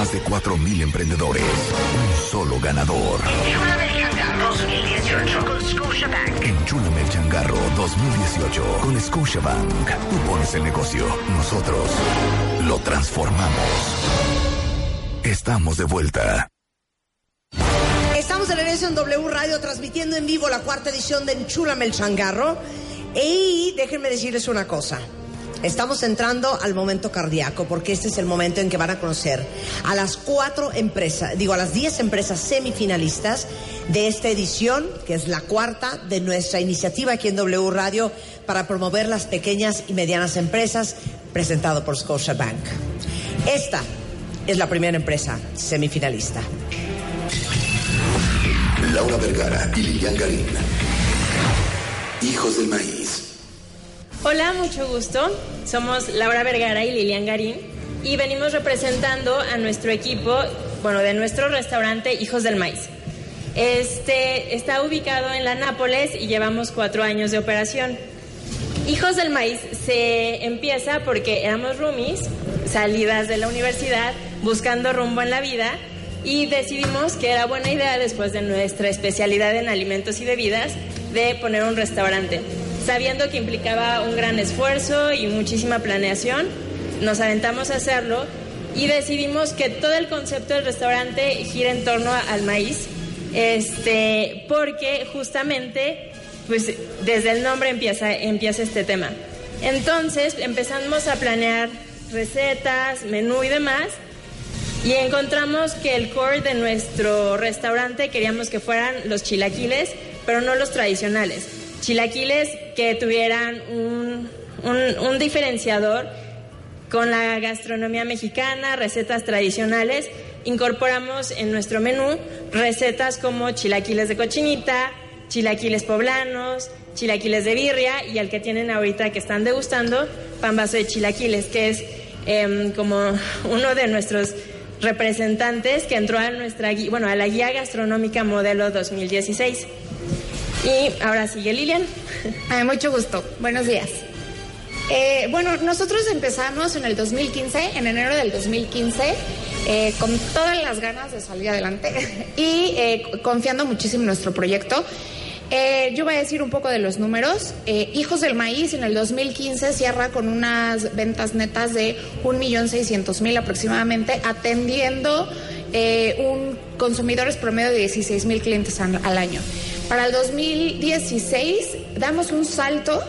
Más de 4.000 emprendedores. Un solo ganador. Enchúlame el changarro 2018 con Scotiabank. Tú pones el negocio. Nosotros lo transformamos. Estamos de vuelta. Estamos de regreso en W Radio transmitiendo en vivo la cuarta edición de Enchúlame el changarro. Y déjenme decirles una cosa. Estamos entrando al momento cardíaco porque este es el momento en que van a conocer a las cuatro empresas, digo a las diez empresas semifinalistas de esta edición, que es la cuarta de nuestra iniciativa aquí en W Radio para promover las pequeñas y medianas empresas, presentado por Scotiabank. Esta es la primera empresa semifinalista. Laura Vergara y Lilian Garín. Hijos del maíz. Hola, mucho gusto. Somos Laura Vergara y Lilian Garín y venimos representando a nuestro equipo, bueno, de nuestro restaurante Hijos del Maíz. Este está ubicado en la Nápoles y llevamos cuatro años de operación. Hijos del Maíz se empieza porque éramos roomies, salidas de la universidad, buscando rumbo en la vida y decidimos que era buena idea después de nuestra especialidad en alimentos y bebidas de poner un restaurante sabiendo que implicaba un gran esfuerzo y muchísima planeación, nos aventamos a hacerlo y decidimos que todo el concepto del restaurante gira en torno al maíz, este, porque justamente, pues desde el nombre empieza, empieza este tema. Entonces empezamos a planear recetas, menú y demás, y encontramos que el core de nuestro restaurante queríamos que fueran los chilaquiles, pero no los tradicionales chilaquiles que tuvieran un, un, diferenciador con la gastronomía mexicana, recetas tradicionales. Incorporamos en nuestro menú recetas como chilaquiles de cochinita, chilaquiles poblanos, chilaquiles de birria y el que tienen ahorita que están degustando, pambazo de chilaquiles, que es em, como uno de nuestros representantes que entró a nuestra bueno, a la guía gastronómica modelo 2016. Y ahora sigue Lilian. Ay, mucho gusto. Buenos días. Eh, bueno, nosotros empezamos en el 2015, en enero del 2015, eh, con todas las ganas de salir adelante y eh, confiando muchísimo en nuestro proyecto. yo voy a decir un poco de los números. Hijos del Maíz en el 2015 cierra con unas ventas netas de 1.600.000 aproximadamente, atendiendo un consumidores promedio de 16.000 clientes al año. Para el 2016 damos un salto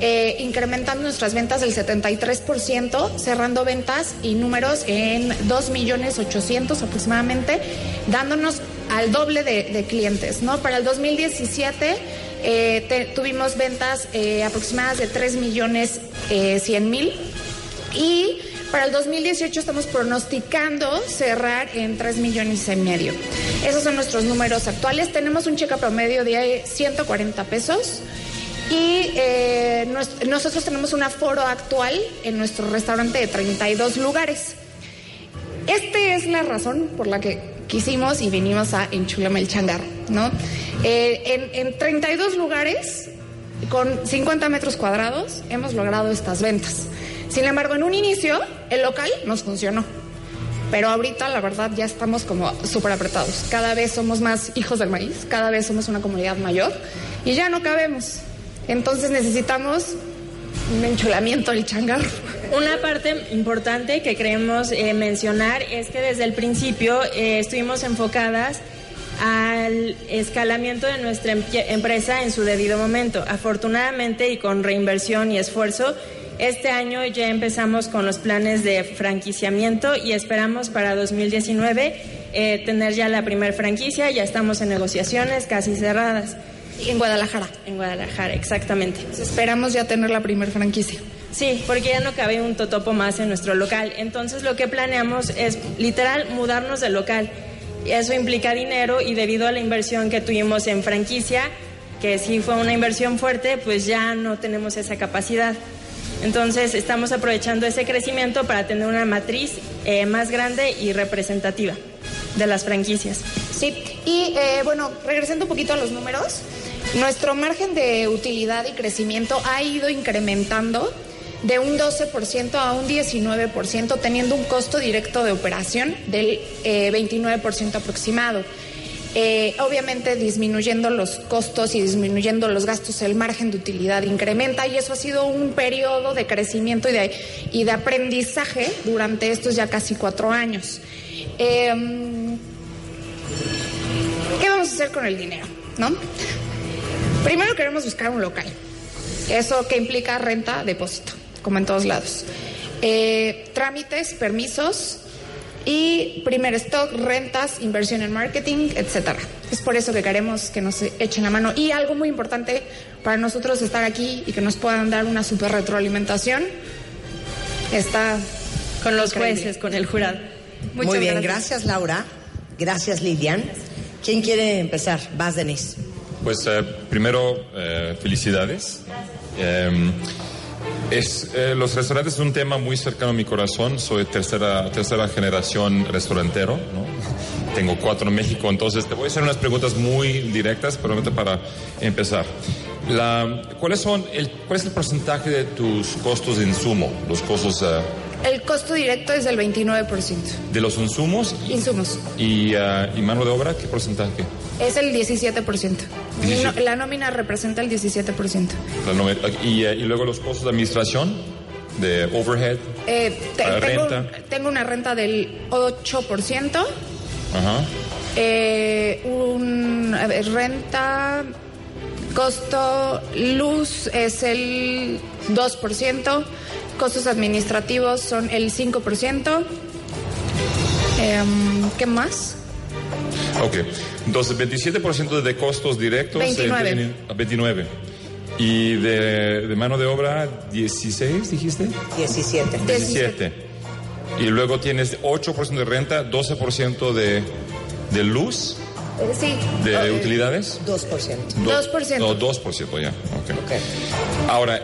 eh, incrementando nuestras ventas del 73%, cerrando ventas y números en 2 millones 800 aproximadamente, dándonos al doble de, clientes. ¿no? Para el 2017 eh, tuvimos ventas eh, aproximadas de 3 millones 100 mil y para el 2018 estamos pronosticando cerrar en 3 millones y medio. Esos son nuestros números actuales. Tenemos un cheque promedio de 140 pesos. Y eh, nosotros tenemos un aforo actual en nuestro restaurante de 32 lugares. Esta es la razón por la que quisimos y vinimos a Enchulame Changar, ¿no? Eh, en 32 lugares, con 50 metros cuadrados, hemos logrado estas ventas. Sin embargo, en un inicio, el local nos funcionó. Pero ahorita, la verdad, ya estamos como súper apretados. Cada vez somos más hijos del maíz, cada vez somos una comunidad mayor y ya no cabemos. Entonces necesitamos un enchulamiento del changar. Una parte importante que queremos eh, mencionar es que desde el principio eh, estuvimos enfocadas al escalamiento de nuestra empresa en su debido momento. Afortunadamente y con reinversión y esfuerzo, este año ya empezamos con los planes de franquiciamiento y esperamos para 2019 eh, tener ya la primera franquicia. Ya estamos en negociaciones casi cerradas. En Guadalajara. En Guadalajara, exactamente. esperamos ya tener la primera franquicia. Sí, porque ya no cabe un totopo más en nuestro local. Entonces lo que planeamos es literal mudarnos del local. Eso implica dinero y debido a la inversión que tuvimos en franquicia, que sí fue una inversión fuerte, pues ya no tenemos esa capacidad. Entonces estamos aprovechando ese crecimiento para tener una matriz eh, más grande y representativa de las franquicias. Sí, y eh, bueno, regresando un poquito a los números, nuestro margen de utilidad y crecimiento ha ido incrementando de un 12% a un 19%, teniendo un costo directo de operación del 29% aproximado. Eh, obviamente disminuyendo los costos y disminuyendo los gastos, el margen de utilidad incrementa y eso ha sido un periodo de crecimiento y de, y de aprendizaje durante estos ya casi cuatro años. Em, ¿Qué vamos a hacer con el dinero? ¿No? Primero queremos buscar un local. Eso que implica renta, depósito, como en todos lados. Eh, trámites, permisos, y primer stock, rentas, inversión en marketing, etcétera. Es por eso que queremos que nos echen la mano. Y algo muy importante para nosotros estar aquí y que nos puedan dar una super retroalimentación está con los jueces, con el jurado. muy bien, gracias. Laura. Gracias Lilian. ¿Quién quiere empezar? Vas, Denise. Pues eh, primero, eh, felicidades. Em, es, eh, los restaurantes es un tema muy cercano a mi corazón. Soy tercera, tercera generación restaurantero. ¿no? Tengo cuatro en México, entonces te voy a hacer unas preguntas muy directas, pero para empezar. ¿cuáles son el, ¿Cuál es el porcentaje de tus costos de insumo? Los costos. Uh, el costo directo es del 29%. ¿De los insumos? Insumos. ¿Y, uh, ¿Y mano de obra qué porcentaje? Es el 17%. la nómina representa el 17%. ¿Y, ¿Y luego los costos de administración? ¿De overhead? Eh, tengo, renta? tengo una renta del 8%. Ajá. Eh, un, a ver, renta, costo, luz es el 2%, costos administrativos son el 5%. Eh, ¿Qué más? Ok, entonces 27% de costos directos. 29. 29. ¿Y de, de, mano de obra 16, dijiste? 17. 17. Y luego tienes 8% de renta, 12% de, de luz. Eh, sí. ¿De okay. utilidades? 2%. 2%. No, 2%, ya. Okay. okay. Ahora,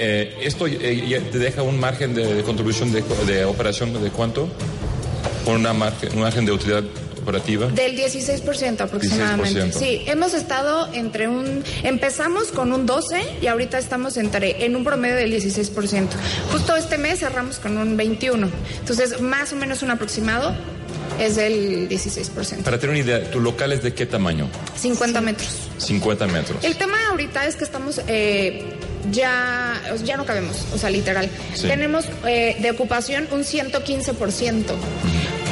eh, ¿esto eh, te deja un margen de, de contribución de, de, operación de cuánto? Una margen, un margen de utilidad operativa? Del 16% aproximadamente. 16%. Sí, hemos estado entre un... Empezamos con un 12 y ahorita estamos entre en un promedio del 16%. Justo este mes cerramos con un 21. Entonces, más o menos un aproximado es del 16%. Para tener una idea, ¿tu local es de qué tamaño? 50 metros. 50 metros. El tema ahorita es que estamos... Eh, ya, ya no cabemos, o sea, literal. Sí. Tenemos eh, de ocupación un 115%.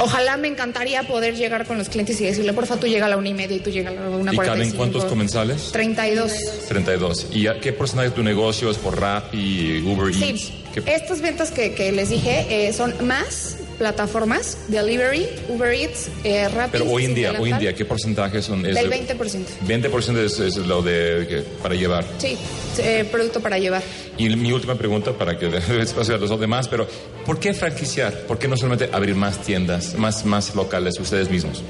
Ojalá me encantaría poder llegar con los clientes y decirle, porfa, tú llega a la una y media y tú llega a la una ¿Y caben cuántos comensales? 32. 32. ¿Y a qué porcentaje de tu negocio es por Rappi y Uber sí. Eats? ¿Qué? Estas ventas que, que les dije eh, son más plataformas, delivery, Uber Eats, eh, Rappi. Pero hoy en día, hoy en día, ¿qué porcentaje son? Es Del de, 20%. 20% es, es lo de que, para llevar. Sí, eh, producto para llevar. Y mi última pregunta para que dé espacio a los demás, pero ¿por qué franquiciar? ¿Por qué no solamente abrir más tiendas, más, más locales ustedes mismos?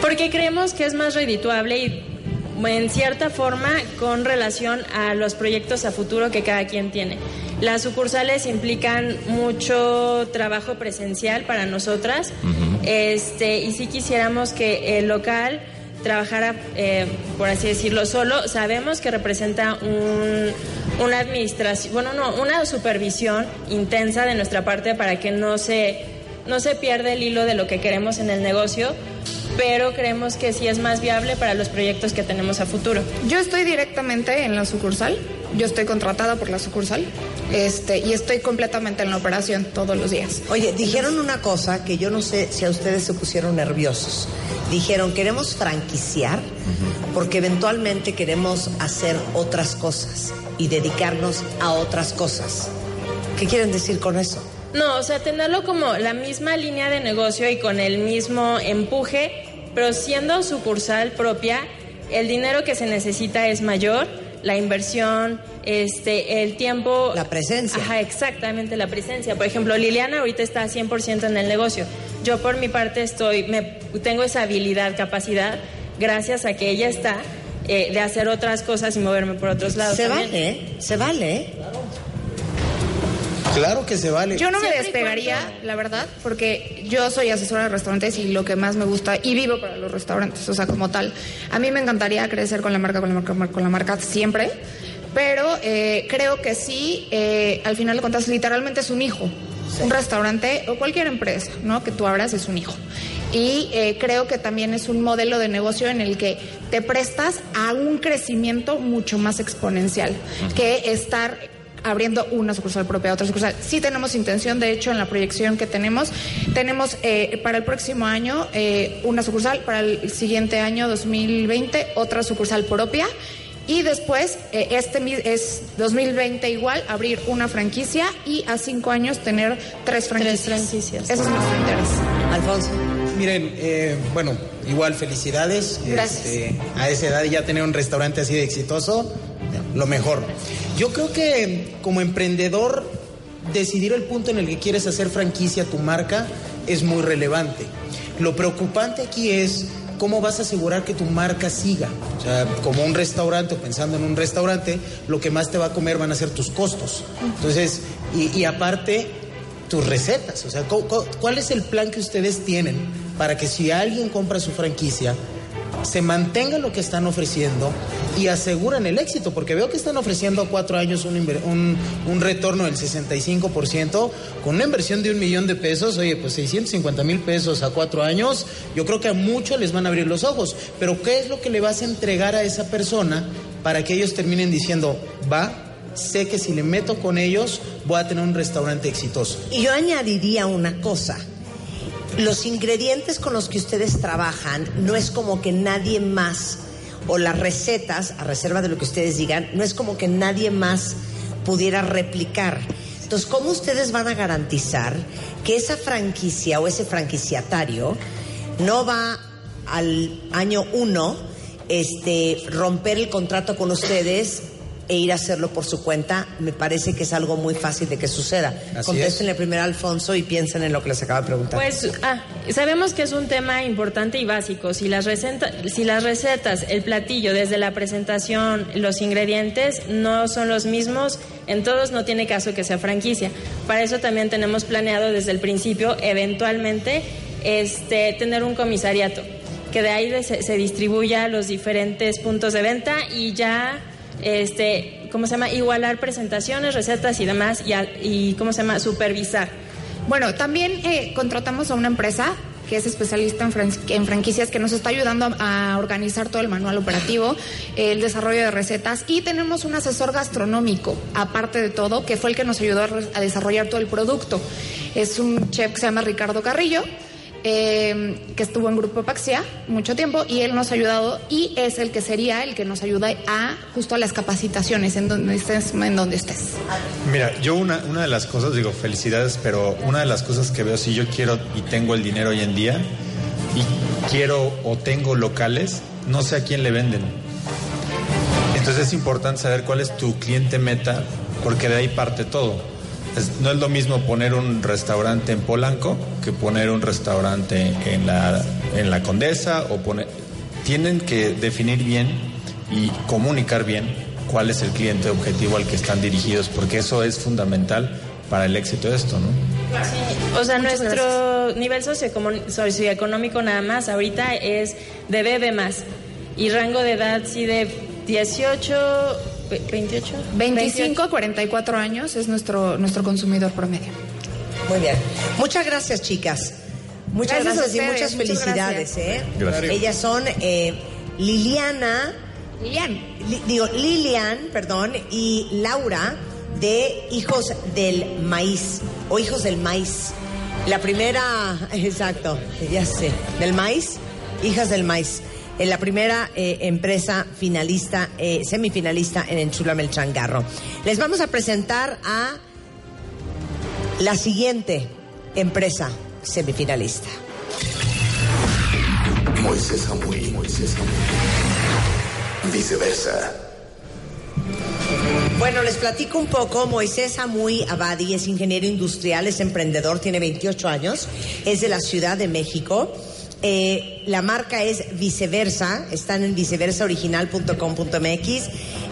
Porque creemos que es más redituable y en cierta forma con relación a los proyectos a futuro que cada quien tiene. Las sucursales implican mucho trabajo presencial para nosotras uh -huh. este, y si quisiéramos que el local trabajara, eh, por así decirlo, solo, sabemos que representa un, una administración, bueno, no, una supervisión intensa de nuestra parte para que no se, no se pierda el hilo de lo que queremos en el negocio, pero creemos que sí es más viable para los proyectos que tenemos a futuro. Yo estoy directamente en la sucursal, yo estoy contratada por la sucursal este, y estoy completamente en la operación todos los días. Oye, dijeron una cosa que yo no sé si a ustedes se pusieron nerviosos. Dijeron, queremos franquiciar porque eventualmente queremos hacer otras cosas y dedicarnos a otras cosas. ¿Qué quieren decir con eso? No, o sea, tenerlo como la misma línea de negocio y con el mismo empuje, pero siendo sucursal propia, el dinero que se necesita es mayor, la inversión, este, el tiempo... La presencia. Ajá, exactamente, la presencia. Por ejemplo, Liliana ahorita está 100% en el negocio. Yo por mi parte estoy, me, tengo esa habilidad, capacidad, gracias a que ella está, eh, de hacer otras cosas y moverme por otros lados. Se también. vale, ¿eh? Se vale, ¿eh? Claro que se vale. Yo no me despegaría, la verdad, porque yo soy asesora de restaurantes y lo que más me gusta, y vivo para los restaurantes, o sea, como tal. A mí me encantaría crecer con la marca, con la marca, con la marca siempre, pero eh, creo que sí, eh, al final de cuentas, literalmente es un hijo. Un restaurante o cualquier empresa, ¿no? Que tú abras es un hijo. Y eh, creo que también es un modelo de negocio en el que te prestas a un crecimiento mucho más exponencial que estar abriendo una sucursal propia, otra sucursal. Sí tenemos intención, de hecho, en la proyección que tenemos, tenemos eh, para el próximo año eh, una sucursal, para el siguiente año 2020 otra sucursal propia. Y después, eh, este es 2020 igual, abrir una franquicia y a cinco años tener tres franquicias. franquicias. Ese es nuestro interés. Alfonso. Miren, eh, bueno, igual felicidades. Gracias. Este, a esa edad ya tener un restaurante así de exitoso, lo mejor. Yo creo que como emprendedor, decidir el punto en el que quieres hacer franquicia tu marca es muy relevante. Lo preocupante aquí es cómo vas a asegurar que tu marca siga. O sea, como un restaurante o pensando en un restaurante, lo que más te va a comer van a ser tus costos. Entonces, y, y aparte, tus recetas. O sea, cu- cu- ¿cuál es el plan que ustedes tienen para que si alguien compra su franquicia, se mantenga lo que están ofreciendo y aseguran el éxito? Porque veo que están ofreciendo a cuatro años un, un, un retorno del 65%, con una inversión de un millón de pesos, oye, pues 650 mil pesos a cuatro años, yo creo que a muchos les van a abrir los ojos. Pero ¿qué es lo que le vas a entregar a esa persona para que ellos terminen diciendo, va, sé que si le meto con ellos voy a tener un restaurante exitoso. Y yo añadiría una cosa. Los ingredientes con los que ustedes trabajan no es como que nadie más, o las recetas, a reserva de lo que ustedes digan, no es como que nadie más pudiera replicar. Entonces, ¿cómo ustedes van a garantizar que esa franquicia o ese franquiciatario no va al año uno este, romper el contrato con ustedes e ir a hacerlo por su cuenta? Me parece que es algo muy fácil de que suceda. Así Contéstenle primero a Alfonso y piensen en lo que les acaba de preguntar. Pues ah, sabemos que es un tema importante y básico. Si las, receta- si las recetas, el platillo, desde la presentación, los ingredientes no son los mismos, en todos no tiene caso que sea franquicia. Para eso también tenemos planeado desde el principio, eventualmente, este, tener un comisariato, que de ahí de- se, se distribuya a los diferentes puntos de venta y ya, este, ¿cómo se llama? Igualar presentaciones, recetas y demás y, ¿cómo se llama? Supervisar. Bueno, también eh, contratamos a una empresa que es especialista en, en franquicias que nos está ayudando a, organizar todo el manual operativo, el desarrollo de recetas y tenemos un asesor gastronómico, aparte de todo, que fue el que nos ayudó a, a desarrollar todo el producto. Es un chef que se llama Ricardo Carrillo. Eh, que estuvo en Grupo Paxia mucho tiempo y él nos ha ayudado y es el que sería el que nos ayuda a justo a las capacitaciones en donde estés, en donde estés. Mira, yo una, una de las cosas, digo, felicidades, pero una de las cosas que veo, si yo quiero y tengo el dinero hoy en día y quiero o tengo locales, no sé a quién le venden. Entonces es importante saber cuál es tu cliente meta, porque de ahí parte todo. Es- no es lo mismo poner un restaurante en Polanco que poner un restaurante en la, en la Condesa o poner... Tienen que definir bien y comunicar bien cuál es el cliente objetivo al que están dirigidos, porque eso es fundamental para el éxito de esto, ¿no? O sea, nuestro nivel socioecono- socioeconómico nada más ahorita es de bebé más. Y rango de edad sí de 18, ve- 28. 25 a 44 años es nuestro, nuestro consumidor promedio. Muy bien. Muchas gracias, chicas. Muchas Gracias y muchas muchas felicidades. gracias. ¿eh? Gracias. Ellas son eh, Liliana, Lilian. Li- digo Lilian, perdón, y Laura de Hijos del Maíz o Hijos del Maíz. La primera, exacto, ya sé, del maíz, Hijas del Maíz. Eh, la primera eh, empresa finalista, eh, semifinalista en Enchúlame el Changarro. Les vamos a presentar a la siguiente empresa semifinalista. Moisés Amuy, Moisés Amuy. Viceversa. Bueno, les platico un poco. Moisés Amuy Abadi es ingeniero industrial, es emprendedor, tiene 28 años, es de la Ciudad de México. Eh, la marca es Viceversa, están en viceversaoriginal.com.mx.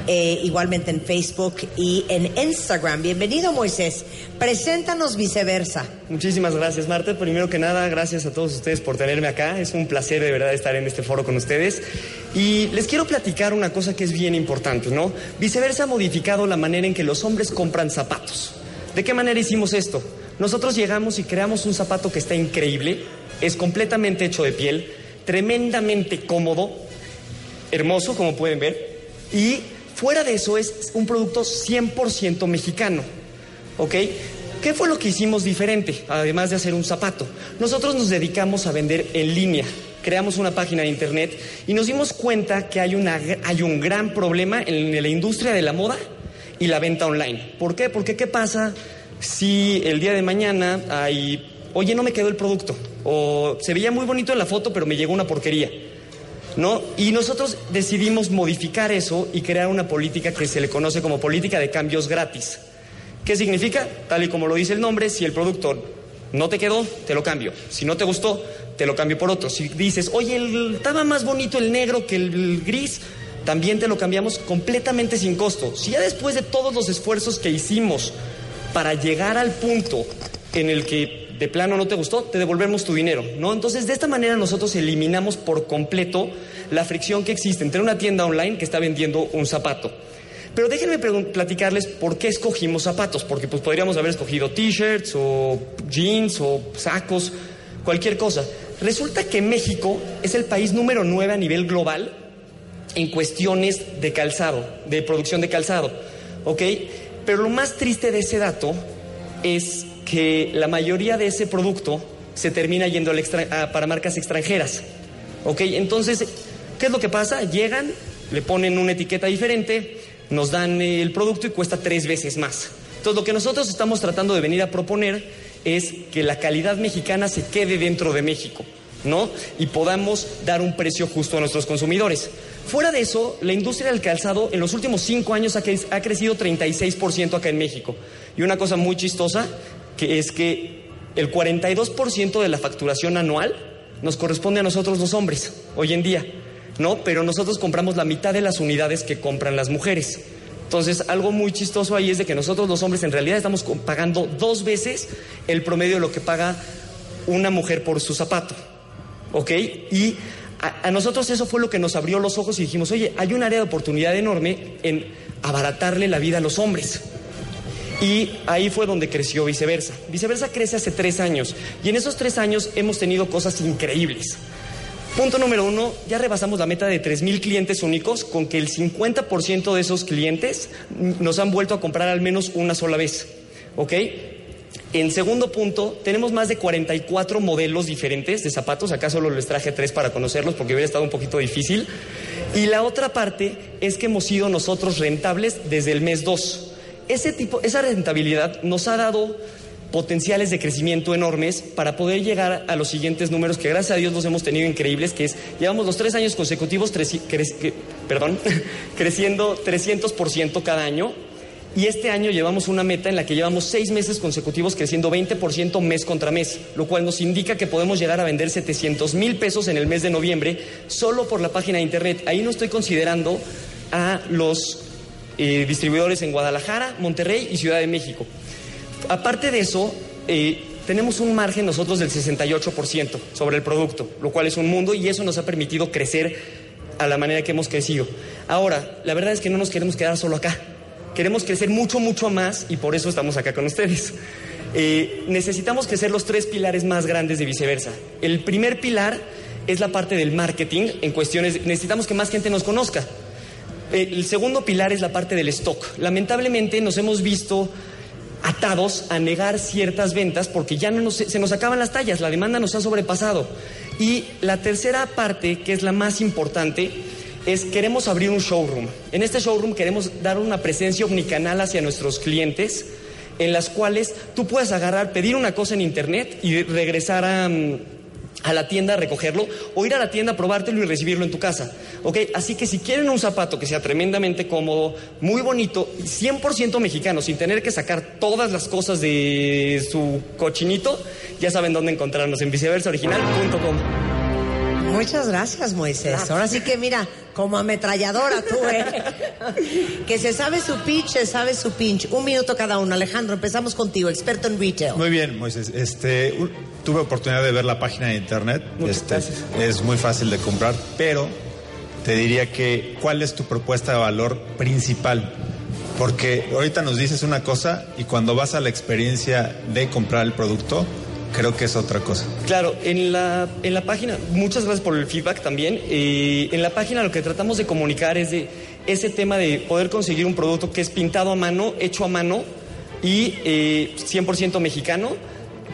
eh, igualmente en Facebook y en Instagram. Bienvenido, Moisés. Preséntanos viceversa. Muchísimas gracias, Marta. Primero que nada, gracias a todos ustedes por tenerme acá. Es un placer de verdad estar en este foro con ustedes. Y les quiero platicar una cosa que es bien importante, ¿no? Viceversa ha modificado la manera en que los hombres compran zapatos. ¿De qué manera hicimos esto? Nosotros llegamos y creamos un zapato que está increíble, es completamente hecho de piel, tremendamente cómodo, hermoso, como pueden ver, y fuera de eso es un producto 100% mexicano. ¿Ok? ¿Qué fue lo que hicimos diferente, además de hacer un zapato? Nosotros nos dedicamos a vender en línea. Creamos una página de internet y nos dimos cuenta que hay, una, hay un gran problema en la industria de la moda y la venta online. ¿Por qué? Porque ¿qué pasa si el día de mañana hay, oye, no me quedó el producto? O se veía muy bonito en la foto, pero me llegó una porquería. ¿No? Y nosotros decidimos modificar eso y crear una política que se le conoce como política de cambios gratis. ¿Qué significa? Tal y como lo dice el nombre, si el producto no te quedó, te lo cambio. Si no te gustó, te lo cambio por otro. Si dices, oye, el, estaba más bonito el negro que el gris, también te lo cambiamos completamente sin costo. Si ya después de todos los esfuerzos que hicimos para llegar al punto en el que de plano no te gustó, te devolvemos tu dinero, ¿no? Entonces, de esta manera nosotros eliminamos por completo la fricción que existe entre una tienda online que está vendiendo un zapato pero déjenme platicarles por qué escogimos zapatos, porque pues podríamos haber escogido t-shirts o jeans o sacos, cualquier cosa. Resulta que México es el país número 9 a nivel global en cuestiones de calzado, de producción de calzado, ¿ok? Pero lo más triste de ese dato es que la mayoría de ese producto se termina yendo para marcas extranjeras, ¿ok? Entonces, ¿qué es lo que pasa? Llegan, le ponen una etiqueta diferente, nos dan el producto y cuesta tres veces más. Entonces, lo que nosotros estamos tratando de venir a proponer es que la calidad mexicana se quede dentro de México, ¿no? Y podamos dar un precio justo a nuestros consumidores. Fuera de eso, la industria del calzado en los últimos cinco años ha, ha crecido 36% acá en México. Y una cosa muy chistosa, que es que el 42% de la facturación anual nos corresponde a nosotros los hombres hoy en día. ¿no? Pero nosotros compramos la mitad de las unidades que compran las mujeres. Entonces, algo muy chistoso ahí es de que nosotros los hombres en realidad estamos pagando dos veces el promedio de lo que paga una mujer por su zapato. ¿Ok? Y a, a, nosotros eso fue lo que nos abrió los ojos y dijimos, oye, hay un área de oportunidad enorme en abaratarle la vida a los hombres. Y ahí fue donde creció Viceversa. Viceversa crece hace tres años y en esos tres años hemos tenido cosas increíbles. Punto número uno, ya rebasamos la meta de 3.000 clientes únicos, con que el 50% de esos clientes nos han vuelto a comprar al menos una sola vez. ¿Ok? En segundo punto, tenemos más de 44 modelos diferentes de zapatos. Acá solo les traje tres para conocerlos porque hubiera estado un poquito difícil. Y la otra parte es que hemos sido nosotros rentables desde el mes 2. Ese tipo, esa rentabilidad nos ha dado potenciales de crecimiento enormes para poder llegar a los siguientes números que gracias a Dios los hemos tenido increíbles, que es, llevamos los tres años consecutivos perdón, creciendo 300% cada año y este año llevamos una meta en la que llevamos seis meses consecutivos creciendo 20% mes contra mes, lo cual nos indica que podemos llegar a vender 700 mil pesos en el mes de noviembre solo por la página de internet. Ahí no estoy considerando a los eh, distribuidores en Guadalajara, Monterrey y Ciudad de México. Aparte de eso, eh, tenemos un margen nosotros del 68% sobre el producto, lo cual es un mundo y eso nos ha permitido crecer a la manera que hemos crecido. Ahora, la verdad es que no nos queremos quedar solo acá. Queremos crecer mucho, mucho más y por eso estamos acá con ustedes. Eh, necesitamos crecer los tres pilares más grandes de viceversa. El primer pilar es la parte del marketing en cuestiones, necesitamos que más gente nos conozca. Eh, el segundo pilar es la parte del stock. Lamentablemente nos hemos visto atados a negar ciertas ventas porque ya no se nos acaban las tallas, la demanda nos ha sobrepasado. Y la tercera parte, que es la más importante, es queremos abrir un showroom. En este showroom queremos dar una presencia omnicanal hacia nuestros clientes, en las cuales tú puedes agarrar, pedir una cosa en internet y regresar a... A la tienda a recogerlo o ir a la tienda a probártelo y recibirlo en tu casa. ¿Ok? Así que si quieren un zapato que sea tremendamente cómodo, muy bonito, 100% mexicano, sin tener que sacar todas las cosas de su cochinito, ya saben dónde encontrarnos en viceversaoriginal.com. Muchas gracias, Moisés. Ahora sí que mira, como ametralladora tú, ¿eh? que se sabe su pitch, se sabe su pinch. Un minuto cada uno. Alejandro, empezamos contigo, experto en retail. Muy bien, Moisés. Este, tuve oportunidad de ver la página de internet. Muchas Este, gracias. es muy fácil de comprar, pero te diría que ¿cuál es tu propuesta de valor principal? Porque ahorita nos dices una cosa y cuando vas a la experiencia de comprar el producto, creo que es otra cosa. Claro, en la, en la página, muchas gracias por el feedback también. eh, en la página lo que tratamos de comunicar es de ese tema de poder conseguir un producto que es pintado a mano, hecho a mano y eh, 100% mexicano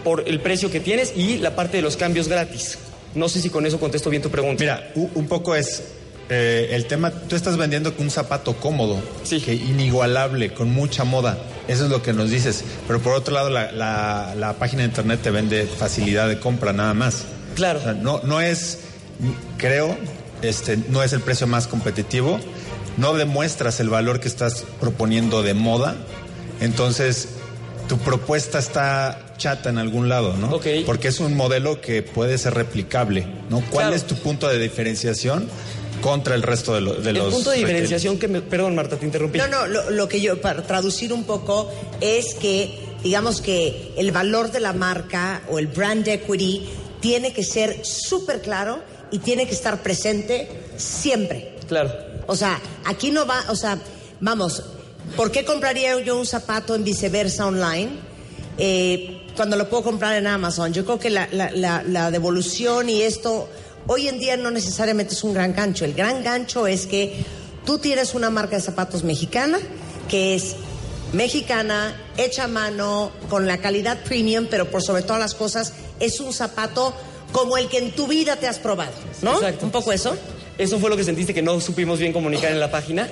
por el precio que tienes y la parte de los cambios gratis. No sé si con eso contesto bien tu pregunta. Mira, un poco es eh, el tema, tú estás vendiendo un zapato cómodo, Sí. que inigualable, con mucha moda. Eso es lo que nos dices. Pero por otro lado, la, la- la página de internet te vende facilidad de compra nada más. Claro. O sea, no, no es, creo, este, no es el precio más competitivo. No demuestras el valor que estás proponiendo de moda. Entonces, tu propuesta está chata en algún lado, ¿no? Porque es un modelo que puede ser replicable, ¿no? ¿Cuál Claro. es tu punto de diferenciación contra el resto de, lo- de el los punto de retailers? diferenciación que me... Perdón, Marta, te interrumpí. No, no, lo, lo que yo, para traducir un poco, es que, digamos que el valor de la marca o el brand equity tiene que ser súper claro y tiene que estar presente siempre. Claro. O sea, aquí no va, o sea, vamos, ¿por qué compraría yo un zapato en viceversa online eh, cuando lo puedo comprar en Amazon? Yo creo que la, la- la- la devolución y esto hoy en día no necesariamente es un gran gancho. El gran gancho es que tú tienes una marca de zapatos mexicana que es mexicana, hecha a mano, con la calidad premium, pero por sobre todas las cosas es un zapato como el que en tu vida te has probado, ¿no? Exacto. Un poco eso. ¿Eso fue lo que sentiste que no supimos bien comunicar en la página?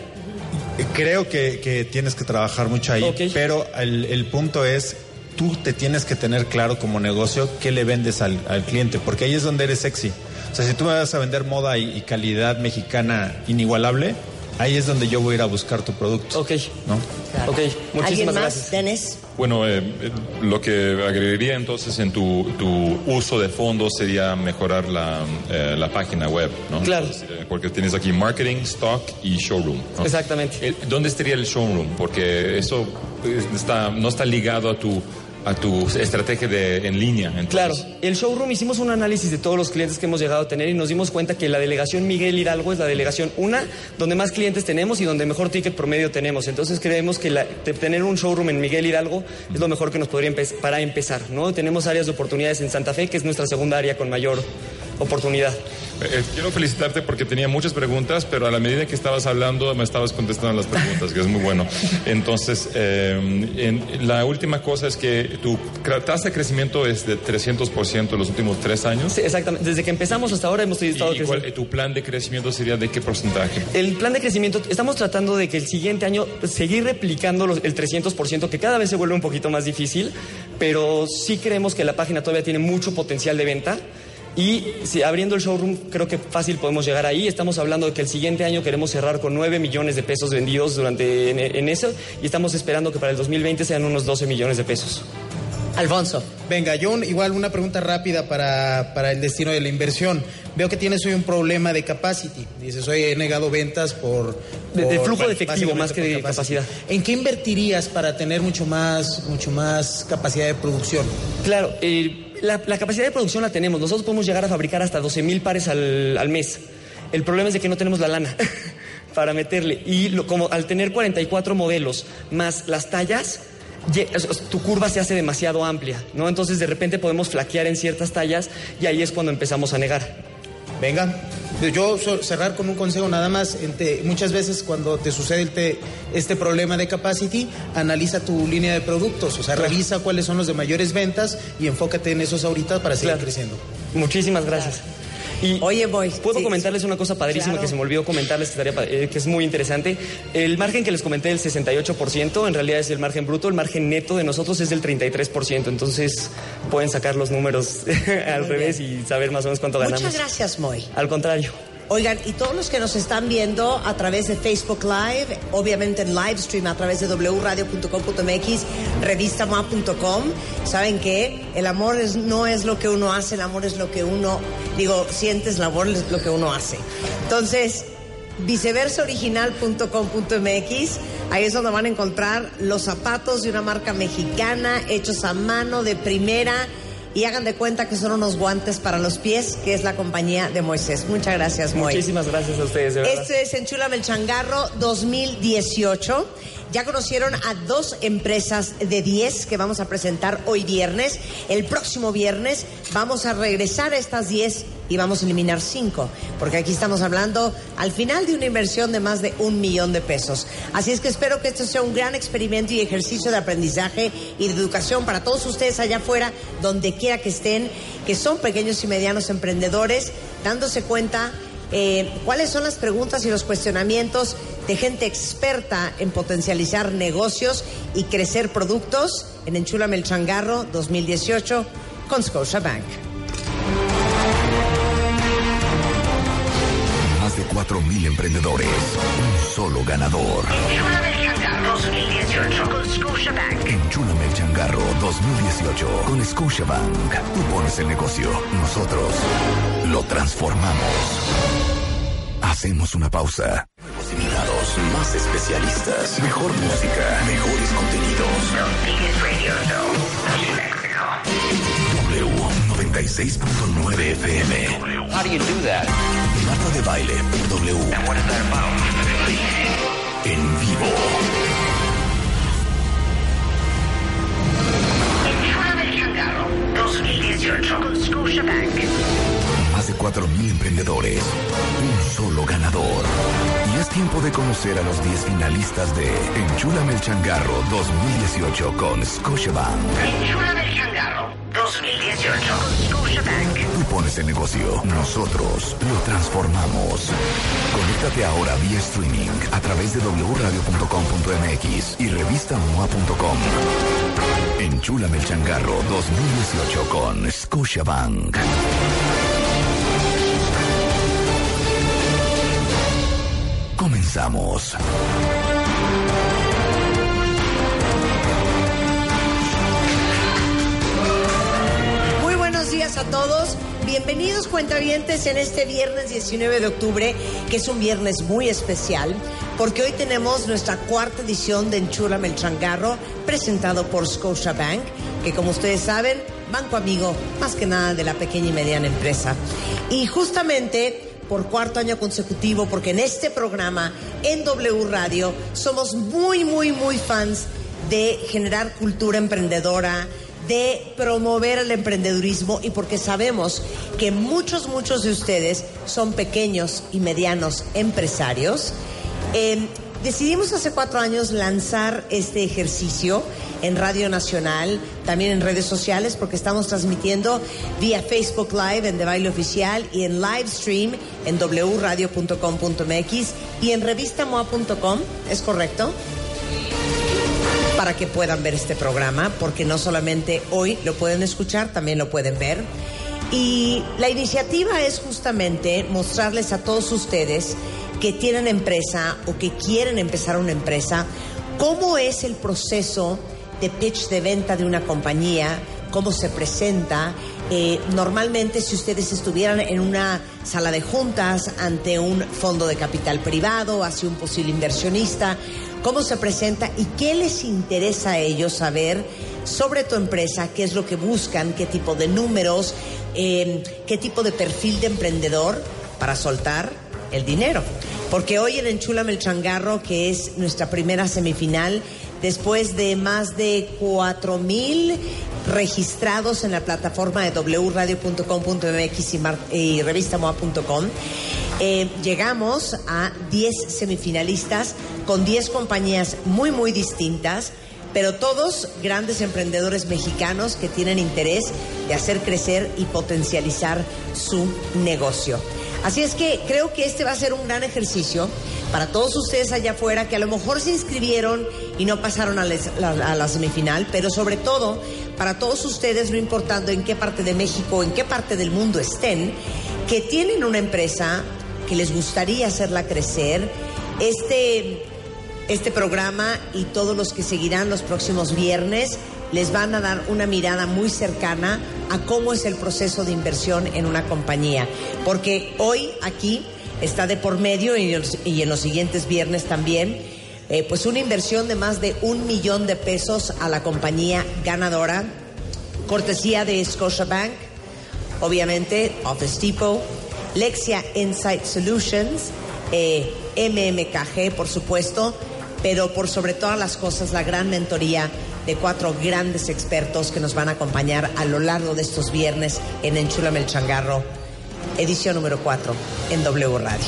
Creo que, que tienes que trabajar mucho ahí, pero el, el punto es, tú te tienes que tener claro como negocio qué le vendes al, al cliente, porque ahí es donde eres sexy. O sea, si tú me vas a vender moda y, y calidad mexicana inigualable, ahí es donde yo voy a ir a buscar tu producto. Ok. ¿no? Ok, ¿Alguien más, gracias. Dennis? Bueno, eh, eh, lo que agregaría entonces en tu, tu uso de fondos sería mejorar la, eh, la página web, ¿no? Claro. Entonces, porque tienes aquí marketing, stock y showroom. ¿no? Exactamente. ¿Dónde estaría el showroom? Porque eso está, no está ligado a tu, a tu estrategia de, en línea. entonces- Claro, el showroom hicimos un análisis de todos los clientes que hemos llegado a tener y nos dimos cuenta que la delegación Miguel Hidalgo es la delegación una donde más clientes tenemos y donde mejor ticket promedio tenemos. Entonces creemos que la- te- tener un showroom en Miguel Hidalgo es lo mejor que nos podría empe- para empezar, ¿no? Tenemos áreas de oportunidades en Santa Fe, que es nuestra segunda área con mayor oportunidad. Eh, quiero felicitarte porque tenía muchas preguntas, pero a la medida que estabas hablando me estabas contestando las preguntas, que es muy bueno. Entonces, eh, en- la última cosa es que tu tasa de crecimiento es de 300% en los últimos tres años. Sí, exactamente. Desde que empezamos hasta ahora hemos ¿Y, estado y cuál- creciendo. tu plan de crecimiento sería de qué porcentaje? El plan de crecimiento, estamos tratando de que el siguiente año seguir replicando los- el 300%, que cada vez se vuelve un poquito más difícil, pero sí creemos que la página todavía tiene mucho potencial de venta. Y si abriendo el showroom, creo que fácil podemos llegar ahí. Estamos hablando de que el siguiente año queremos cerrar con 9 millones de pesos vendidos durante en, en eso y estamos esperando que para el 2020 sean unos 12 millones de pesos. Alfonso. Venga, yo un- igual una pregunta rápida para, para el destino de la inversión. Veo que tienes hoy un problema de capacity. Dices, hoy he negado ventas por... De- flujo de efectivo, más que de capacity. capacidad. ¿En qué invertirías para tener mucho más, mucho más capacidad de producción? Claro, eh, la, capacidad de producción la tenemos. Nosotros podemos llegar a fabricar hasta 12 mil pares al, al mes. El problema es de que no tenemos la lana para meterle. Y lo- como al tener 44 modelos más las tallas, tu curva se hace demasiado amplia, ¿no? Entonces de repente podemos flaquear en ciertas tallas y ahí es cuando empezamos a negar. Venga, yo so- cerrar con un consejo nada más. Muchas veces cuando te sucede este problema de capacity, analiza tu línea de productos, o sea, revisa cuáles son los de mayores ventas y enfócate en esos ahorita para seguir Claro. creciendo. Muchísimas gracias. Y Oye, voy. Puedo sí, comentarles una cosa padrísima Claro. que se me olvidó comentarles, que, estaría eh, que es muy interesante. El margen que les comenté del 68%, en realidad es el margen bruto, el margen neto de nosotros es del 33%, entonces pueden sacar los números al Muy revés y saber más o menos cuánto ganamos. Muchas gracias, Moy. Al contrario. Oigan, y todos los que nos están viendo a través de Facebook Live, obviamente en live stream a través de wradio.com.mx, revistamoa.com, saben que el amor es, no es lo que uno hace, el amor es lo que uno, digo, sientes, el amor es lo que uno hace. Entonces, viceversaoriginal.com.mx, ahí es donde van a encontrar los zapatos de una marca mexicana, hechos a mano, de primera y hagan de cuenta que son unos guantes para los pies, que es la compañía de Moisés. Muchas gracias, Moisés. Muchísimas gracias a ustedes, de verdad. Esto es Enchúlame el Changarro 2018. Ya conocieron a dos empresas de 10 que vamos a presentar hoy viernes. El próximo viernes vamos a regresar a estas 10 y vamos a eliminar 5, porque aquí estamos hablando al final de una inversión de más de un millón de pesos. Así es que espero que esto sea un gran experimento y ejercicio de aprendizaje y de educación para todos ustedes allá afuera, donde quiera que estén, que son pequeños y medianos emprendedores, dándose cuenta eh, cuáles son las preguntas y los cuestionamientos de gente experta en potencializar negocios y crecer productos en Enchúlame el Changarro 2018 con Scotiabank. 4.000 emprendedores. Un solo ganador. Enchúlame el Changarro 2018 con Scotiabank. Enchúlame el changarro 2018 con Scotiabank. Tú pones el negocio, nosotros lo transformamos. Hacemos una pausa. Nuevos invitados, más especialistas, mejor música, mejores contenidos. The biggest radio show in Mexico. W 96.9 FM. How do you do that? Marta de baile W that about? en vivo. Enchúlame el Changarro 2018 con Scotiabank. Más de 4.000 emprendedores. Un solo ganador. Y es tiempo de conocer a los 10 finalistas de Enchúlame el Changarro 2018 con Scotiabank. Enchúlame el Changarro 2018 con Scotiabank. Tú pones el negocio, nosotros lo transformamos. Conéctate ahora vía streaming a través de wradio.com.mx y revistamoa.com. Enchúlame el changarro 2018 con Scotiabank. Comenzamos. Muy buenos días a todos. Bienvenidos cuentavientes en este viernes 19 de octubre, que es un viernes muy especial, porque hoy tenemos nuestra cuarta edición de Enchúlame el Changarro, presentado por Scotiabank, que como ustedes saben, banco amigo más que nada de la pequeña y mediana empresa. Y justamente por cuarto año consecutivo, porque en este programa, en W Radio, somos muy, muy, muy fans de generar cultura emprendedora, de promover el emprendedurismo y porque sabemos que muchos, muchos de ustedes son pequeños y medianos empresarios. Eh, decidimos hace cuatro años lanzar este ejercicio en Radio Nacional, también en redes sociales, porque estamos transmitiendo vía Facebook Live en De Baile Oficial y en live stream en wradio.com.mx y en revistamoa.com, ¿es correcto? Para que puedan ver este programa, porque no solamente hoy lo pueden escuchar, también lo pueden ver. Y la iniciativa es justamente mostrarles a todos ustedes que tienen empresa o que quieren empezar una empresa, cómo es el proceso de pitch de venta de una compañía, cómo se presenta. Eh, normalmente si ustedes estuvieran en una sala de juntas ante un fondo de capital privado, hacia un posible inversionista, cómo se presenta y qué les interesa a ellos saber sobre tu empresa, qué es lo que buscan, qué tipo de números, eh, qué tipo de perfil de emprendedor para soltar el dinero. Porque hoy en Enchúlame el Changarro, que es nuestra primera semifinal, después de más de 4 mil registrados en la plataforma de wradio.com.mx y, y revistamoa.com, eh, llegamos a 10 semifinalistas con 10 compañías muy, muy distintas, pero todos grandes emprendedores mexicanos que tienen interés de hacer crecer y potencializar su negocio. Así es que creo que este va a ser un gran ejercicio para todos ustedes allá afuera que a lo mejor se inscribieron y no pasaron a, la- a la semifinal, pero sobre todo para todos ustedes, no importando en qué parte de México en qué parte del mundo estén, que tienen una empresa que les gustaría hacerla crecer. Este, este programa y todos los que seguirán los próximos viernes les van a dar una mirada muy cercana a cómo es el proceso de inversión en una compañía. Porque hoy aquí está de por medio y, en los siguientes viernes también, eh, pues una inversión de más de un millón de pesos a la compañía ganadora, cortesía de Scotiabank, obviamente Office Depot, Lexia Insight Solutions, eh, MMKG, por supuesto, pero por sobre todas las cosas, la gran mentoría de cuatro grandes expertos que nos van a acompañar a lo largo de estos viernes en Enchúlame el Changarro, edición número 4 en W Radio.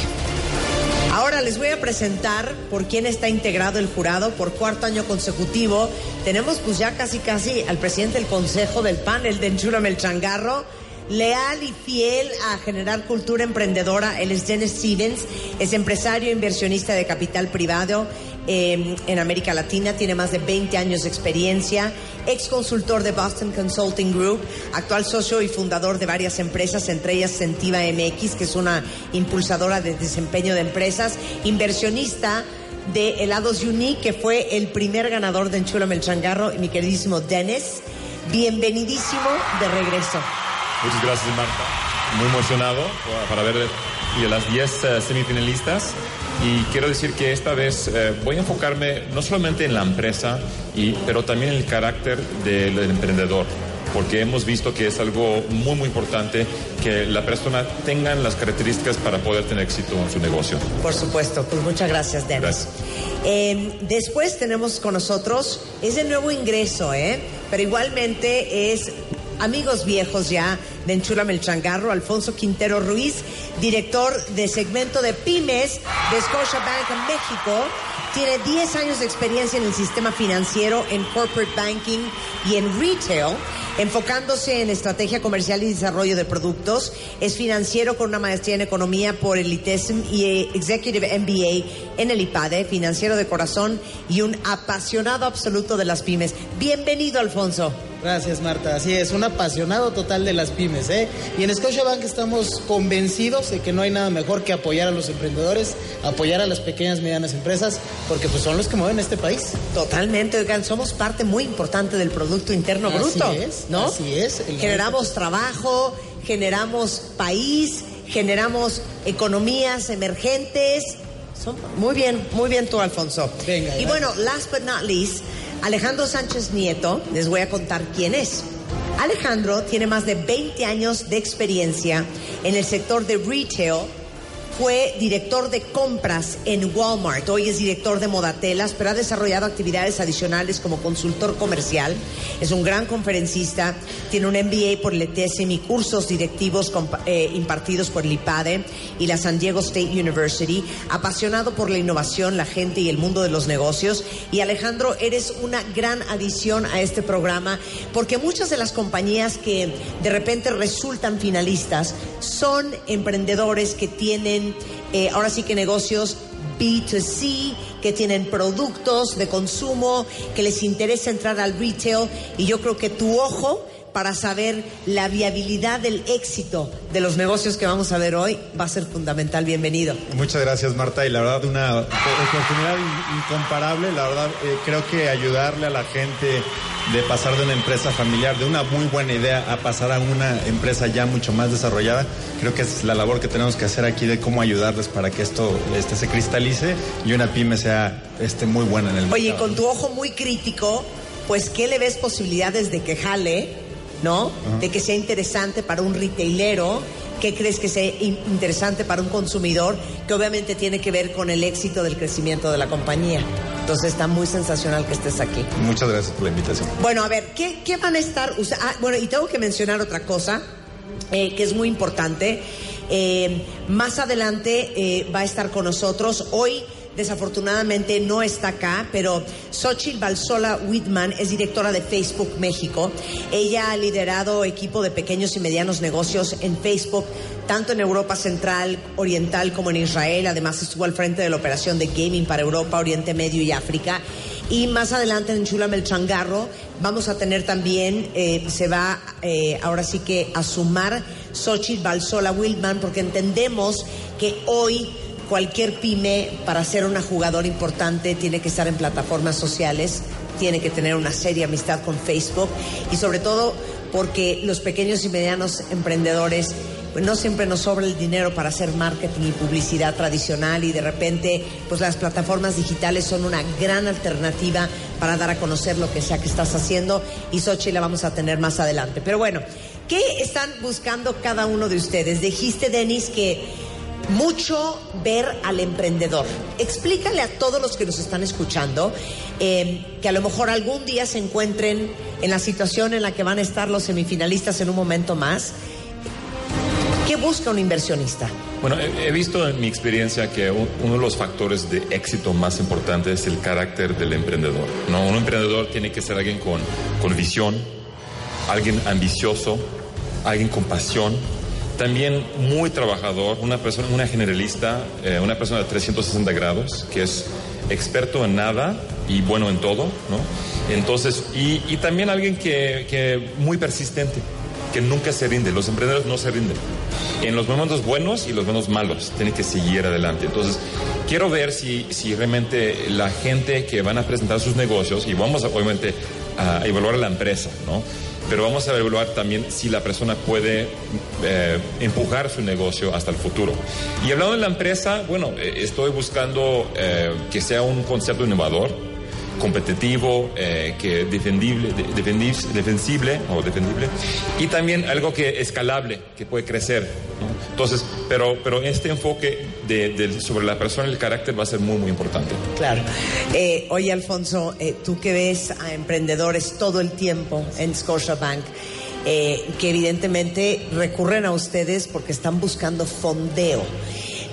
Ahora les voy a presentar por quién está integrado el jurado por cuarto año consecutivo. Tenemos pues ya casi casi al presidente del consejo del panel de Enchúlame el Changarro, leal y fiel a generar cultura emprendedora. Él es Dennis Stevens, es empresario inversionista de capital privado eh, en América Latina, tiene más de 20 años de experiencia, ex consultor de Boston Consulting Group, actual socio y fundador de varias empresas, entre ellas Sentiva MX, que es una impulsadora de desempeño de empresas, inversionista de Helados Unique, que fue el primer ganador de Enchúlame el Changarro, mi queridísimo Dennis. Bienvenidísimo de regreso. Muchas gracias, Marta. Muy emocionado para ver las 10 uh, semifinalistas. Y quiero decir que esta vez eh, voy a enfocarme no solamente en la empresa, y, pero también en el carácter del, del emprendedor porque hemos visto que es algo muy muy importante que la persona tenga las características para poder tener éxito en su negocio. Por supuesto, pues muchas gracias, Dennis. Gracias. Eh, después tenemos con nosotros, es de nuevo ingreso, ¿eh? pero igualmente es amigos viejos ya de Enchúlame el Changarro, Alfonso Quintero Ruiz, director de segmento de pymes de Scotiabank en México. Tiene 10 años de experiencia en el sistema financiero, en corporate banking y en retail, enfocándose en estrategia comercial y desarrollo de productos. Es financiero con una maestría en economía por el ITESM y Executive MBA en el IPADE, financiero de corazón y un apasionado absoluto de las pymes. Bienvenido, Alfonso. Gracias, Marta. Así es, un apasionado total de las pymes. ¿eh? Y en Scotiabank estamos convencidos de que no hay nada mejor que apoyar a los emprendedores, apoyar a las pequeñas y medianas empresas, porque pues son los que mueven este país. Totalmente, oigan, somos parte muy importante del Producto Interno Así Bruto. es, ¿no? así es. Generamos trabajo, generamos país, generamos economías emergentes. Son- muy bien, muy bien tú, Alfonso. Venga, y bueno, last but not least, Alejandro Sánchez Nieto, les voy a contar quién es. Alejandro tiene más de 20 años de experiencia en el sector de retail. Fue director de compras en Walmart. Hoy es director de Modatelas, pero ha desarrollado actividades adicionales como consultor comercial. Es un gran conferencista. Tiene un MBA por el ETSM y cursos directivos eh, impartidos por el IPADE y la San Diego State University. Apasionado por la innovación, la gente y el mundo de los negocios. Y Alejandro, eres una gran adición a este programa porque muchas de las compañías que de repente resultan finalistas son emprendedores que tienen eh, ahora sí que negocios B2C, que tienen productos de consumo, que les interesa entrar al retail. Y yo creo que tu ojo para saber la viabilidad del éxito de los negocios que vamos a ver hoy va a ser fundamental. Bienvenido. Muchas gracias, Marta. Y la verdad, una oportunidad in- incomparable. La verdad, eh, creo que ayudarle a la gente de pasar de una empresa familiar, de una muy buena idea, a pasar a una empresa ya mucho más desarrollada, creo que es la labor que tenemos que hacer aquí de cómo ayudarles para que esto este, se cristalice y una pyme sea este, muy buena en el Oye, mercado. con tu ojo muy crítico, pues ¿qué le ves posibilidades de que jale, no? De que sea interesante para un retailero. ¿Qué crees que sea in- interesante para un consumidor? Que obviamente tiene que ver con el éxito del crecimiento de la compañía. Entonces está muy sensacional que estés aquí. Muchas gracias por la invitación. Bueno, a ver, ¿qué, qué van a estar usa- ah, bueno, y tengo que mencionar otra cosa eh, que es muy importante. Eh, más adelante eh, va a estar con nosotros. Hoy, desafortunadamente, no está acá, pero Xochitl Balsola Whitman es directora de Facebook México. Ella ha liderado equipo de pequeños y medianos negocios en Facebook, tanto en Europa Central, Oriental como en Israel. Además, estuvo al frente de la operación de gaming para Europa, Oriente Medio y África. Y más adelante en Chulame el Changarro vamos a tener también, eh, se va eh, ahora sí que a sumar Xochitl Balsola Wildman, porque entendemos que hoy cualquier pyme para ser una jugadora importante tiene que estar en plataformas sociales, tiene que tener una seria amistad con Facebook y sobre todo porque los pequeños y medianos emprendedores pues no siempre nos sobra el dinero para hacer marketing y publicidad tradicional y de repente pues las plataformas digitales son una gran alternativa para dar a conocer lo que sea que estás haciendo y Sochi la vamos a tener más adelante. Pero bueno, ¿qué están buscando cada uno de ustedes? Dijiste, Denis, que mucho ver al emprendedor. Explícale a todos los que nos están escuchando eh, que a lo mejor algún día se encuentren en la situación en la que van a estar los semifinalistas en un momento más. ¿Qué busca un inversionista? Bueno, he, visto en mi experiencia que un- uno de los factores de éxito más importantes es el carácter del emprendedor. ¿no? Un emprendedor tiene que ser alguien con, con visión, alguien ambicioso, alguien con pasión, también muy trabajador, una persona, una generalista, eh, una persona de 360 grados, que es experto en nada y bueno en todo, ¿no? Entonces, y, también alguien que, que muy persistente, que nunca se rinde. Los emprendedores no se rinden. En los momentos buenos y los momentos malos, tienen que seguir adelante. Entonces, quiero ver si, si realmente la gente que van a presentar sus negocios, y vamos a, obviamente a evaluar la empresa, ¿no? Pero vamos a evaluar también si la persona puede eh, empujar su negocio hasta el futuro. Y hablando de la empresa, bueno, eh, estoy buscando eh, que sea un concepto innovador, competitivo, eh, que defendible, de- defendis- defensible o defendible, y también algo que escalable, que puede crecer. Entonces, pero, pero este enfoque de, de- sobre la persona y el carácter va a ser muy, muy importante. Claro. Eh, oye, Alfonso, eh, tú que ves a emprendedores todo el tiempo en Scotiabank, eh, que evidentemente recurren a ustedes porque están buscando fondeo.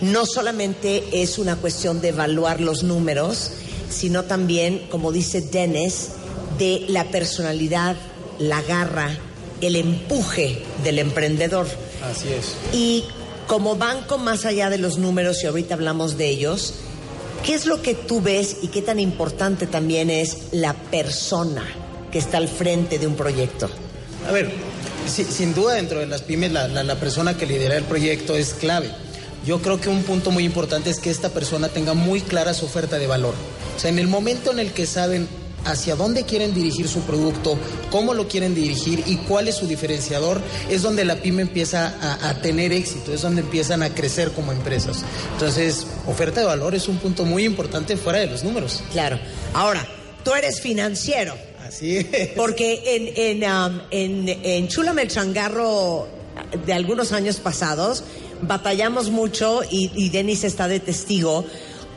No solamente es una cuestión de evaluar los números, sino también, como dice Dennis, de la personalidad, la garra, el empuje del emprendedor. Así es. Y como banco más allá de los números, y ahorita hablamos de ellos, ¿qué es lo que tú ves y qué tan importante también es la persona que está al frente de un proyecto? A ver, si- sin duda dentro de las pymes la, la- la persona que lidera el proyecto es clave. Yo creo que un punto muy importante es que esta persona tenga muy clara su oferta de valor. O sea, en el momento en el que saben hacia dónde quieren dirigir su producto, cómo lo quieren dirigir y cuál es su diferenciador, es donde la pyme empieza a, a tener éxito, es donde empiezan a crecer como empresas. Entonces, oferta de valor es un punto muy importante fuera de los números. Claro. Ahora, tú eres financiero. Así es. Porque en, en, um, en, en Chula el Changarro de algunos años pasados batallamos mucho y, y Denis está de testigo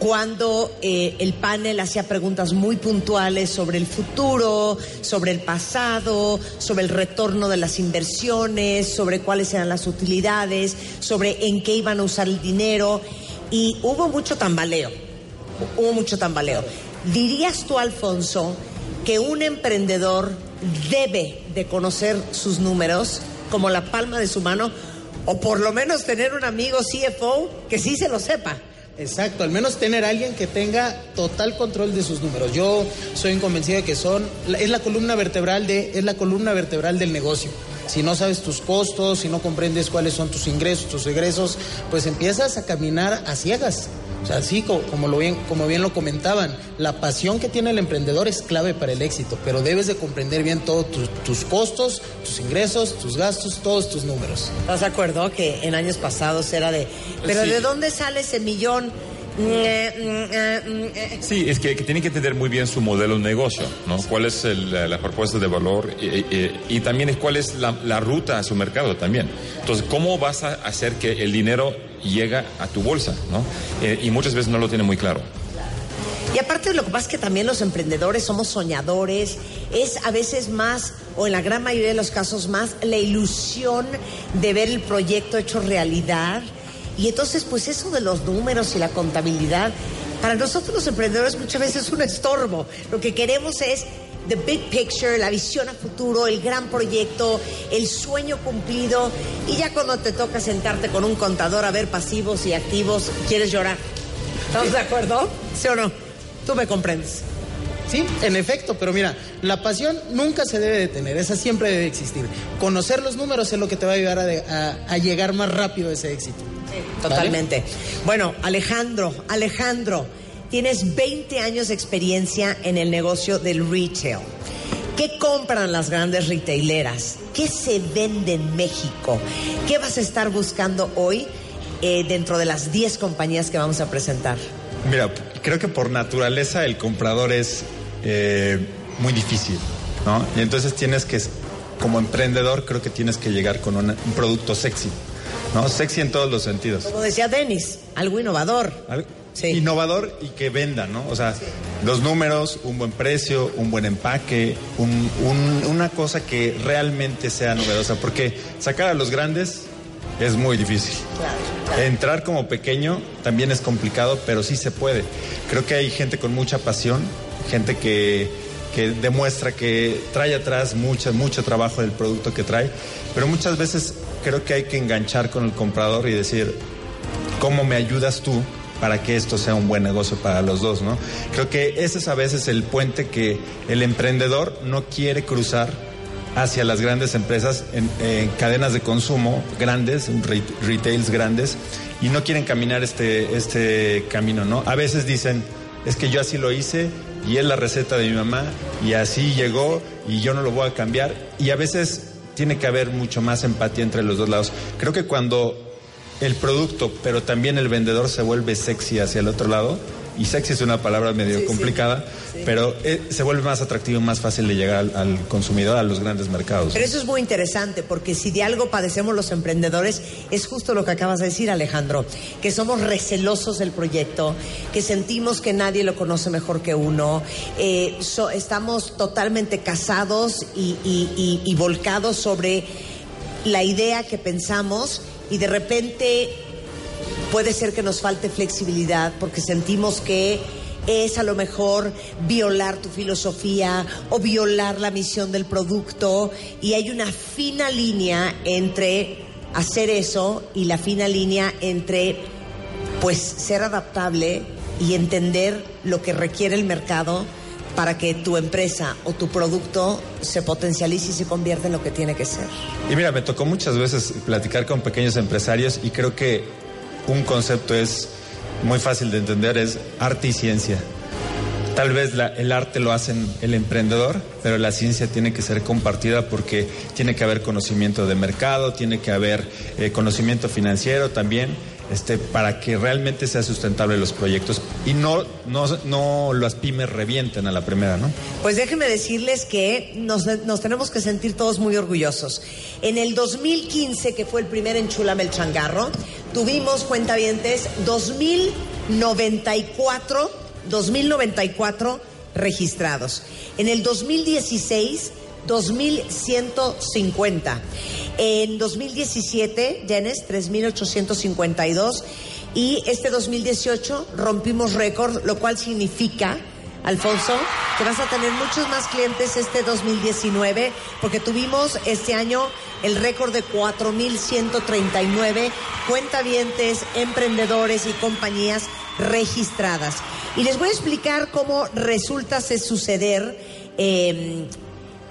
cuando eh, el panel hacía preguntas muy puntuales sobre el futuro, sobre el pasado, sobre el retorno de las inversiones, sobre cuáles eran las utilidades, sobre en qué iban a usar el dinero y hubo mucho tambaleo hubo mucho tambaleo. ¿Dirías tú, Alfonso, que un emprendedor debe de conocer sus números como la palma de su mano o por lo menos tener un amigo CFO que sí se lo sepa? Exacto, al menos tener a alguien que tenga total control de sus números. Yo soy convencido de que son es la columna vertebral de es la columna vertebral del negocio. Si no sabes tus costos, si no comprendes cuáles son tus ingresos, tus egresos, pues empiezas a caminar a ciegas. O sea, sí, co- como, lo bien, como bien lo comentaban, la pasión que tiene el emprendedor es clave para el éxito, pero debes de comprender bien todos tus, tus costos, tus ingresos, tus gastos, todos tus números. ¿Estás de acuerdo que en años pasados era de, pero Sí. ¿de dónde sale ese millón? Sí, es que, que tiene que entender muy bien su modelo de negocio, ¿no? ¿Cuál es el- la, propuesta de valor? Y, y- y también cuál es la, la ruta a su mercado también. Entonces, ¿cómo vas a hacer que el dinero llega a tu bolsa, ¿no? Eh, y muchas veces no lo tiene muy claro. Y aparte lo que pasa es que también los emprendedores somos soñadores, es a veces más, o en la gran mayoría de los casos más, la ilusión de ver el proyecto hecho realidad. Y entonces, pues eso de los números y la contabilidad, para nosotros los emprendedores muchas veces es un estorbo. Lo que queremos es the big picture, la visión a futuro, el gran proyecto, el sueño cumplido. Y ya cuando te toca sentarte con un contador a ver pasivos y activos, quieres llorar. ¿Estamos de acuerdo? ¿Sí o no? Tú me comprendes. Sí, en efecto, pero mira, la pasión nunca se debe detener, esa siempre debe existir. Conocer los números es lo que te va a ayudar a, de- a- a llegar más rápido a ese éxito. Totalmente. Bueno, Alejandro, Alejandro, tienes 20 años de experiencia en el negocio del retail. ¿Qué compran las grandes retaileras? ¿Qué se vende en México? ¿Qué vas a estar buscando hoy eh, dentro de las 10 compañías que vamos a presentar? Mira, creo que por naturaleza el comprador es eh, muy difícil, ¿no? Y entonces tienes que, como emprendedor, creo que tienes que llegar con una- un producto sexy, ¿no? Sexy en todos los sentidos. Como decía Denis, algo innovador. Algo Innovador y que venda, ¿no? O sea, los números, un buen precio, un buen empaque, un- un- una cosa que realmente sea novedosa, porque sacar a los grandes es muy difícil. Entrar como pequeño también es complicado, pero sí se puede. Creo que hay gente con mucha pasión, gente que, que demuestra que trae atrás mucho, mucho trabajo del producto que trae, pero muchas veces creo que hay que enganchar con el comprador y decir, ¿cómo me ayudas tú para que esto sea un buen negocio para los dos, ¿no? Creo que ese es a veces el puente que el emprendedor no quiere cruzar hacia las grandes empresas en, en cadenas de consumo grandes, retails grandes, y no quieren caminar este, este camino, ¿no? A veces dicen, es que yo así lo hice y es la receta de mi mamá y así llegó y yo no lo voy a cambiar. Y a veces tiene que haber mucho más empatía entre los dos lados. Creo que cuando el producto, pero también el vendedor se vuelve sexy hacia el otro lado. Y sexy es una palabra medio Sí, sí. complicada, pero eh, se vuelve más atractivo y más fácil de llegar al, al consumidor, a los grandes mercados. Pero eso es muy interesante porque si de algo padecemos los emprendedores es justo lo que acabas de decir Alejandro, que somos recelosos del proyecto, que sentimos que nadie lo conoce mejor que uno, eh, so- estamos totalmente casados y, y- y- y volcados sobre la idea que pensamos y de repente puede ser que nos falte flexibilidad porque sentimos que es a lo mejor violar tu filosofía o violar la misión del producto y hay una fina línea entre hacer eso y la fina línea entre pues ser adaptable y entender lo que requiere el mercado para que tu empresa o tu producto se potencialice y se convierta en lo que tiene que ser. Y mira, me tocó muchas veces platicar con pequeños empresarios y creo que un concepto es muy fácil de entender, es arte y ciencia. Tal vez el arte lo hacen el emprendedor, pero la ciencia tiene que ser compartida porque tiene que haber conocimiento de mercado, tiene que haber eh, conocimiento financiero también, este, para que realmente sea sustentable los proyectos y no, no, no las pymes revienten a la primera, ¿no? Pues déjenme decirles que nos, nos tenemos que sentir todos muy orgullosos. En el 2015, que fue el primer Enchulame el Changarro, tuvimos, cuentavientes, 2094, 2094 registrados. En el 2016, 2150. En 2017, Dennis, 3852. Y este 2018 rompimos récord, lo cual significa Alfonso, que vas a tener muchos más clientes este 2019, porque tuvimos este año el récord de 4.139 cuentavientes, emprendedores y compañías registradas. Y les voy a explicar cómo resulta suceder eh,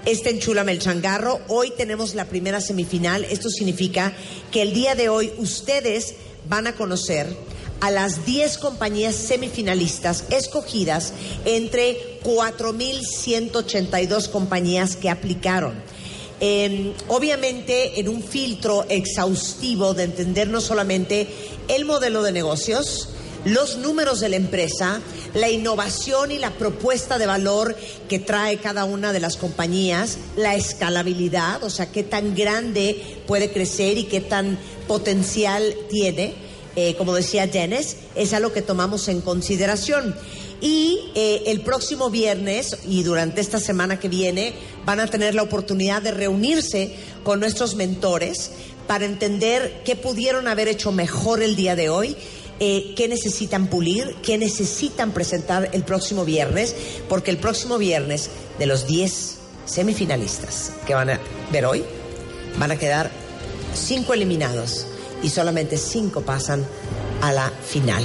este Enchúlame el Changarro. Hoy tenemos la primera semifinal. Esto significa que el día de hoy ustedes van a conocer a las 10 compañías semifinalistas escogidas entre 4.182 compañías que aplicaron. Eh, obviamente en un filtro exhaustivo de entender no solamente el modelo de negocios, los números de la empresa, la innovación y la propuesta de valor que trae cada una de las compañías, la escalabilidad, o sea, qué tan grande puede crecer y qué tan potencial tiene, eh, como decía Dennis, es algo que tomamos en consideración. Y eh, el próximo viernes y durante esta semana que viene van a tener la oportunidad de reunirse con nuestros mentores para entender qué pudieron haber hecho mejor el día de hoy eh, qué necesitan pulir, qué necesitan presentar el próximo viernes, porque el próximo viernes de los 10 semifinalistas que van a ver hoy, van a quedar 5 eliminados y solamente 5 pasan a la final.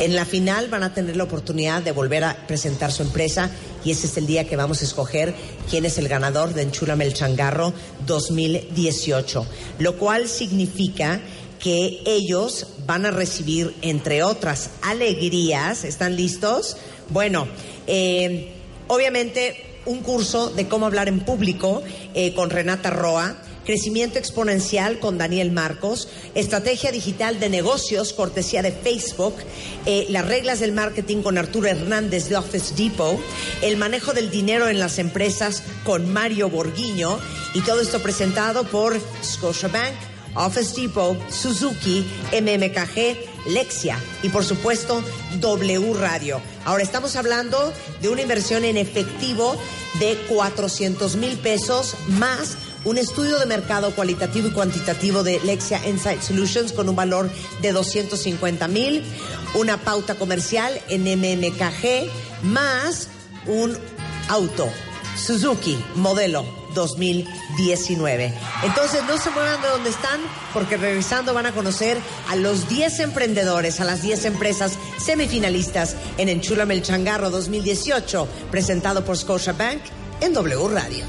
En la final van a tener la oportunidad de volver a presentar su empresa y ese es el día que vamos a escoger quién es el ganador de Enchúlame el Changarro 2018, lo cual significa que ellos van a recibir, entre otras alegrías, ¿están listos? Bueno, eh, obviamente un curso de cómo hablar en público eh, con Renata Roa. Crecimiento exponencial con Daniel Marcos, estrategia digital de negocios, cortesía de Facebook, eh, las reglas del marketing con Arturo Hernández de Office Depot, el manejo del dinero en las empresas con Mario Borguiño. Y todo esto presentado por Scotiabank, Office Depot, Suzuki, MMKG, Lexia y por supuesto W Radio. Ahora estamos hablando de una inversión en efectivo de 400 mil pesos más un estudio de mercado cualitativo y cuantitativo de Lexia Insight Solutions con un valor de 250 mil, una pauta comercial en MMKG más un auto Suzuki modelo 2019. Entonces no se muevan de donde están porque regresando van a conocer a los 10 emprendedores, a las 10 empresas semifinalistas en Enchúlame el Changarro 2018 presentado por Scotiabank en W Radio.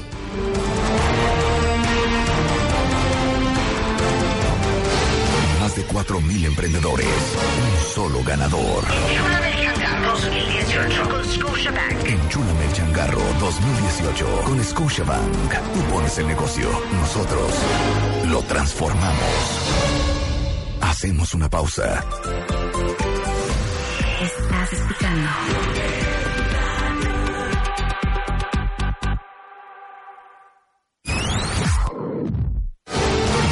4.000 emprendedores. Un solo ganador. Enchúlame el Changarro 2018 con Scotiabank. Enchúlame el changarro 2018 con Scotiabank. Tú pones el negocio, nosotros lo transformamos. Hacemos una pausa. Estás escuchando.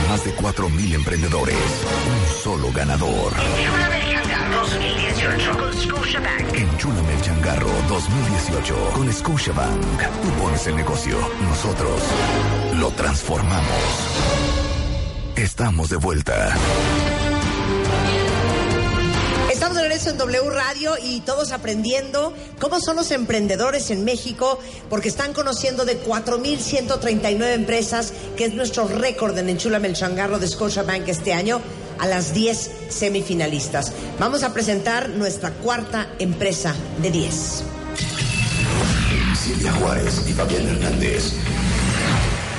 Más de 4.000 emprendedores. Solo ganador. Enchúlame el Changarro 2018 con Scotiabank. Enchúlame el changarro 2018 con Scotiabank. Tú pones el negocio, nosotros lo transformamos. Estamos de vuelta. Estamos de regreso en W Radio y todos aprendiendo cómo son los emprendedores en México, porque están conociendo de 4.139 empresas, que es nuestro récord en Enchúlame el Changarro de Scotiabank este año, a las 10 semifinalistas. Vamos a presentar nuestra cuarta empresa de 10. Silvia Juárez y Fabián Hernández.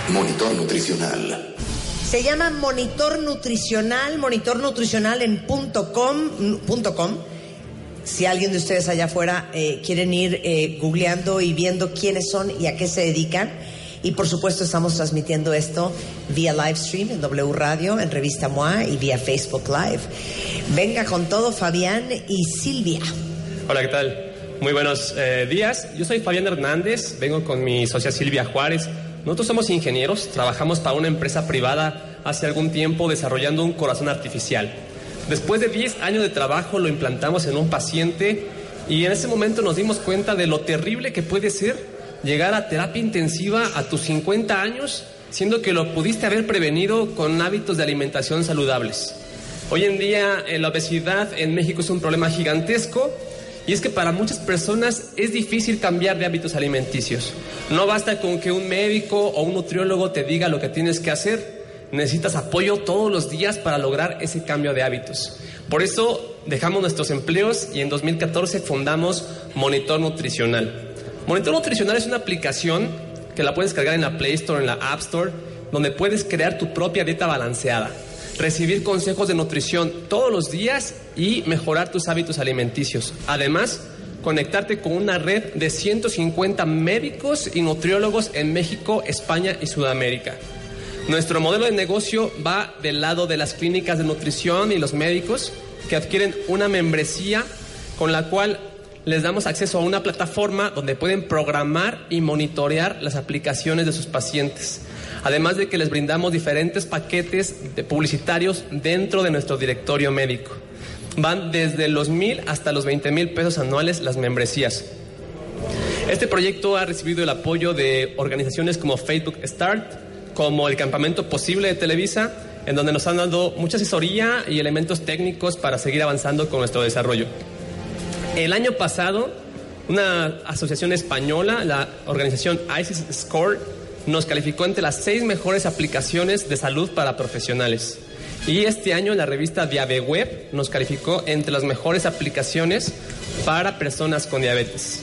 Monitor nutricional. Se llama Monitor Nutricional, Monitor Nutricional en punto com, punto com. Si alguien de ustedes allá afuera eh, quieren ir eh, googleando y viendo quiénes son y a qué se dedican. Y por supuesto estamos transmitiendo esto vía live stream en W Radio, en Revista MOA y vía Facebook Live. Venga con todo Fabián y Silvia. Hola, ¿qué tal? Muy buenos eh, días. Yo soy Fabián Hernández, vengo con mi socia Silvia Juárez. Nosotros somos ingenieros, trabajamos para una empresa privada hace algún tiempo desarrollando un corazón artificial. Después de 10 años de trabajo lo implantamos en un paciente y en ese momento nos dimos cuenta de lo terrible que puede ser llegar a terapia intensiva a tus 50 años, siendo que lo pudiste haber prevenido con hábitos de alimentación saludables. Hoy en día eh, la obesidad en México es un problema gigantesco y es que para muchas personas es difícil cambiar de hábitos alimenticios. No basta con que un médico o un nutriólogo te diga lo que tienes que hacer. Necesitas apoyo todos los días para lograr ese cambio de hábitos. Por eso dejamos nuestros empleos y en 2014 fundamos Monitor Nutricional. Monitor Nutricional es una aplicación que la puedes cargar en la Play Store, en la App Store, donde puedes crear tu propia dieta balanceada recibir consejos de nutrición todos los días y mejorar tus hábitos alimenticios. Además, conectarte con una red de 150 médicos y nutriólogos en México, España y Sudamérica. Nuestro modelo de negocio va del lado de las clínicas de nutrición y los médicos que adquieren una membresía con la cual les damos acceso a una plataforma donde pueden programar y monitorear las aplicaciones de sus pacientes además de que les brindamos diferentes paquetes de publicitarios dentro de nuestro directorio médico. Van desde los mil hasta los 20 mil pesos anuales las membresías. Este proyecto ha recibido el apoyo de organizaciones como Facebook Start, como el Campamento Posible de Televisa, en donde nos han dado mucha asesoría y elementos técnicos para seguir avanzando con nuestro desarrollo. El año pasado, una asociación española, la organización ISIS Score, nos calificó entre las seis mejores aplicaciones de salud para profesionales. Y este año la revista Diabeweb nos calificó entre las mejores aplicaciones para personas con diabetes.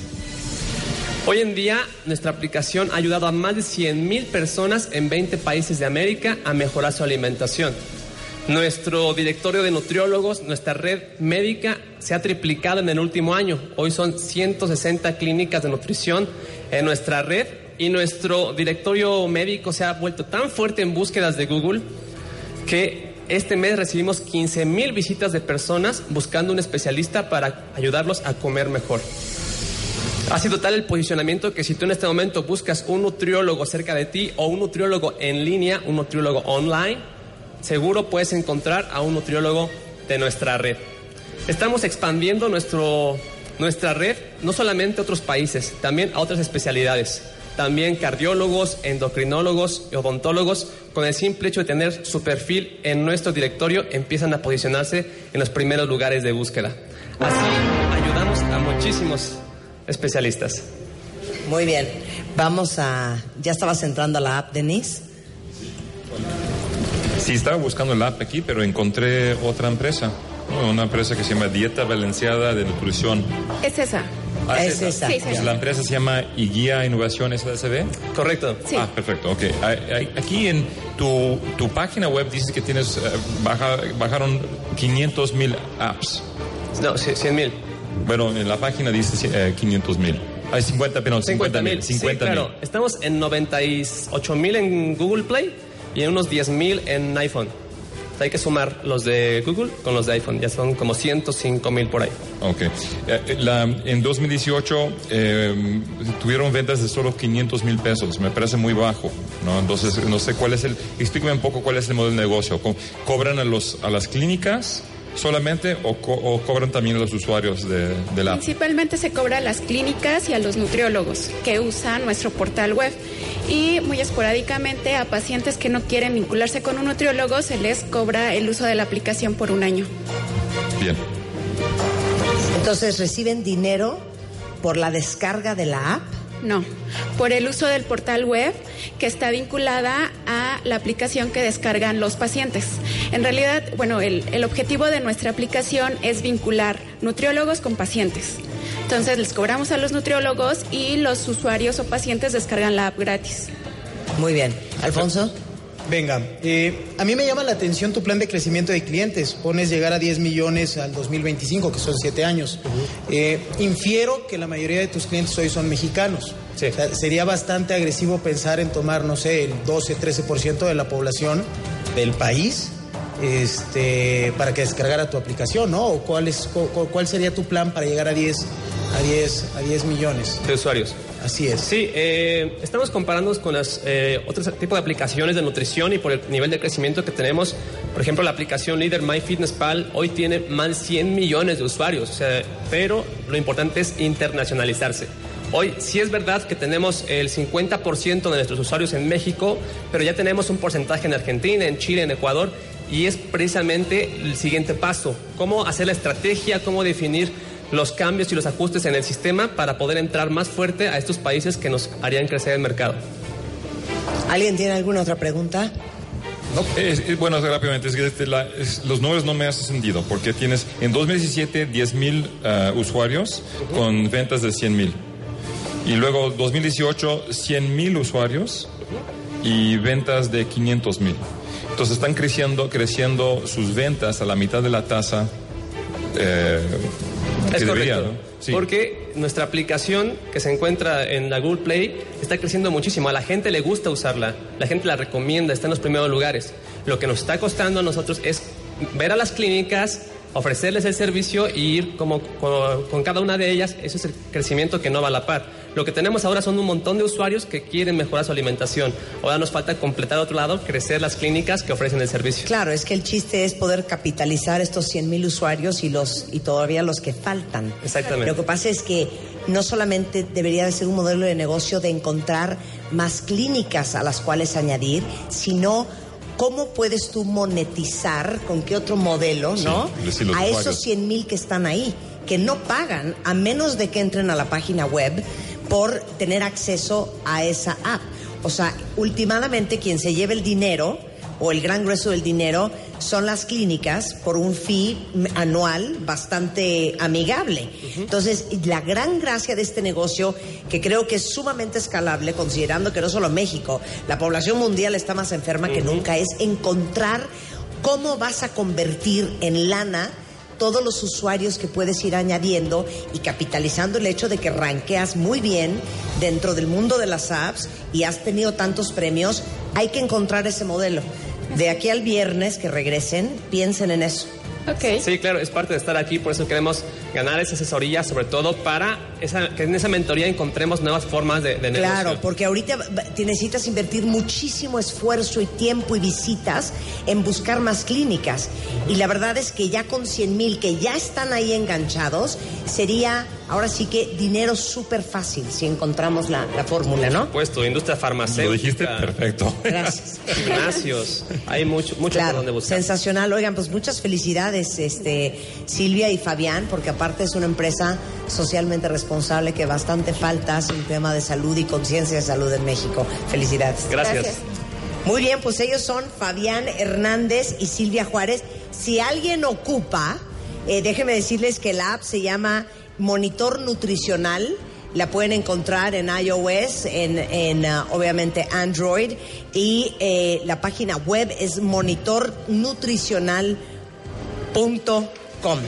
Hoy en día, nuestra aplicación ha ayudado a más de 100.000 personas en 20 países de América a mejorar su alimentación. Nuestro directorio de nutriólogos, nuestra red médica, se ha triplicado en el último año. Hoy son 160 clínicas de nutrición en nuestra red y nuestro directorio médico se ha vuelto tan fuerte en búsquedas de Google que este mes recibimos 15 mil visitas de personas buscando un especialista para ayudarlos a comer mejor. Ha sido tal el posicionamiento que si tú en este momento buscas un nutriólogo cerca de ti o un nutriólogo en línea, un nutriólogo online, seguro puedes encontrar a un nutriólogo de nuestra red. Estamos expandiendo nuestro, nuestra red no solamente a otros países, también a otras especialidades. También cardiólogos, endocrinólogos y odontólogos, con el simple hecho de tener su perfil en nuestro directorio, empiezan a posicionarse en los primeros lugares de búsqueda. Así ayudamos a muchísimos especialistas. Muy bien. Vamos a. ¿Ya estabas entrando a la app, Denise? Sí, estaba buscando la app aquí, pero encontré otra empresa. Una empresa que se llama Dieta Balanceada de Nutrición. Es esa. Ah, Es esa. Sí, sí. La empresa se llama Iguía Innovación SDCB. Correcto. Sí. Ah, perfecto, ok. Aquí en tu, tu página web dices que tienes, eh, baja- bajaron 500 mil apps. No, 100 mil. Bueno, en la página dice 500 mil. Hay 50, pero 50 mil. 50 sí, mil. claro. Estamos en 98 mil en Google Play y unos 10 mil en iPhone. Hay que sumar los de Google con los de iPhone. Ya son como 105 mil por ahí. Ok. Eh, la- en 2018 eh, tuvieron ventas de solo 500 mil pesos. Me parece muy bajo. ¿no? Entonces, no sé cuál es el. Explícame un poco cuál es el modelo de negocio. Co- ¿Cobran a, los, a las clínicas solamente o, co- o cobran también a los usuarios de, de la app? Principalmente se cobra a las clínicas y a los nutriólogos que usan nuestro portal web. Y muy esporádicamente a pacientes que no quieren vincularse con un nutriólogo se les cobra el uso de la aplicación por un año. Bien. Entonces, ¿reciben dinero por la descarga de la app? No, por el uso del portal web que está vinculada a la aplicación que descargan los pacientes. En realidad, bueno, el, el objetivo de nuestra aplicación es vincular nutriólogos con pacientes. Entonces les cobramos a los nutriólogos y los usuarios o pacientes descargan la app gratis. Muy bien. Alfonso. Venga, eh, a mí me llama la atención tu plan de crecimiento de clientes. Pones llegar a 10 millones al 2025, que son 7 años. Eh, infiero que la mayoría de tus clientes hoy son mexicanos. Sí. O sea, sería bastante agresivo pensar en tomar, no sé, el 12-13% de la población del país este, para que descargara tu aplicación, ¿no? ¿O cuál, es, cu- cuál sería tu plan para llegar a 10, a 10, a 10 millones? De usuarios. Así es. Sí, eh, estamos comparándonos con los eh, otros tipos de aplicaciones de nutrición y por el nivel de crecimiento que tenemos. Por ejemplo, la aplicación líder MyFitnessPal hoy tiene más de 100 millones de usuarios, o sea, pero lo importante es internacionalizarse. Hoy sí es verdad que tenemos el 50% de nuestros usuarios en México, pero ya tenemos un porcentaje en Argentina, en Chile, en Ecuador, y es precisamente el siguiente paso, cómo hacer la estrategia, cómo definir los cambios y los ajustes en el sistema para poder entrar más fuerte a estos países que nos harían crecer el mercado. ¿Alguien tiene alguna otra pregunta? Es- es- bueno, rápidamente, es que este, la- es- los números no me hacen sentido, porque tienes en 2017 10 mil eh, usuarios con ventas de 100 mil. Y luego 2018 100 mil usuarios y ventas de 500 mil. Entonces están creciendo, creciendo sus ventas a la mitad de la tasa. eh, Es debería, correcto. ¿no? Sí. Porque nuestra aplicación que se encuentra en la Google Play está creciendo muchísimo. A la gente le gusta usarla. La gente la recomienda, está en los primeros lugares. Lo que nos está costando a nosotros es ver a las clínicas, ofrecerles el servicio y ir como, con cada una de ellas. Eso es el crecimiento que no va a la par. Lo que tenemos ahora son un montón de usuarios que quieren mejorar su alimentación. Ahora nos falta completar a otro lado, crecer las clínicas que ofrecen el servicio. Claro, es que el chiste es poder capitalizar estos 100 mil usuarios y, los, y todavía los que faltan. Exactamente. Lo que pasa es que no solamente debería de ser un modelo de negocio de encontrar más clínicas a las cuales añadir, sino cómo puedes tú monetizar, con qué otro modelo, Sí, ¿no? A esos 100 mil que están ahí, que no pagan a menos de que entren a la página web por tener acceso a esa app. O sea, últimamente quien se lleve el dinero o el gran grueso del dinero son las clínicas por un fee anual bastante amigable. Entonces, la gran gracia de este negocio, que creo que es sumamente escalable, considerando que no solo México, la población mundial está más enferma que nunca, es encontrar cómo vas a convertir en lana todos los usuarios que puedes ir añadiendo y capitalizando el hecho de que ranqueas muy bien dentro del mundo de las apps y has tenido tantos premios, hay que encontrar ese modelo. De aquí al viernes que regresen, piensen en eso. Ok. Sí, claro, es parte de estar aquí, por eso queremos ganar esa asesoría, sobre todo para esa, que en esa mentoría encontremos nuevas formas de, de negocio. Claro, porque ahorita te necesitas invertir muchísimo esfuerzo y tiempo y visitas en buscar más clínicas. Y la verdad es que ya con 100 mil que ya están ahí enganchados, sería ahora sí que dinero súper fácil si encontramos la, la fórmula, ¿no? Puesto, industria farmacéutica. Lo dijiste perfecto. Gracias. Gimnasios. Hay mucho, mucho por donde buscar. sensacional. Oigan, pues muchas felicidades, este, Silvia y Fabián, porque aparte es una empresa socialmente responsable que bastante falta hace un tema de salud y conciencia de salud en México. Felicidades. Gracias. Gracias. Muy bien, pues ellos son Fabián Hernández y Silvia Juárez. Si alguien ocupa, eh, déjenme decirles que la app se llama Monitor Nutricional. La pueden encontrar en iOS, en, ah, obviamente Android y eh, la página web es monitornutricional.com.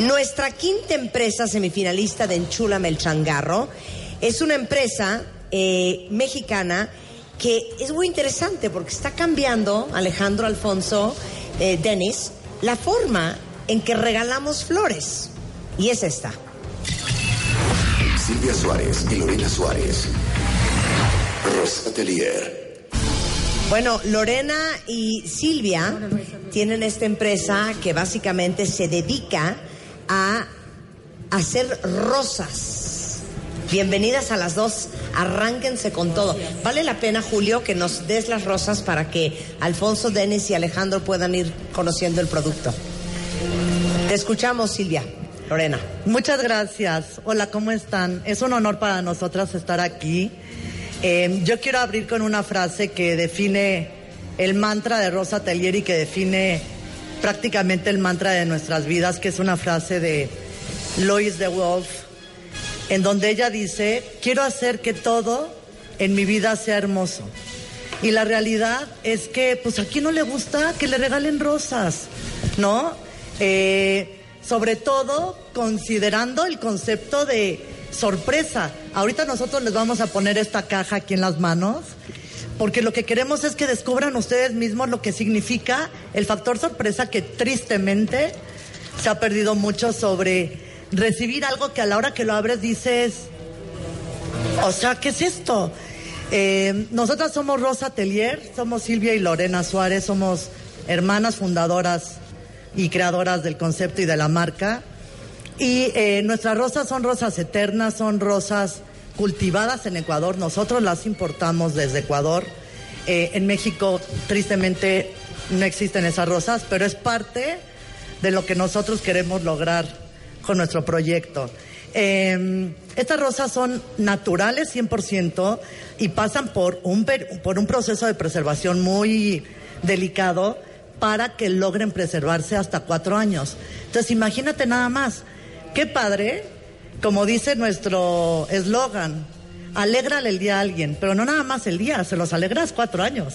Nuestra quinta empresa semifinalista de Enchúlame el Changarro es una empresa eh, mexicana que es muy interesante porque está cambiando, Alejandro Alfonso, eh, Denis, la forma en que regalamos flores. Y es esta. Silvia Suárez y Lorena Suárez. Rosa Atelier. Bueno, Lorena y Silvia tienen esta empresa que básicamente se dedica a hacer rosas. Bienvenidas a las dos, arránquense con todo. Vale la pena, Julio, que nos des las rosas para que Alfonso, Denis y Alejandro puedan ir conociendo el producto. Te escuchamos, Silvia. Lorena. Muchas gracias. Hola, ¿cómo están? Es un honor para nosotras estar aquí. Eh, yo quiero abrir con una frase que define el mantra de Rosa Atelier y que define prácticamente el mantra de nuestras vidas, que es una frase de Lois de Wolf, en donde ella dice, quiero hacer que todo en mi vida sea hermoso. Y la realidad es que, pues a quién no le gusta que le regalen rosas, ¿no? Eh, sobre todo considerando el concepto de sorpresa. Ahorita nosotros les vamos a poner esta caja aquí en las manos, porque lo que queremos es que descubran ustedes mismos lo que significa el factor sorpresa que tristemente se ha perdido mucho sobre recibir algo que a la hora que lo abres dices, o sea, ¿qué es esto? Eh, nosotras somos Rosa Atelier, somos Silvia y Lorena Suárez, somos hermanas fundadoras y creadoras del concepto y de la marca. Y eh, nuestras rosas son rosas eternas, son rosas cultivadas en Ecuador. Nosotros las importamos desde Ecuador. Eh, en México, tristemente, no existen esas rosas, pero es parte de lo que nosotros queremos lograr con nuestro proyecto. Eh, estas rosas son naturales 100% y pasan por un, por un proceso de preservación muy delicado para que logren preservarse hasta cuatro años. Entonces, imagínate nada más. Qué padre, como dice nuestro eslogan, alégrale el día a alguien, pero no nada más el día, se los alegras cuatro años.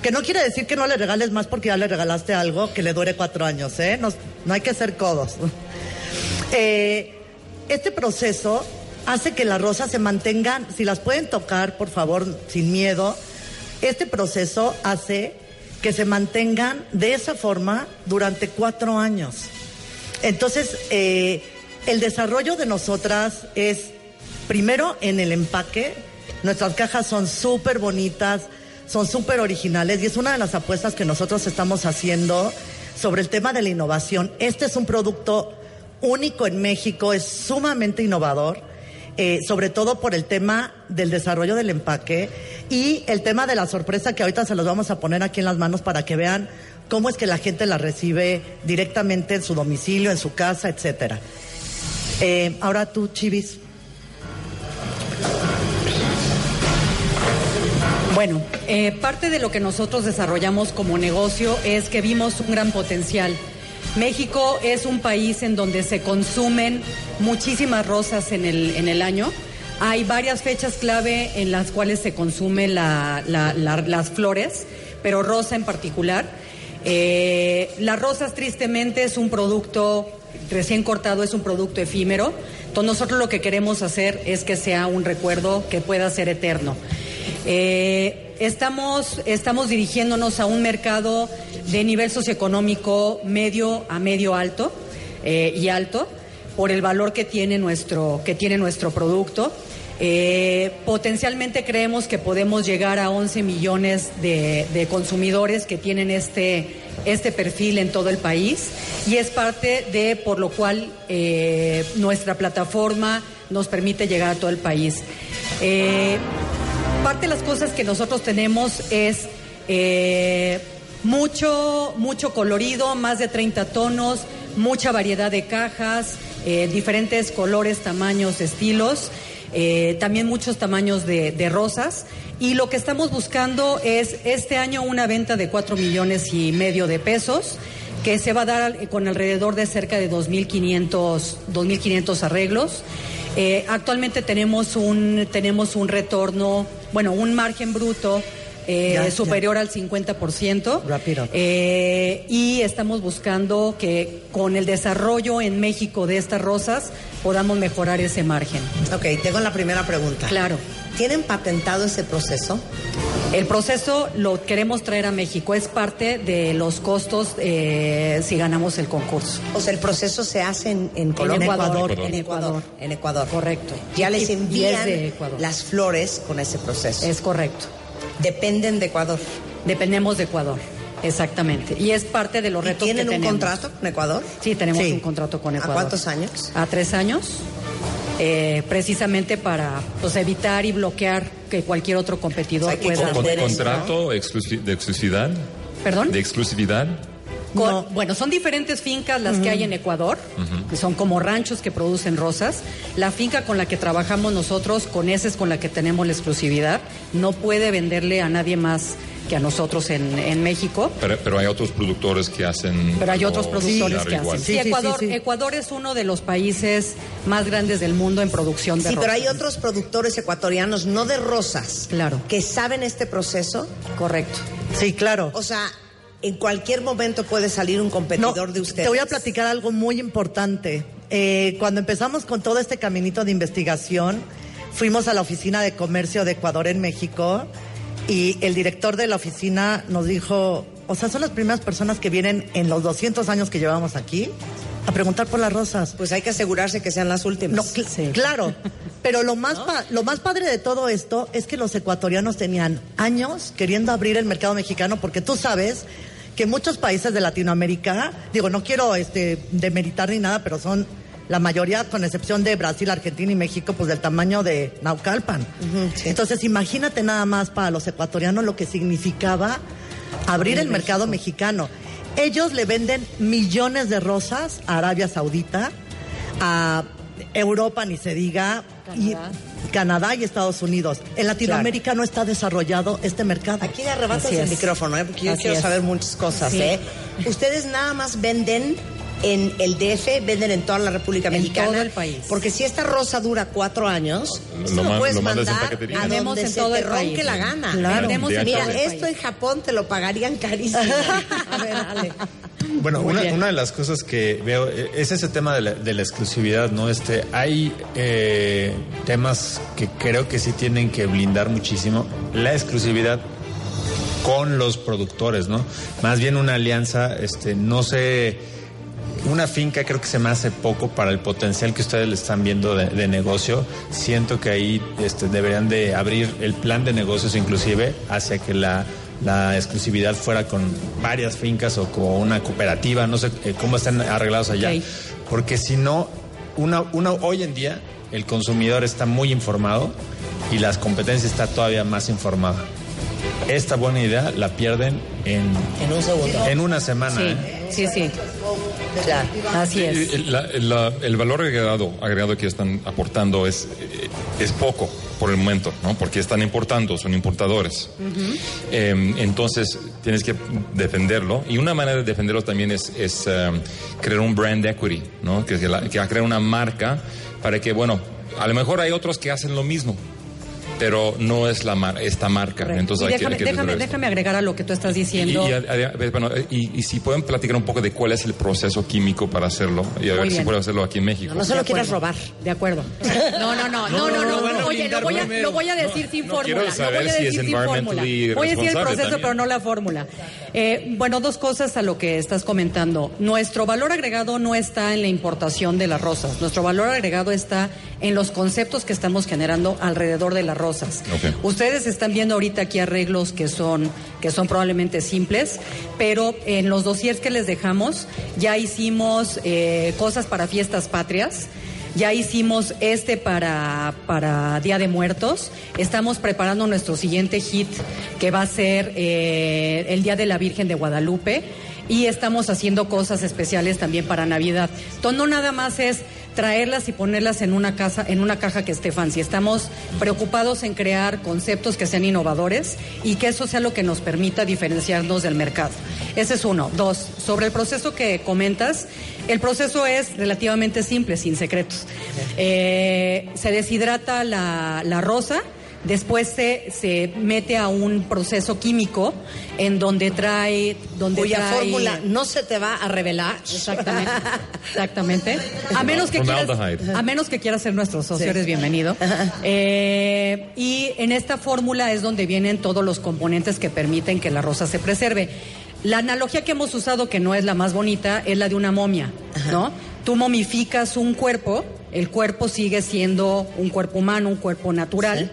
Que no quiere decir que no le regales más porque ya le regalaste algo que le dure cuatro años, ¿eh? No, no hay que ser codos. Eh, este proceso hace que las rosas se mantengan, si las pueden tocar, por favor, sin miedo, este proceso hace que se mantengan de esa forma durante cuatro años. Entonces, eh, el desarrollo de nosotras es, primero, en el empaque. Nuestras cajas son súper bonitas, son súper originales y es una de las apuestas que nosotros estamos haciendo sobre el tema de la innovación. Este es un producto único en México, es sumamente innovador. Eh, sobre todo por el tema del desarrollo del empaque y el tema de la sorpresa que ahorita se los vamos a poner aquí en las manos para que vean cómo es que la gente la recibe directamente en su domicilio, en su casa, etcétera. Eh, ahora tú, Chivis. Bueno, eh, parte de lo que nosotros desarrollamos como negocio es que vimos un gran potencial. México es un país en donde se consumen muchísimas rosas en el, en el año. Hay varias fechas clave en las cuales se consumen la- la- la- las flores, pero rosa en particular. Eh, las rosas tristemente es un producto recién cortado, es un producto efímero. Entonces nosotros lo que queremos hacer es que sea un recuerdo que pueda ser eterno. Eh, estamos, estamos dirigiéndonos a un mercado de nivel socioeconómico medio a medio alto eh, y alto por el valor que tiene nuestro, que tiene nuestro producto. Eh, potencialmente creemos que podemos llegar a 11 millones de, consumidores que tienen este, este perfil en todo el país y es parte de por lo cual nuestra plataforma nos permite llegar a todo el país. Parte de las cosas que nosotros tenemos es eh, mucho, mucho colorido, más de 30 tonos, mucha variedad de cajas, eh, diferentes colores, tamaños, estilos, eh, también muchos tamaños de, de rosas. Y lo que estamos buscando es este año una venta de 4 millones y medio de pesos que se va a dar con alrededor de cerca de 2.500 2.500 arreglos. Eh, actualmente tenemos un, tenemos un retorno, bueno, un margen bruto eh, Ya, ya. superior al 50%. Rápido. Eh, y estamos buscando que con el desarrollo en México de estas rosas podamos mejorar ese margen. Ok, tengo la primera pregunta. Claro. ¿Tienen patentado ese proceso? El proceso lo queremos traer a México, es parte de los costos eh, si ganamos el concurso. O sea, el proceso se hace en, en Colombia. Ecuador, En en Ecuador. Ecuador. En Ecuador. Correcto. Ya les envían Ecuador. las flores con ese proceso. Es correcto. Dependen de Ecuador. Dependemos de Ecuador, exactamente. Y es parte de los ¿Y retos tienen que un tenemos. contrato con Ecuador? Sí, tenemos Sí. un contrato con ¿A Ecuador. cuántos años? A tres años, eh, precisamente para pues, evitar y bloquear que cualquier otro competidor pueda... Con- Interés, contrato exclusi- de exclusividad. ¿Perdón? De exclusividad. Con- Bueno, son diferentes fincas las que hay en Ecuador, que son como ranchos que producen rosas. La finca con la que trabajamos nosotros, con esa es con la que tenemos la exclusividad. No puede venderle a nadie más que a nosotros en, en México. Pero, pero hay otros productores que hacen. Pero hay otros productores que igual. hacen. Sí, Ecuador, sí, sí. Ecuador es uno de los países más grandes del mundo en producción de Sí, pero hay otros productores ecuatorianos, no de rosas, Claro. que saben este proceso. Correcto. Sí, claro. O sea, en cualquier momento puede salir un competidor de ustedes. Te voy a platicar algo muy importante. Eh, cuando empezamos con todo este caminito de investigación, fuimos a la oficina de comercio de Ecuador en México y el director de la oficina nos dijo, o sea, son las primeras personas que vienen en los 200 años que llevamos aquí a preguntar por las rosas. Pues hay que asegurarse que sean las últimas. No, cl- claro. Pero lo más, pa- lo más padre de todo esto es que los ecuatorianos tenían años queriendo abrir el mercado mexicano porque tú sabes que muchos países de Latinoamérica, digo, no quiero este, demeritar ni nada, pero son la mayoría, con excepción de Brasil, Argentina y México, pues del tamaño de Naucalpan. Entonces, imagínate nada más para los ecuatorianos lo que significaba abrir el mercado mexicano. Ellos le venden millones de rosas a Arabia Saudita, a Europa ni se diga, y Canadá y Estados Unidos. En Latinoamérica no está desarrollado este mercado. Aquí le arrebatas el micrófono, ¿eh? porque yo Así quiero es. saber muchas cosas. Sí. ¿eh? Ustedes nada más venden en el DF, venden en toda la República En Mexicana. todo el país. Porque si esta rosa dura cuatro años, Lo esto lo, ma- puedes lo en mandar paquetería. a donde en se todo te el ronque país. la gana. Claro. En Mira, esto en Japón te lo pagarían carísimo. a ver, Ale. Bueno, una, de las cosas que veo eh, es ese tema de la, de la exclusividad, ¿no? Este, hay eh, temas que creo que sí tienen que blindar muchísimo. La exclusividad con los productores, ¿no? Más bien una alianza, este, no sé, una finca creo que se me hace poco para el potencial que ustedes le están viendo de, de negocio. Siento que ahí este, deberían de abrir el plan de negocios inclusive hacia que la, la exclusividad fuera con varias fincas o con una cooperativa, no sé eh, cómo están arreglados allá. Porque si no, una, una, hoy en día el consumidor está muy informado y las competencias está todavía más informada. Esta buena idea la pierden en, En un segundo. en una semana. Sí. ¿eh? Sí, sí. Así es. El, la- la- el valor agregado, agregado que están aportando es, eh, es poco por el momento, ¿no? Porque están importando, son importadores. Eh, entonces tienes que defenderlo y una manera de defenderlo también es, es, eh, crear un brand equity, ¿no? Que, que, la- que crear una marca para que, bueno, a lo mejor hay otros que hacen lo mismo, pero no es la mar- esta marca. Entonces Y hay que- déjame, hay que déjame, déjame agregar a lo que tú estás diciendo. y a- a- bueno, y- y si pueden platicar un poco de cuál es el proceso químico para hacerlo y a Muy ver si pueden hacerlo aquí en México. No se lo quieras robar. De acuerdo. No, no, no, no, no, no. no, Oye, lo voy, a, lo voy a decir sin no fórmula. saber voy a si es decir sin fórmula. Voy a decir el proceso, también. pero no la fórmula. Eh, bueno, dos cosas a lo que estás comentando. Nuestro valor agregado no está en la importación de las rosas. Nuestro valor agregado está en los conceptos que estamos generando alrededor de las rosas. Ustedes están viendo ahorita aquí arreglos que son, que son probablemente simples, pero en los dossiers que les dejamos ya hicimos eh, cosas para fiestas patrias. Ya hicimos este para, para Día de Muertos. Estamos preparando nuestro siguiente hit, que va a ser eh, el Día de la Virgen de Guadalupe. Y estamos haciendo cosas especiales también para Navidad. Entonces, no nada más es traerlas y ponerlas en una casa, en una caja que esté fancy. Estamos preocupados en crear conceptos que sean innovadores y que eso sea lo que nos permita diferenciarnos del mercado. Ese es uno. Dos, sobre el proceso que comentas, el proceso es relativamente simple, sin secretos. Eh, se deshidrata la, la rosa. Después se, se mete a un proceso químico en donde trae... Donde Cuya trae- fórmula no se te va a revelar. Exactamente. Exactamente. A menos que quieras, a menos que quieras ser nuestro socio, Sí. eres bienvenido. Eh, y en esta fórmula es donde vienen todos los componentes que permiten que la rosa se preserve. La analogía que hemos usado, que no es la más bonita, es la de una momia, ¿no? Tú momificas un cuerpo, el cuerpo sigue siendo un cuerpo humano, un cuerpo natural,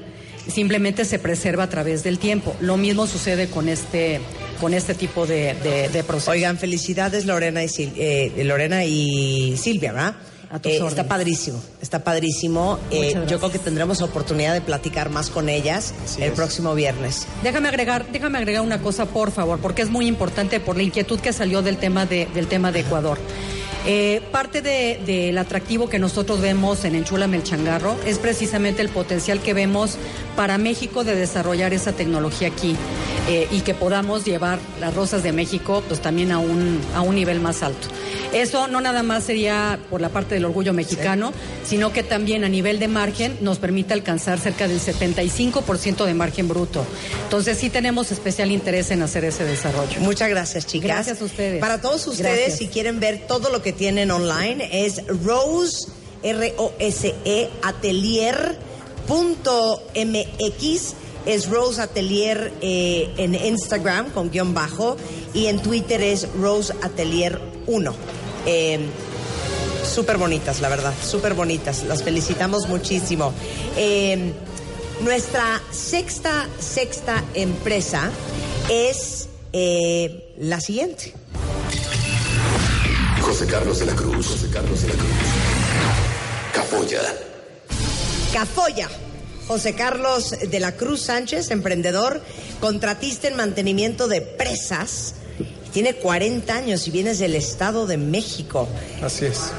simplemente se preserva a través del tiempo. Lo mismo sucede con este, con este tipo de, de, de proceso. Oigan, felicidades Lorena y, Sil- eh, Lorena y Silvia, ¿verdad? tus Eh, está padrísimo, está padrísimo. Eh, yo creo que tendremos oportunidad de platicar más con ellas el próximo viernes. Déjame agregar, déjame agregar una cosa, por favor, porque es muy importante por la inquietud que salió del tema de, del tema de Ecuador. Eh, parte de- del atractivo que nosotros vemos en Enchúlame el Changarro es precisamente el potencial que vemos para México de desarrollar esa tecnología aquí eh, y que podamos llevar las rosas de México pues también a un, a un nivel más alto. Eso no nada más sería por la parte del orgullo mexicano, sino que también a nivel de margen nos permite alcanzar cerca del 75% de margen bruto. Entonces sí tenemos especial interés en hacer ese desarrollo. Muchas gracias, chicas. Gracias a ustedes. Para todos ustedes, Gracias. si quieren ver todo lo que tienen online, es Rose, R-O-S-E, atelier.mx. Es Rose Atelier eh, en Instagram con guion bajo y en Twitter es Rose Atelier 1. Eh, súper bonitas, la verdad, súper bonitas. Las felicitamos muchísimo. Eh, nuestra sexta, sexta empresa es eh, la siguiente. José Carlos de la Cruz. José Carlos de la Cruz. Capoya. Cafoya. José Carlos de la Cruz Sánchez, emprendedor, contratista en mantenimiento de presas. Tiene 40 años y vienes del Estado de México. Así es.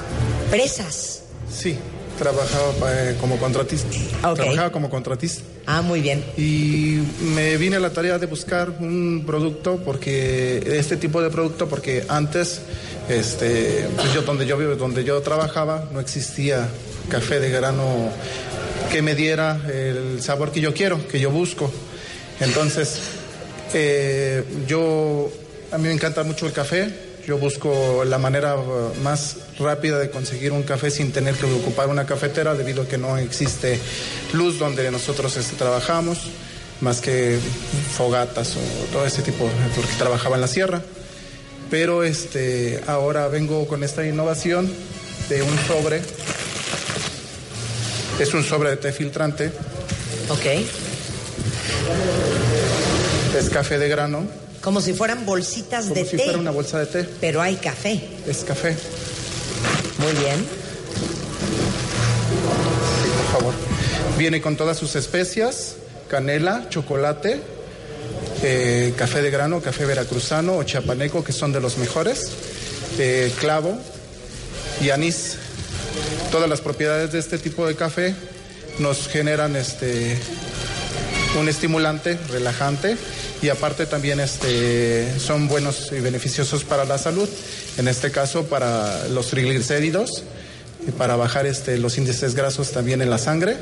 Presas. Sí, trabajaba eh, como contratista. Trabajaba como contratista. Ah, muy bien. Y me vine a la tarea de buscar un producto porque este tipo de producto porque antes este pues yo donde yo vivo, donde yo trabajaba no existía café de grano que me diera el sabor que yo quiero, que yo busco. Entonces, eh, yo a mí me encanta mucho el café. Yo busco la manera uh, más rápida de conseguir un café sin tener que ocupar una cafetera debido a que no existe luz donde nosotros este, trabajamos, más que fogatas o todo ese tipo, porque trabajaba en la sierra. Pero este, ahora vengo con esta innovación de un sobre. Es un sobre de té filtrante. Ok. Es café de grano. Como si fueran bolsitas Como de si té. fuera una bolsa de té. Pero hay café. Es café. Muy bien. Sí, por favor. Viene con todas sus especias, canela, chocolate, eh, café de grano, café veracruzano o chiapaneco, que son de los mejores. eh, clavo y anís. Todas las propiedades de este tipo de café nos generan este, un estimulante, relajante y aparte también este, son buenos y beneficiosos para la salud, en este caso para los triglicéridos, para bajar este, los índices grasos también en la sangre.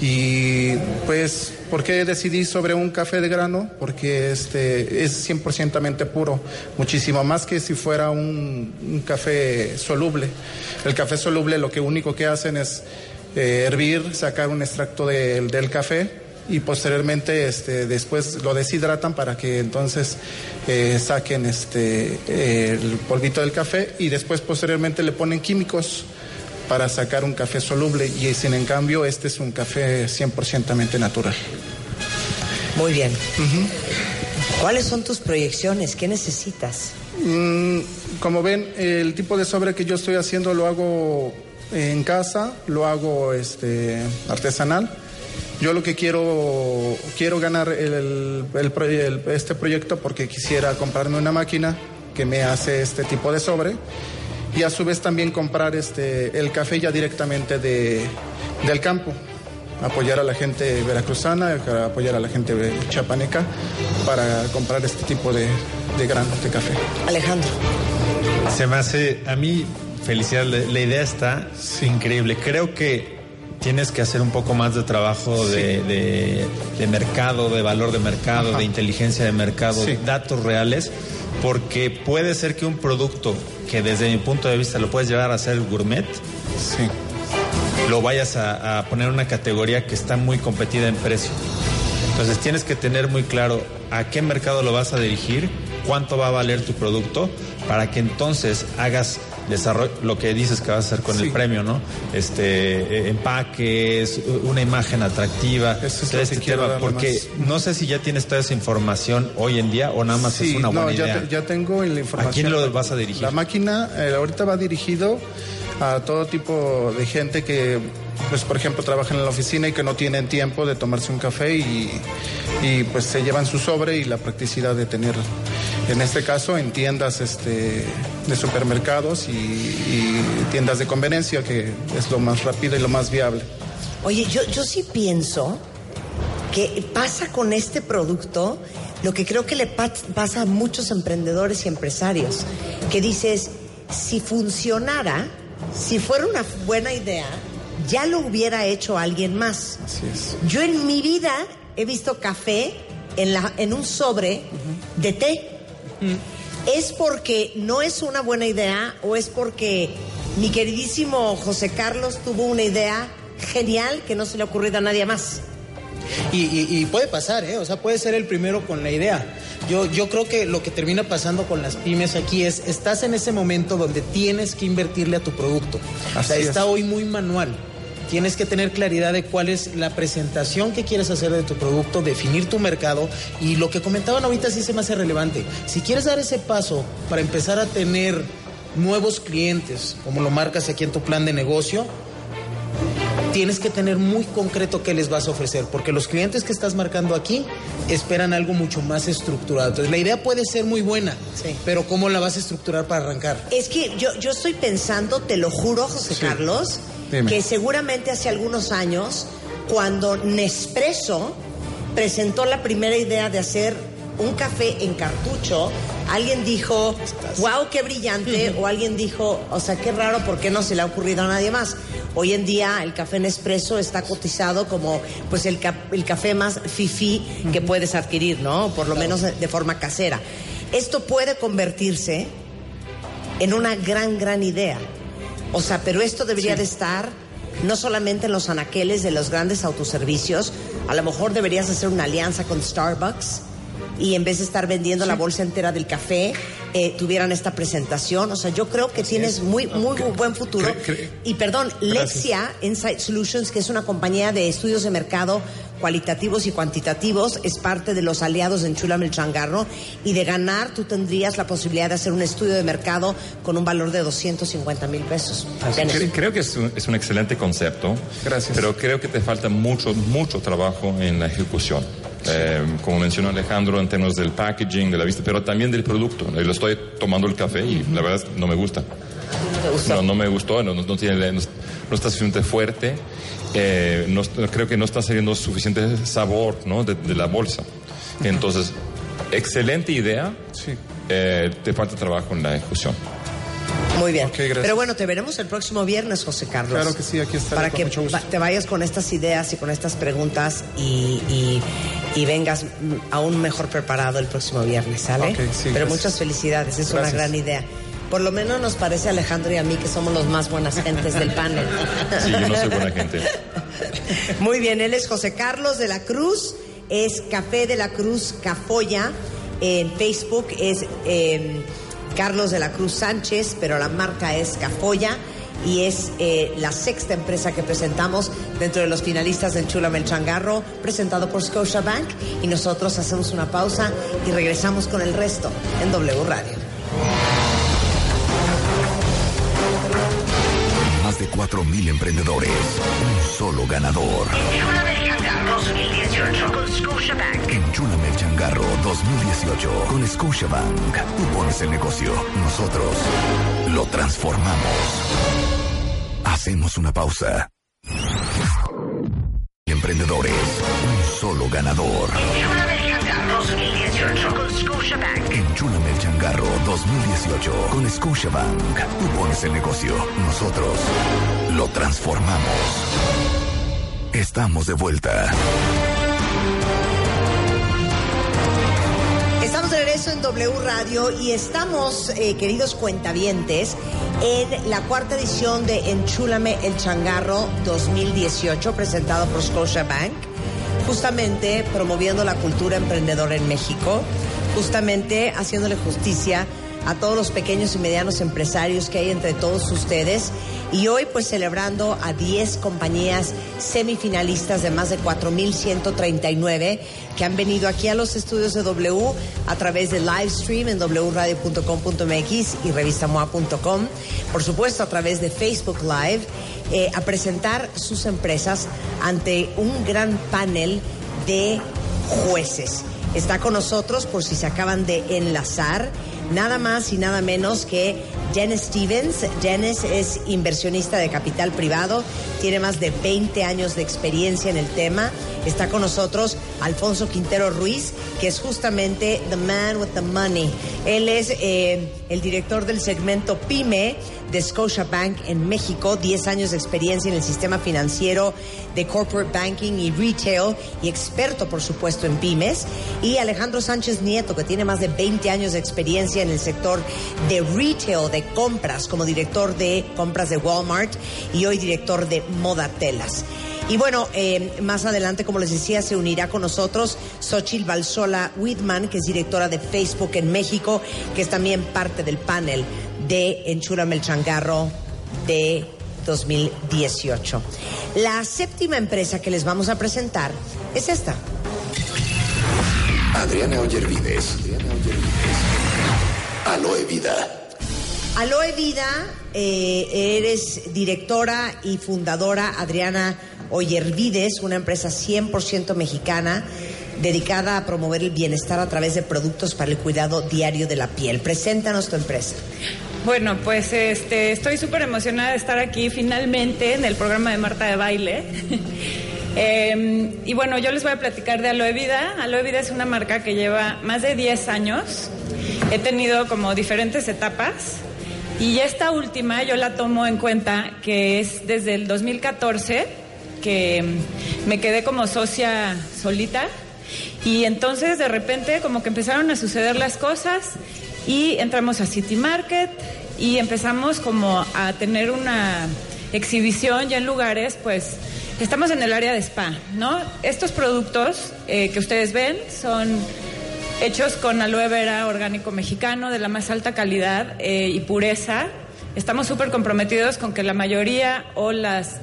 Y pues, ¿por qué decidí sobre un café de grano? Porque este, es 100% puro, muchísimo más que si fuera un, un café soluble. El café soluble lo que único que hacen es eh, hervir, sacar un extracto del- del café y posteriormente este, después lo deshidratan para que entonces eh, saquen este, eh, el polvito del café y después posteriormente le ponen químicos para sacar un café soluble y sin en cambio este es un café 100% natural. Muy bien. ¿Cuáles son tus proyecciones? ¿Qué necesitas? Mm, como ven, el tipo de sobre que yo estoy haciendo lo hago en casa, lo hago este, artesanal. Yo lo que quiero, quiero ganar el- el pro- el- este proyecto porque quisiera comprarme una máquina que me hace este tipo de sobre y a su vez también comprar este, el café ya directamente de, del campo. Apoyar a la gente veracruzana, apoyar a la gente chapaneca para comprar este tipo de, de granos de café. Alejandro. Se me hace, a mí, felicidad, la, la idea está increíble. Creo que tienes que hacer un poco más de trabajo de, de- de mercado, de valor de mercado, Ajá. de inteligencia de mercado, Sí. datos reales, porque puede ser que un producto que desde mi punto de vista lo puedes llevar a ser gourmet, Sí. lo vayas a, a poner en una categoría que está muy competida en precio. Entonces tienes que tener muy claro a qué mercado lo vas a dirigir, cuánto va a valer tu producto, para que entonces hagas desarrollo, lo que dices que vas a hacer con el premio, ¿no? Este, eh, empaques, una imagen atractiva, Eso es lo este que tema, porque no sé si ya tienes toda esa información hoy en día o nada más Sí, es una no, buena ya, idea. te- ya tengo la información. ¿A quién lo vas a dirigir? La máquina eh, ahorita va dirigido a todo tipo de gente que, pues por ejemplo, trabajan en la oficina y que no tienen tiempo de tomarse un café y, y, pues se llevan su sobre y la practicidad de tener, en este caso, en tiendas este, de supermercados y, y tiendas de conveniencia, que es lo más rápido y lo más viable. Oye, yo, yo sí pienso que pasa con este producto lo que creo que le pa- pasa a muchos emprendedores y empresarios, que dices, si funcionara, si fuera una buena idea, ya lo hubiera hecho alguien más. Así es. Yo en mi vida he visto café en, la, en un sobre de té. ¿Es porque no es una buena idea o es porque mi queridísimo José Carlos tuvo una idea genial que no se le ha ocurrido a nadie más? Y, y- y puede pasar, ¿eh? O sea, puede ser el primero con la idea. Yo, yo creo que lo que termina pasando con las pymes aquí es, estás en ese momento donde tienes que invertirle a tu producto. o sea, es. está hoy muy manual. Tienes que tener claridad de cuál es la presentación que quieres hacer de tu producto, definir tu mercado y lo que comentaban ahorita sí se me hace relevante. Si quieres dar ese paso para empezar a tener nuevos clientes, como lo marcas aquí en tu plan de negocio, tienes que tener muy concreto qué les vas a ofrecer, porque los clientes que estás marcando aquí esperan algo mucho más estructurado. Entonces, la idea puede ser muy buena, pero ¿cómo la vas a estructurar para arrancar? Es que yo, yo estoy pensando, te lo juro, José Sí. Carlos, Dime. que seguramente hace algunos años, cuando Nespresso presentó la primera idea de hacer un café en cartucho, alguien dijo, wow, qué brillante, o alguien dijo, o sea, qué raro, ¿por qué no se le ha ocurrido a nadie más? Hoy en día el café Nespresso está cotizado como pues el, ca- el café más fifi que puedes adquirir, ¿no? Por lo menos de forma casera. Esto puede convertirse en una gran, gran idea. O sea, pero esto debería de estar no solamente en los anaqueles de los grandes autoservicios, a lo mejor deberías hacer una alianza con Starbucks y en vez de estar vendiendo la bolsa entera del café, eh, tuvieran esta presentación. O sea, yo creo que tienes muy, muy buen futuro. Y perdón, Lexia Insight Solutions, que es una compañía de estudios de mercado cualitativos y cuantitativos, es parte de los aliados de Enchúlame el Changarro y de ganar tú tendrías la posibilidad de hacer un estudio de mercado con un valor de 250 mil pesos. Creo que es un, es un excelente concepto. Gracias. Pero creo que te falta mucho, mucho trabajo en la ejecución. Eh, como mencionó Alejandro, en términos del packaging, de la vista, pero también del producto. Yo lo estoy tomando el café y la verdad no me gusta. No, no me gustó, no, no, tiene, no, está suficiente fuerte. eh, no, creo que no está saliendo suficiente sabor ¿no? de, de la bolsa. Entonces, excelente idea. Eh, te falta trabajo en la ejecución. Muy bien. gracias. Pero bueno, te veremos el próximo viernes, José Carlos. Claro que sí, aquí estaré Para con que mucho gusto. va- te vayas con estas ideas y con estas preguntas y, y- y vengas aún mejor preparado el próximo viernes, ¿sale? Ok, sí, Pero gracias. muchas felicidades, es una gran idea. Por lo menos nos parece a Alejandro y a mí que somos los más buenas gentes del panel. Sí, yo no soy buena gente. Muy bien, él es José Carlos de la Cruz, es Café de la Cruz Cafoya, en Facebook es eh, Carlos de la Cruz Sánchez, pero la marca es Cafoya y es eh, la sexta empresa que presentamos dentro de los finalistas del Chula el Changarro, presentado por Scotiabank y nosotros hacemos una pausa y regresamos con el resto en W Radio. Más de 4.000 emprendedores. Un solo ganador. Enchúlame el changarro 2018 con Scotiabank. Enchúlame el changarro 2018 con Scotiabank. Tú pones el negocio. Nosotros lo transformamos. Hacemos una pausa. Emprendedores. Un solo ganador. Enchúlame el changarro 2018 con Scotiabank. Enchúlame el changarro 2018 con Scotiabank. Tú pones el negocio. Nosotros lo transformamos. Estamos de vuelta. Estamos de regreso en W Radio y estamos, eh, queridos cuentavientes, en la cuarta edición de Enchúlame el Changarro 2018, presentado por Scotiabank, justamente promoviendo la cultura emprendedora en México, justamente haciéndole justicia a todos los pequeños y medianos empresarios que hay entre todos ustedes y hoy pues celebrando a 10 compañías semifinalistas de más de 4.139 que han venido aquí a los estudios de W a través de live stream en wradio.com.mx y revistamoa.com, por supuesto a través de Facebook Live, eh, a presentar sus empresas ante un gran panel de jueces. Está con nosotros, por si se acaban de enlazar, nada más y nada menos que Jen Stevens. Es, es inversionista de capital privado, tiene más de 20 años de experiencia en el tema. Está con nosotros Alfonso Quintero Ruiz, que es justamente The Man with the Money. Él es eh, el director del segmento PYME de Scotiabank en México, 10 años de experiencia en el sistema financiero de corporate banking y retail y experto, por supuesto, en pymes. Y Alejandro Sánchez Nieto, que tiene más de 20 años de experiencia en el sector de retail, de compras, como director de compras de Walmart y hoy director de Moda Telas. Y bueno, eh, más adelante, como les decía, se unirá con nosotros Xochil Balsola Whitman, que es directora de Facebook en México, que es también parte del panel de Enchúrame el Changarro de 2018. La séptima empresa que les vamos a presentar es esta. Adriana Ollervides. Aloe Vida. Aloe Vida, eh, eres directora y fundadora Adriana Ollervides, una empresa 100% mexicana dedicada a promover el bienestar a través de productos para el cuidado diario de la piel. Preséntanos tu empresa. Bueno, pues este, estoy súper emocionada de estar aquí finalmente en el programa de Marta de Baile. Eh, y bueno, yo les voy a platicar de Aloe Vida. Aloe Vida es una marca que lleva más de 10 años. He tenido como diferentes etapas. Y esta última yo la tomo en cuenta que es desde el 2014 que me quedé como socia solita. Y entonces de repente como que empezaron a suceder las cosas y entramos a City Market y empezamos como a tener una exhibición ya en lugares, pues estamos en el área de spa, ¿no? Estos productos eh, que ustedes ven son hechos con aloe vera orgánico mexicano de la más alta calidad eh, y pureza. Estamos súper comprometidos con que la mayoría o las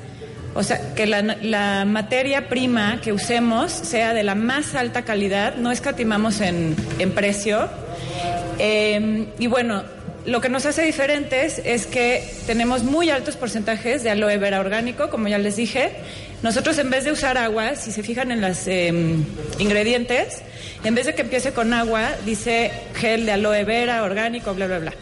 o sea, que la, materia prima que usemos sea de la más alta calidad, no escatimamos en, en precio. Eh, y bueno, lo que nos hace diferentes es que tenemos muy altos porcentajes de aloe vera orgánico, como ya les dije. Nosotros en vez de usar agua, si se fijan en los ingredientes, en vez de que empiece con agua, dice gel de aloe vera orgánico, bla, bla, bla.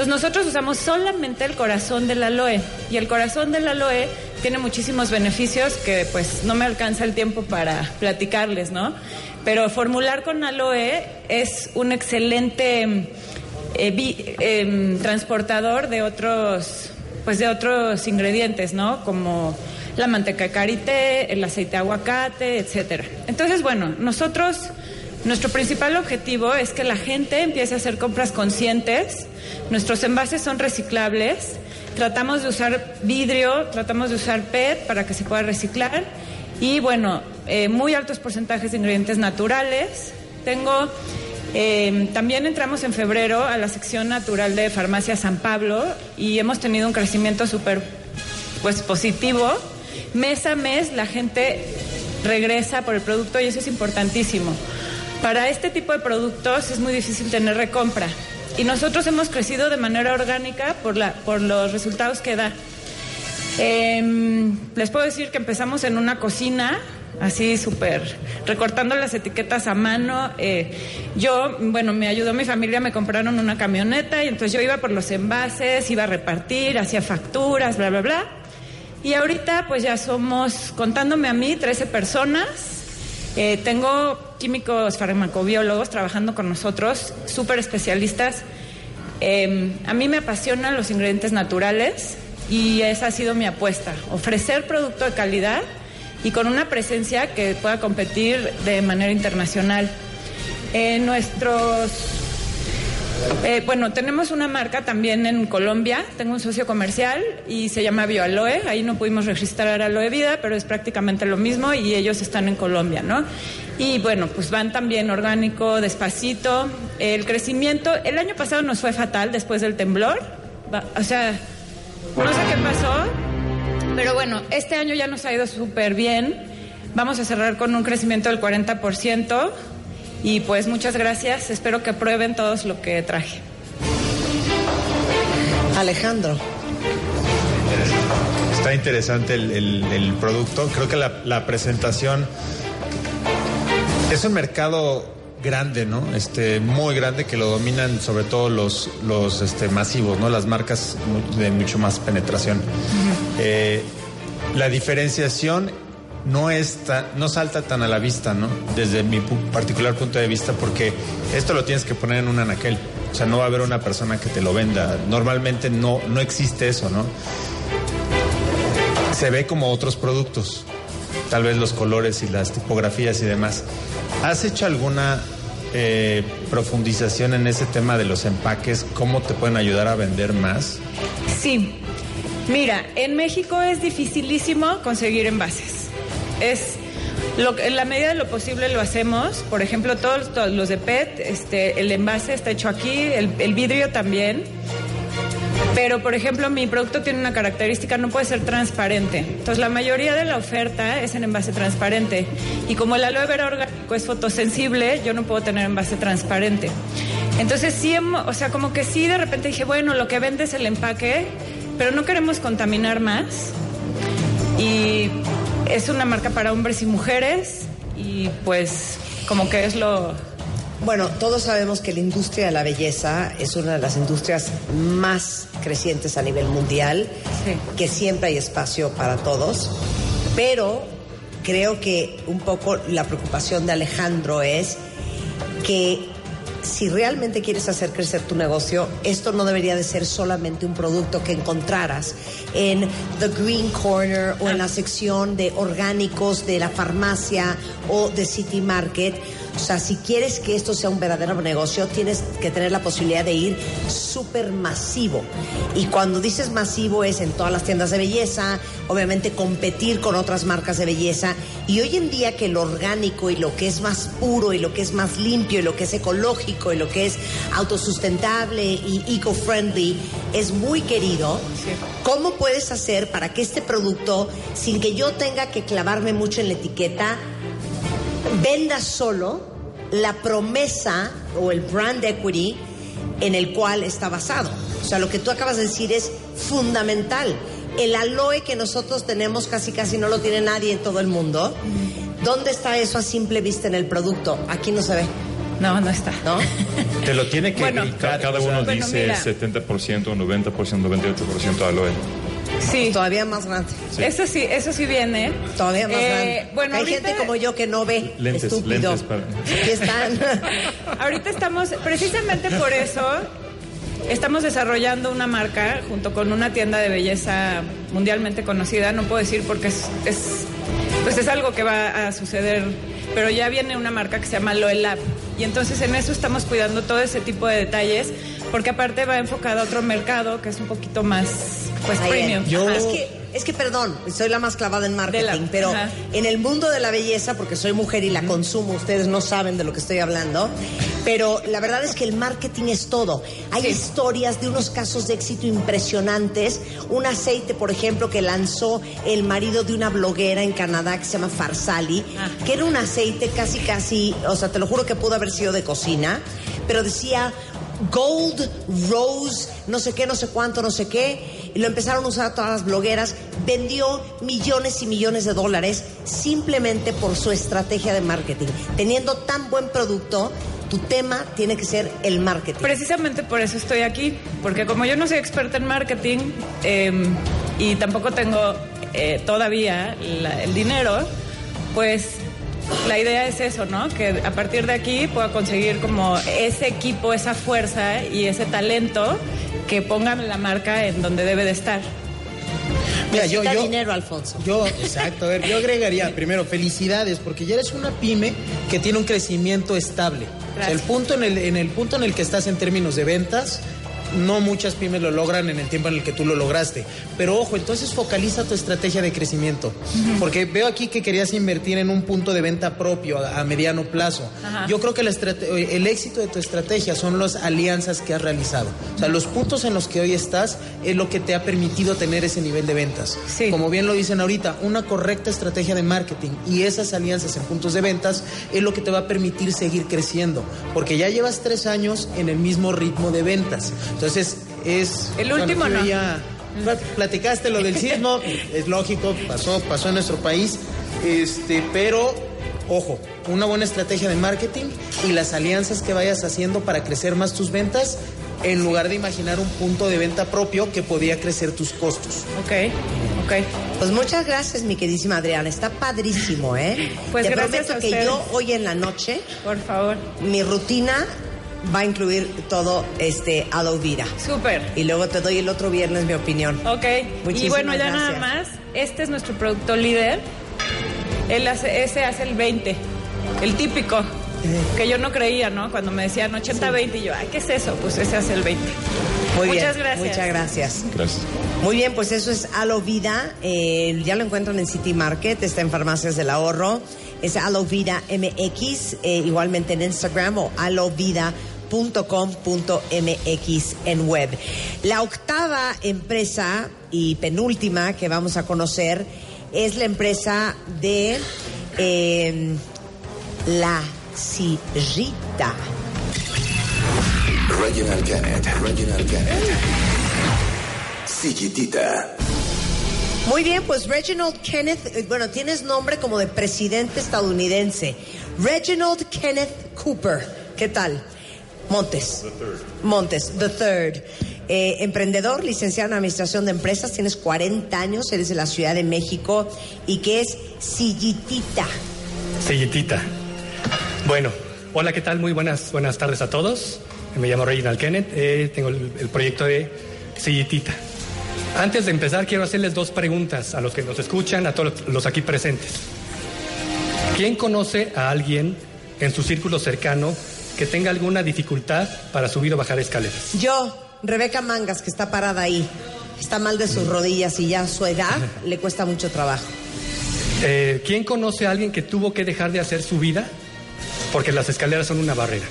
Entonces nosotros usamos solamente el corazón del aloe y el corazón del aloe tiene muchísimos beneficios que pues no me alcanza el tiempo para platicarles, ¿no? Pero formular con aloe es un excelente eh, em, transportador de otros, pues de otros ingredientes, ¿no? Como la manteca de karité, el aceite de aguacate, etcétera. Entonces, bueno, nosotros, nuestro principal objetivo es que la gente empiece a hacer compras conscientes. Nuestros envases son reciclables. Tratamos de usar vidrio, tratamos de usar PET para que se pueda reciclar. Y bueno, eh, muy altos porcentajes de ingredientes naturales. Tengo eh, también entramos en febrero a la sección natural de Farmacia San Pablo y hemos tenido un crecimiento súper pues, positivo. Mes a mes la gente regresa por el producto y eso es importantísimo. Para este tipo de productos es muy difícil tener recompra y nosotros hemos crecido de manera orgánica por, la, por los resultados que da. Em, les puedo decir que empezamos en una cocina, así súper, recortando las etiquetas a mano. Eh, yo, bueno, me ayudó mi familia, me compraron una camioneta y entonces yo iba por los envases, iba a repartir, hacía facturas, bla, bla, bla. Y ahorita pues ya somos, contándome a mí, 13 personas. Eh, tengo químicos farmacobiólogos trabajando con nosotros, súper especialistas. Eh, a mí me apasionan los ingredientes naturales y esa ha sido mi apuesta, ofrecer producto de calidad y con una presencia que pueda competir de manera internacional. Eh, nuestros, eh, bueno, tenemos una marca también en Colombia, tengo un socio comercial y se llama BioAloe, ahí no pudimos registrar Aloe Vida, pero es prácticamente lo mismo y ellos están en Colombia, ¿no? Y bueno, pues van también orgánico, despacito. El crecimiento, el año pasado nos fue fatal después del temblor, o sea, no sé qué pasó, pero bueno, este año ya nos ha ido súper bien. Vamos a cerrar con un crecimiento del 40% y pues muchas gracias. Espero que prueben todos lo que traje. Alejandro. Está interesante el, el- el producto. Creo que la, la presentación es un mercado grande, ¿no? Este, muy grande que lo dominan sobre todo los, los este, masivos, ¿no? Las marcas de mucho más penetración. Eh, la diferenciación no es tan- no salta tan a la vista, ¿no? Desde mi particular punto de vista, porque esto lo tienes que poner en un anaquel. O sea, no va a haber una persona que te lo venda. Normalmente no, no existe eso, ¿no? Se ve como otros productos. Tal vez los colores y las tipografías y demás. ¿Has hecho alguna eh, profundización en ese tema de los empaques? ¿Cómo te pueden ayudar a vender más? Sí. Mira, en México es dificilísimo conseguir envases. Es lo en la medida de lo posible lo hacemos. Por ejemplo, todos, los de PET, este, el envase está hecho aquí, el, el vidrio también. Pero, por ejemplo, mi producto tiene una característica, no puede ser transparente. Entonces, la mayoría de la oferta es en envase transparente. Y como el aloe vera orgánico es fotosensible, yo no puedo tener envase transparente. Entonces, sí, o sea, como que sí, de repente dije, bueno, lo que vende es el empaque, pero no queremos contaminar más. Y es una marca para hombres y mujeres. Y pues, como que es lo, Bueno, todos sabemos que la industria de la belleza es una de las industrias más crecientes a nivel mundial, que siempre hay espacio para todos, pero creo que un poco la preocupación de Alejandro es que si realmente quieres hacer crecer tu negocio, esto no debería de ser solamente un producto que encontraras en The Green Corner o en la sección de orgánicos de la farmacia o de City Market. O sea, si quieres que esto sea un verdadero negocio, tienes que tener la posibilidad de ir súper masivo. Y cuando dices masivo es en todas las tiendas de belleza, obviamente competir con otras marcas de belleza. Y hoy en día que lo orgánico y lo que es más puro y lo que es más limpio y lo que es ecológico y lo que es autosustentable y eco-friendly es muy querido, ¿cómo puedes hacer para que este producto, sin que yo tenga que clavarme mucho en la etiqueta, venda solo la promesa o el brand equity en el cual está basado. O sea, lo que tú acabas de decir es fundamental. El aloe que nosotros tenemos casi casi no lo tiene nadie en todo el mundo. ¿Dónde está eso a simple vista en el producto? Aquí no se ve. No, no está. ¿No? Te lo tiene que Bueno. gritar. Cada o sea, uno Bueno, dice mira. 70%, 90%, 98% aloe. Sí. Todavía más grande. Eso sí, eso sí viene. Todavía más Eh, grande. Bueno, Hay ahorita- gente como yo que no ve. Lentes, estúpido. lentes para... Aquí están. Ahorita estamos, precisamente por eso, estamos desarrollando una marca junto con una tienda de belleza mundialmente conocida. No puedo decir porque es, es- pues es algo que va a suceder, pero ya viene una marca que se llama Loelab. Y entonces en eso estamos cuidando todo ese tipo de detalles, porque aparte va enfocado a otro mercado que es un poquito más, pues, premium. Es que, es que, perdón, soy la más clavada en marketing, la- pero ajá. en el mundo de la belleza, porque soy mujer y la consumo, ustedes no saben de lo que estoy hablando, pero la verdad es que el marketing es todo. Hay historias de unos casos de éxito impresionantes. Un aceite, por ejemplo, que lanzó el marido de una bloguera en Canadá que se llama Farsali, Ah. que era un aceite casi, casi, o sea, te lo juro que pudo haber sido de cocina, pero decía Gold Rose, no sé qué, no sé cuánto, no sé qué. Y lo empezaron a usar todas las blogueras. Vendió millones y millones de dólares simplemente por su estrategia de marketing. Teniendo tan buen producto, tu tema tiene que ser el marketing. Precisamente por eso estoy aquí, porque como yo no soy experta en marketing eh, y tampoco tengo eh, todavía el dinero, pues la idea es eso, ¿no? Que a partir de aquí pueda conseguir como ese equipo, esa fuerza y ese talento que pongan la marca en donde debe de estar. Mira, yo, yo, dinero, Alfonso. Yo, exacto, a ver, yo agregaría primero felicidades porque ya eres una pyme que tiene un crecimiento estable. O sea, el punto en el, en el punto en el que estás en términos de ventas, no muchas pymes lo logran en el tiempo en el que tú lo lograste. Pero ojo, entonces focaliza tu estrategia de crecimiento. Porque veo aquí que querías invertir en un punto de venta propio a, a mediano plazo. Ajá. Yo creo que la estrate- el éxito de tu estrategia son las alianzas que has realizado. O sea, los puntos en los que hoy estás es lo que te ha permitido tener ese nivel de ventas. Como bien lo dicen ahorita, una correcta estrategia de marketing y esas alianzas en puntos de ventas es lo que te va a permitir seguir creciendo. Porque ya llevas tres años en el mismo ritmo de ventas. Entonces, es... El último no. veía- Pla- Platicaste lo del sismo, es lógico, pasó, pasó en nuestro país, este, pero ojo, una buena estrategia de marketing y las alianzas que vayas haciendo para crecer más tus ventas, en lugar de imaginar un punto de venta propio que podía crecer tus costos. Ok, ok. Pues muchas gracias, mi queridísima Adriana. Está padrísimo, ¿eh? Pues Te gracias prometo a que yo hoy en la noche, por favor, mi rutina va a incluir todo este aloe vera. Súper. Y luego te doy el otro viernes mi opinión. Ok. y Muchísimas bueno, ya gracias. nada más, este es nuestro producto líder. Él hace, ese hace el 20, el típico. Que yo no creía, ¿no? Cuando me decían 80-20 y yo, ay, ¿qué es eso? Pues ese hace el 20. Muy Muchas bien, gracias. Muchas gracias. Gracias. Muy bien, pues eso es Aloe Vida. Eh, ya lo encuentran en City Market, está en Farmacias del Ahorro. Es Aloe Vida MX, eh, igualmente en Instagram o aloevida.com.mx en web. La octava empresa y penúltima que vamos a conocer es la empresa de eh, La Sirrita. Reginald Kenneth. Reginald Kenneth. Sillitita. Muy bien, pues Reginald Kenneth, eh, bueno, tienes nombre como de presidente estadounidense. Reginald Kenneth Cooper, ¿qué tal? Montes. Montes, the third. Eh, emprendedor, licenciado en Administración de Empresas, tienes 40 años, eres de la Ciudad de México y que es Sillitita. Sellitita. Bueno, hola, ¿qué tal? Muy buenas, buenas tardes a todos. Me llamo Reginald Kenneth, eh, tengo el, el proyecto de Sellitita. Antes de empezar, quiero hacerles dos preguntas a los que nos escuchan, a todos los aquí presentes. ¿Quién conoce a alguien en su círculo cercano que tenga alguna dificultad para subir o bajar escaleras? Yo, Rebeca Mangas, que está parada ahí, está mal de sus rodillas y ya a su edad le cuesta mucho trabajo. Eh, ¿Quién conoce a alguien que tuvo que dejar de hacer su vida porque las escaleras son una barrera?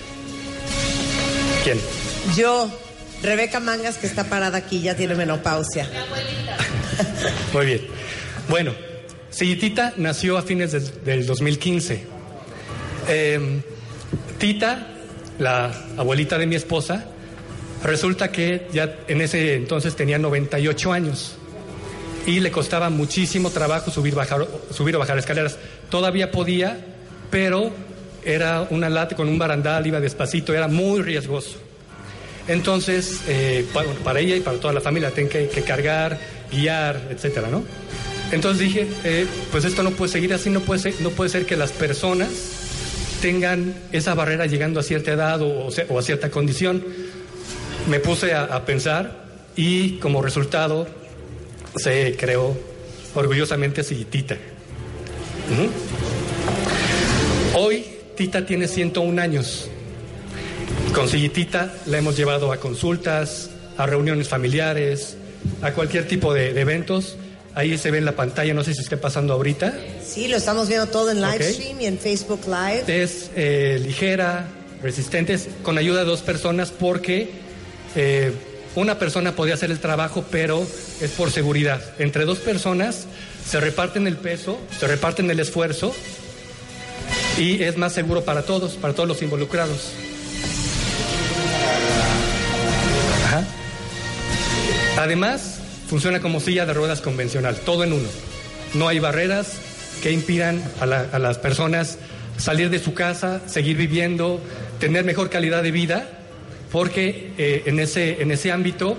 ¿Quién? Yo, Rebeca Mangas, que está parada aquí, ya tiene menopausia. Muy bien. Bueno, Sillitita nació a fines del, del 2015. Eh, Tita, la abuelita de mi esposa, Resulta que ya en ese entonces tenía 98 años y le costaba muchísimo trabajo subir, bajar, subir o bajar escaleras. Todavía podía, pero era una lata con un barandal, iba despacito, era muy riesgoso. Entonces, eh, pa- para, ella y para toda la familia, tienen que, cargar, guiar, etcétera, ¿no? Entonces dije, eh, pues esto no puede seguir así, no puede no puede ser que las personas tengan esa barrera llegando a cierta edad o, a cierta condición. Me puse a, pensar y como resultado se creó orgullosamente Sillitita. Ujú. Hoy Tita tiene 101 años. Con Sillitita la hemos llevado a consultas, a reuniones familiares, a cualquier tipo de eventos. Ahí se ve en la pantalla, no sé si esté pasando ahorita. Sí, lo estamos viendo todo en live stream y en Facebook Live. Es eh, ligera, resistente, es con ayuda de dos personas porque eh, una persona podría hacer el trabajo, pero es por seguridad. Entre dos personas se reparten el peso, se reparten el esfuerzo y es más seguro para todos, para todos los involucrados. Ajá. Además, funciona como silla de ruedas convencional, todo en uno. No hay barreras que impidan a, la- a las personas salir de su casa, seguir viviendo, tener mejor calidad de vida, porque eh, en, ese, en ese ámbito,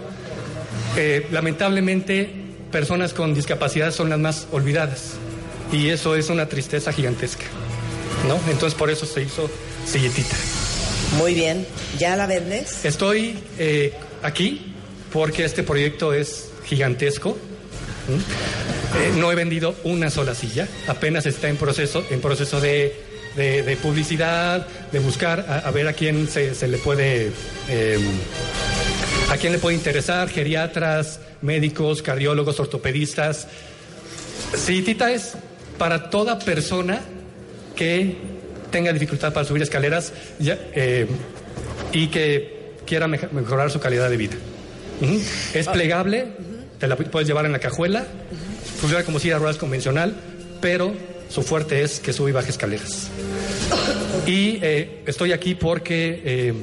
eh, lamentablemente, personas con discapacidad son las más olvidadas. Y eso es una tristeza gigantesca. ¿no? Entonces, por eso se hizo silletita. Muy bien. ¿Ya la vendes? Estoy eh, aquí porque este proyecto es gigantesco. Eh, no he vendido una sola silla, apenas está en proceso, en proceso de, de- de publicidad, de buscar a, a ver a quién se, se le puede, eh, a quién le puede interesar, geriatras, médicos, cardiólogos, ortopedistas. Sí, Tita es para toda persona que tenga dificultad para subir escaleras ya, eh, y que quiera mejorar su calidad de vida. Es plegable, te la puedes llevar en la cajuela, funciona como silla de ruedas convencional, pero su fuerte es que sube y baja escaleras. Y eh, estoy aquí porque eh,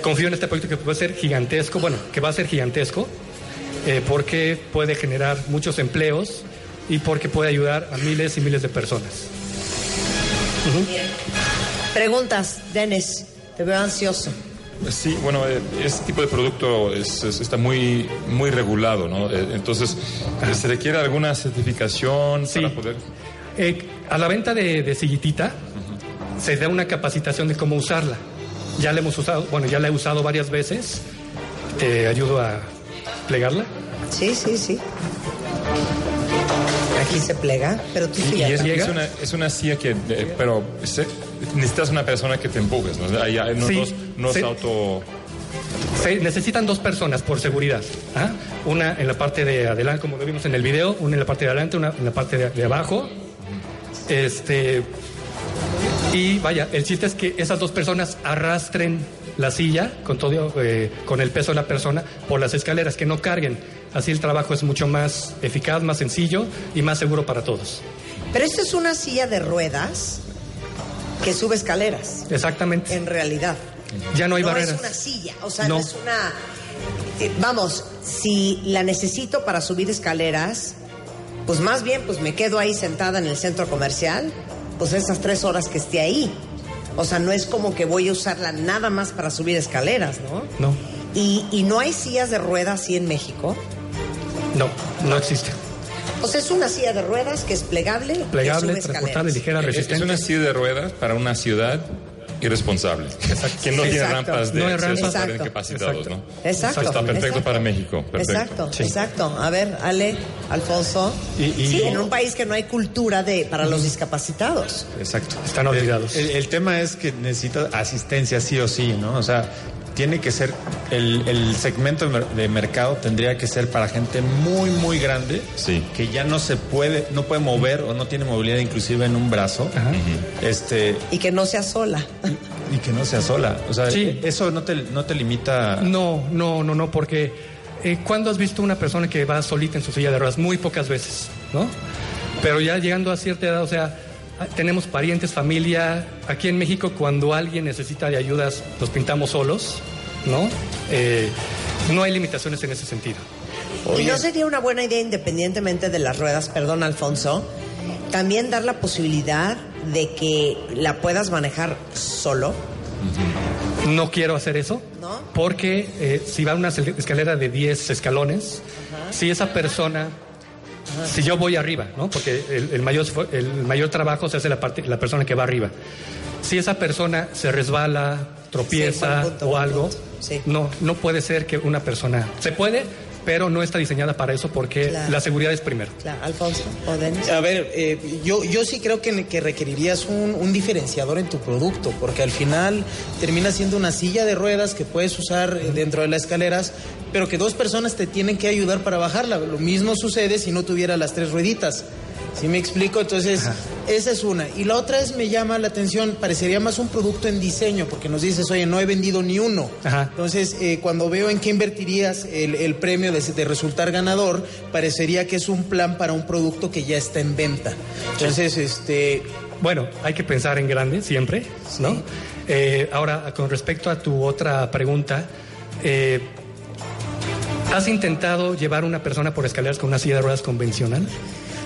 confío en este proyecto que puede ser gigantesco, bueno, que va a ser gigantesco, eh, porque puede generar muchos empleos y porque puede ayudar a miles y miles de personas. Preguntas, Dennis. Te veo ansioso. Sí, bueno, eh, este tipo de producto es- es- está muy, muy regulado, ¿no? Eh, Entonces, ¿se requiere alguna certificación para poder...? Eh, a la venta de, de sillitita se da una capacitación de cómo usarla. Ya la hemos usado, bueno, ya la he usado varias veces. Te ayudo a plegarla. Sí, sí, sí. Aquí se plega, pero tú sí Y ya es, es una, es una silla que, eh, pero se- necesitas una persona que te empujes, ¿no? Ahí- ahí no, Sí, no es- no es sí. auto... Se necesitan dos personas por seguridad. ¿ah? Una en la parte de adelante, como lo vimos en el video, una en la parte de adelante, una en la parte de, de abajo. Este. Y vaya, el chiste es que esas dos personas arrastren la silla con todo, eh, con el peso de la persona por las escaleras, que no carguen. Así el trabajo es mucho más eficaz, más sencillo y más seguro para todos. Pero esto es una silla de ruedas que sube escaleras, Exactamente. en realidad. Ya no hay no barreras. es una silla, o sea, no, No. es una... eh, vamos, si la necesito para subir escaleras, pues más bien pues me quedo ahí sentada en el centro comercial, pues esas tres horas que esté ahí. O sea, no es como que voy a usarla nada más para subir escaleras, ¿no? No, Y, y no hay sillas de ruedas así en México. no, no existe. O sea, es una silla de ruedas que es plegable, Plegable, transportable, ligera, Es, es resistente. una silla de ruedas para una ciudad irresponsable. Que no tiene Exacto. rampas de No hay acceso rampas. para Exacto. incapacitados, ¿no? Exacto. Está perfecto exacto. para México. Perfecto. Exacto, Sí. exacto. A ver, Ale, Alfonso. Y- y- sí, en un país que no hay cultura de para los discapacitados. Exacto. Están olvidados. El, el tema es que necesita asistencia sí o sí, ¿no? O sea, tiene que ser, el, el segmento de mer- de mercado tendría que ser para gente muy, muy grande, Sí. que ya no se puede, no puede mover o no tiene movilidad inclusive en un brazo, este, Y que no sea sola. y que no sea sola. O sea, Sí. eso no te, no te limita. No, no, no, no, porque eh, ¿cuándo has visto una persona que va solita en su silla de ruedas? Muy pocas veces, ¿no? Pero ya llegando a cierta edad, o sea, tenemos parientes, familia. Aquí en México, cuando alguien necesita de ayudas, los pintamos solos. ¿no? Eh, no hay limitaciones en ese sentido. ¿Y no sería una buena idea, independientemente de las ruedas, perdón Alfonso, también dar la posibilidad de que la puedas manejar solo? No quiero hacer eso, ¿No? porque eh, si va una escal- escalera de 10 escalones, si esa persona, si yo voy arriba, ¿no? porque el, el mayor, el mayor trabajo se hace la, parte, la persona que va arriba. Si esa persona se resbala, tropieza Sí, buen punto, o algo. Sí. no, no puede ser que una persona... Se puede, pero no está diseñada para eso porque Claro. la seguridad es primero. Claro, Alfonso o Denis. A ver, eh, yo, yo sí creo que, que requerirías un, un diferenciador en tu producto, porque al final termina siendo una silla de ruedas que puedes usar eh, dentro de las escaleras, pero que dos personas te tienen que ayudar para bajarla. Lo mismo sucede si no tuviera las tres rueditas. ¿Sí me explico? Entonces, esa es una. Y la otra es, me llama la atención, parecería más un producto en diseño, porque nos dices, oye, no he vendido ni uno. Ajá. Entonces, eh, cuando veo en qué invertirías el, el premio de, de resultar ganador, parecería que es un plan para un producto que ya está en venta. Entonces, este... Bueno, hay que pensar en grande siempre, ¿no? Eh, ahora, con respecto a tu otra pregunta, eh, ¿has intentado llevar una persona por escaleras con una silla de ruedas convencional?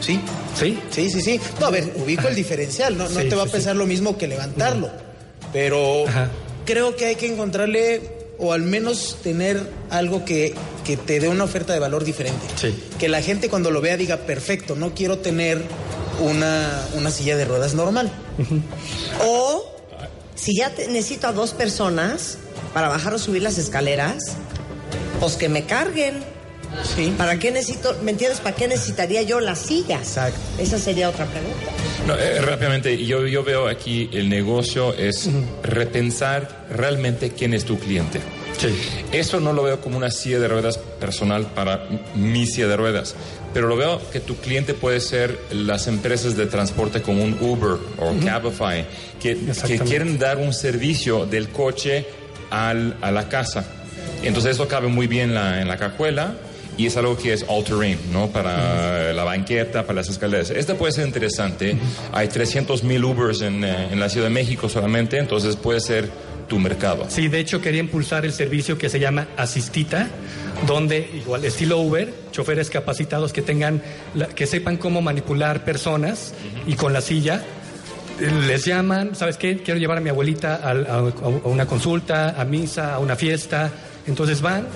Sí. ¿Sí? Sí, sí, sí. No, a ver, ubico el diferencial, no, no Sí, te va sí, a pesar lo mismo que levantarlo. Pero creo que hay que encontrarle, o al menos tener algo que, que te dé una oferta de valor diferente. Sí. Que la gente cuando lo vea diga, perfecto, no quiero tener una, una silla de ruedas normal. O si ya te- necesito a dos personas para bajar o subir las escaleras, pues que me carguen. Sí. ¿Para qué necesito, me entiendes? ¿Para qué necesitaría yo la silla? Exacto. Esa sería otra pregunta. No, eh, rápidamente, yo, yo veo aquí el negocio es repensar realmente quién es tu cliente. Eso no lo veo como una silla de ruedas personal para mi silla de ruedas, pero lo veo que tu cliente puede ser las empresas de transporte como un Uber o Cabify, que, que quieren dar un servicio del coche al, a la casa. Entonces eso cabe muy bien la- en la cajuela y es algo que es all terrain, ¿no? Para la banqueta, para las escaleras. Este puede ser interesante. Hay 300 mil Ubers en, eh, en la Ciudad de México solamente, entonces puede ser tu mercado. Sí, de hecho quería impulsar el servicio que se llama Asistita, donde igual estilo Uber, choferes capacitados que tengan, la- que sepan cómo manipular personas y con la silla les llaman, ¿sabes qué? Quiero llevar a mi abuelita a, a una consulta, a misa, a una fiesta. Entonces van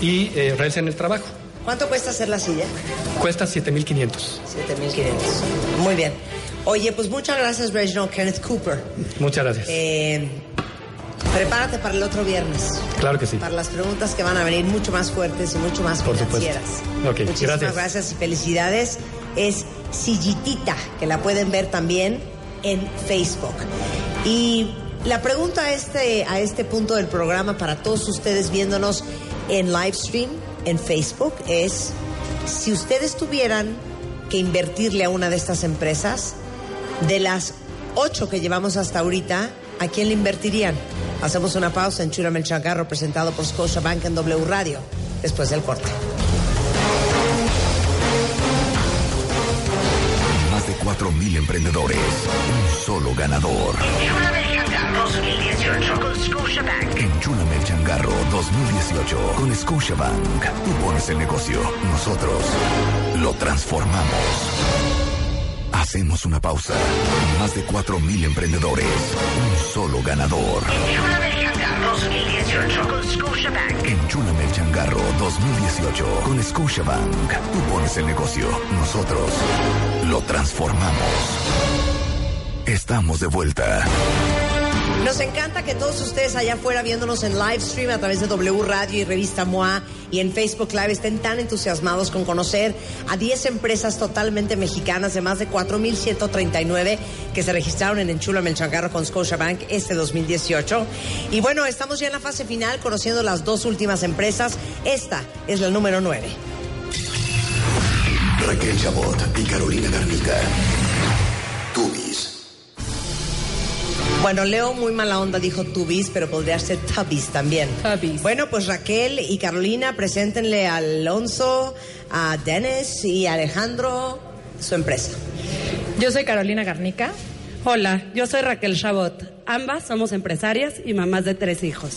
y eh, realizan el trabajo. ¿Cuánto cuesta hacer la silla? Cuesta 7.500. 7500. Muy bien. Oye, pues muchas gracias, Reginald Kenneth Cooper. Muchas gracias. Eh, prepárate para el otro viernes. Claro que sí. Para las preguntas que van a venir mucho más fuertes y mucho más Por supuesto. financieras. Ok, Muchísimas gracias. gracias y felicidades. Es Sillitita, que la pueden ver también en Facebook. Y la pregunta a este, a este punto del programa para todos ustedes viéndonos en live stream en Facebook es si ustedes tuvieran que invertirle a una de estas empresas, de las ocho que llevamos hasta ahorita, ¿a quién le invertirían? Hacemos una pausa en Chúrame el Changarro presentado por Scotiabank en W Radio después del corte. Más de 4.000 emprendedores. Un solo ganador. Chúrame el Changarro 2018 con Scotiabank. Enchúlame el changarro 2018 con Scotiabank. Tú pones el negocio, nosotros lo transformamos. Hacemos una pausa. Más de 4.000 emprendedores. Un solo ganador. Chúrame el Changarro 2018 con Scotiabank. Enchúlame el changarro 2018 con Scotiabank. Tú pones el negocio, nosotros lo transformamos. Estamos de vuelta. Nos encanta que todos ustedes allá afuera viéndonos en live stream a través de W Radio y Revista MOA y en Facebook Live estén tan entusiasmados con conocer a 10 empresas totalmente mexicanas de más de 4.139 que se registraron en Enchúlame el Changarro con Scotiabank este 2018. Y bueno, estamos ya en la fase final conociendo las dos últimas empresas. Esta es la número 9. Raquel Chabot y Carolina Garnica. Bueno, Leo muy mala onda dijo Tubis, pero podría ser Tubis también. Bueno, pues Raquel y Carolina, preséntenle a Alonso, a Dennis y a Alejandro su empresa. Yo soy Carolina Garnica. Hola, yo soy Raquel Chabot. Ambas somos empresarias y mamás de tres hijos.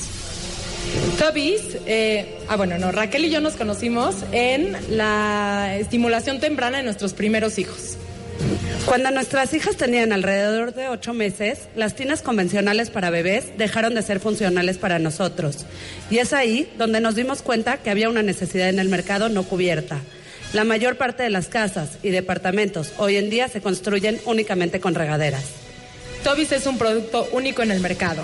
Tubbies, eh, ah bueno, no, Raquel y yo nos conocimos en la estimulación temprana de nuestros primeros hijos. Cuando nuestras hijas tenían alrededor de ocho meses, las tinas convencionales para bebés dejaron de ser funcionales para nosotros. Y es ahí donde nos dimos cuenta que había una necesidad en el mercado no cubierta. La mayor parte de las casas y departamentos hoy en día se construyen únicamente con regaderas. Tobis es un producto único en el mercado.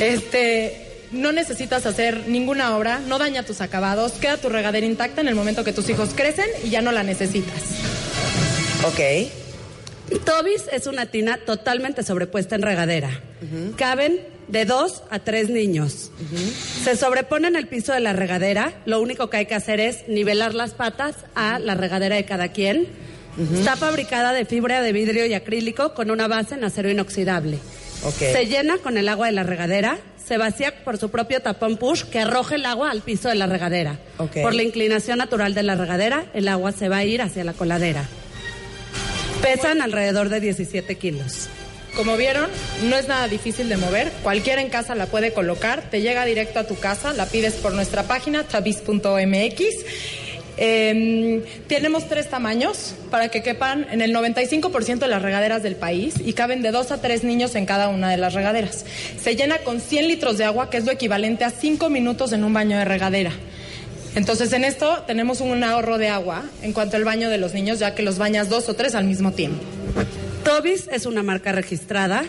Este, no necesitas hacer ninguna obra, no daña tus acabados, queda tu regadera intacta en el momento que tus hijos crecen y ya no la necesitas. Ok. Tobis es una tina totalmente sobrepuesta en regadera. Caben de dos a tres niños. Se sobrepone en el piso de la regadera. Lo único que hay que hacer es nivelar las patas a la regadera de cada quien. Está fabricada de fibra de vidrio y acrílico con una base en acero inoxidable. Ok. Se llena con el agua de la regadera, se vacía por su propio tapón push que arroja el agua al piso de la regadera. Ok. Por la inclinación natural de la regadera, el agua se va a ir hacia la coladera. Pesan alrededor de 17 kilos. Como vieron, no es nada difícil de mover. Cualquiera en casa la puede colocar. Te llega directo a tu casa. La pides por nuestra página tabis.mx. Eh, tenemos tres tamaños para que quepan en el 95% de las regaderas del país y caben de dos a tres niños en cada una de las regaderas. Se llena con 100 litros de agua, que es lo equivalente a 5 minutos en un baño de regadera. Entonces, en esto tenemos un ahorro de agua en cuanto al baño de los niños, ya que los bañas dos o tres al mismo tiempo. Tobis es una marca registrada.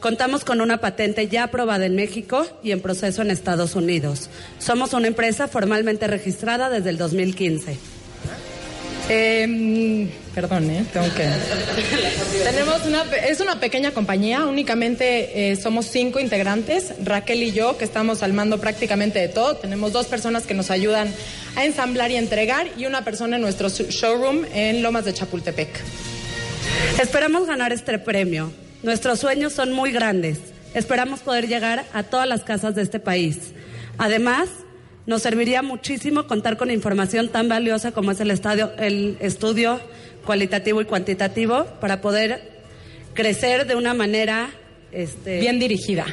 Contamos con una patente ya aprobada en México y en proceso en Estados Unidos. Somos una empresa formalmente registrada desde el 2015. Eh, perdón, ¿eh? tengo que. Tenemos una, es una pequeña compañía, únicamente eh, somos cinco integrantes, Raquel y yo, que estamos al mando prácticamente de todo. Tenemos dos personas que nos ayudan a ensamblar y entregar y una persona en nuestro showroom en Lomas de Chapultepec. Esperamos ganar este premio. Nuestros sueños son muy grandes. Esperamos poder llegar a todas las casas de este país. Además, nos serviría muchísimo contar con información tan valiosa como es el, estadio, el estudio cualitativo y cuantitativo para poder crecer de una manera este, bien dirigida,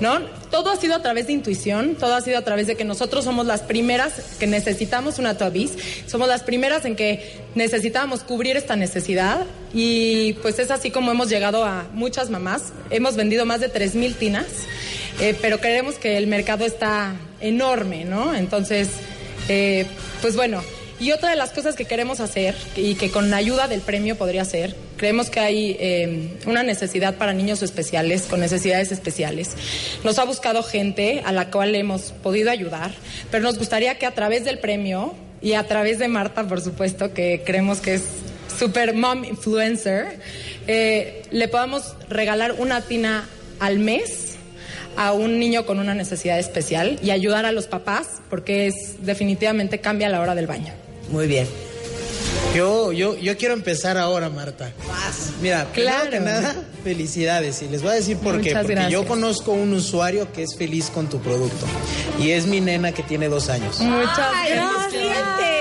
¿no? Todo ha sido a través de intuición, todo ha sido a través de que nosotros somos las primeras que necesitamos una Tobis, somos las primeras en que necesitábamos cubrir esta necesidad y pues es así como hemos llegado a muchas mamás, hemos vendido más de 3.000 tinas, eh, pero creemos que el mercado está enorme, ¿no? Entonces, eh, pues bueno, y otra de las cosas que queremos hacer y que con la ayuda del premio podría ser, creemos que hay eh, una necesidad para niños especiales, con necesidades especiales. Nos ha buscado gente a la cual hemos podido ayudar, pero nos gustaría que a través del premio y a través de Marta, por supuesto, que creemos que es super mom influencer, eh, le podamos regalar una tina al mes a un niño con una necesidad especial y ayudar a los papás porque es definitivamente cambia la hora del baño. Muy bien. Yo, yo, yo quiero empezar ahora, Marta. Mira, primero Claro. que nada, felicidades. Y les voy a decir por qué. Muchas Porque gracias. yo conozco un usuario que es feliz con tu producto. Y es mi nena que tiene dos años. Muchas Ay, gracias.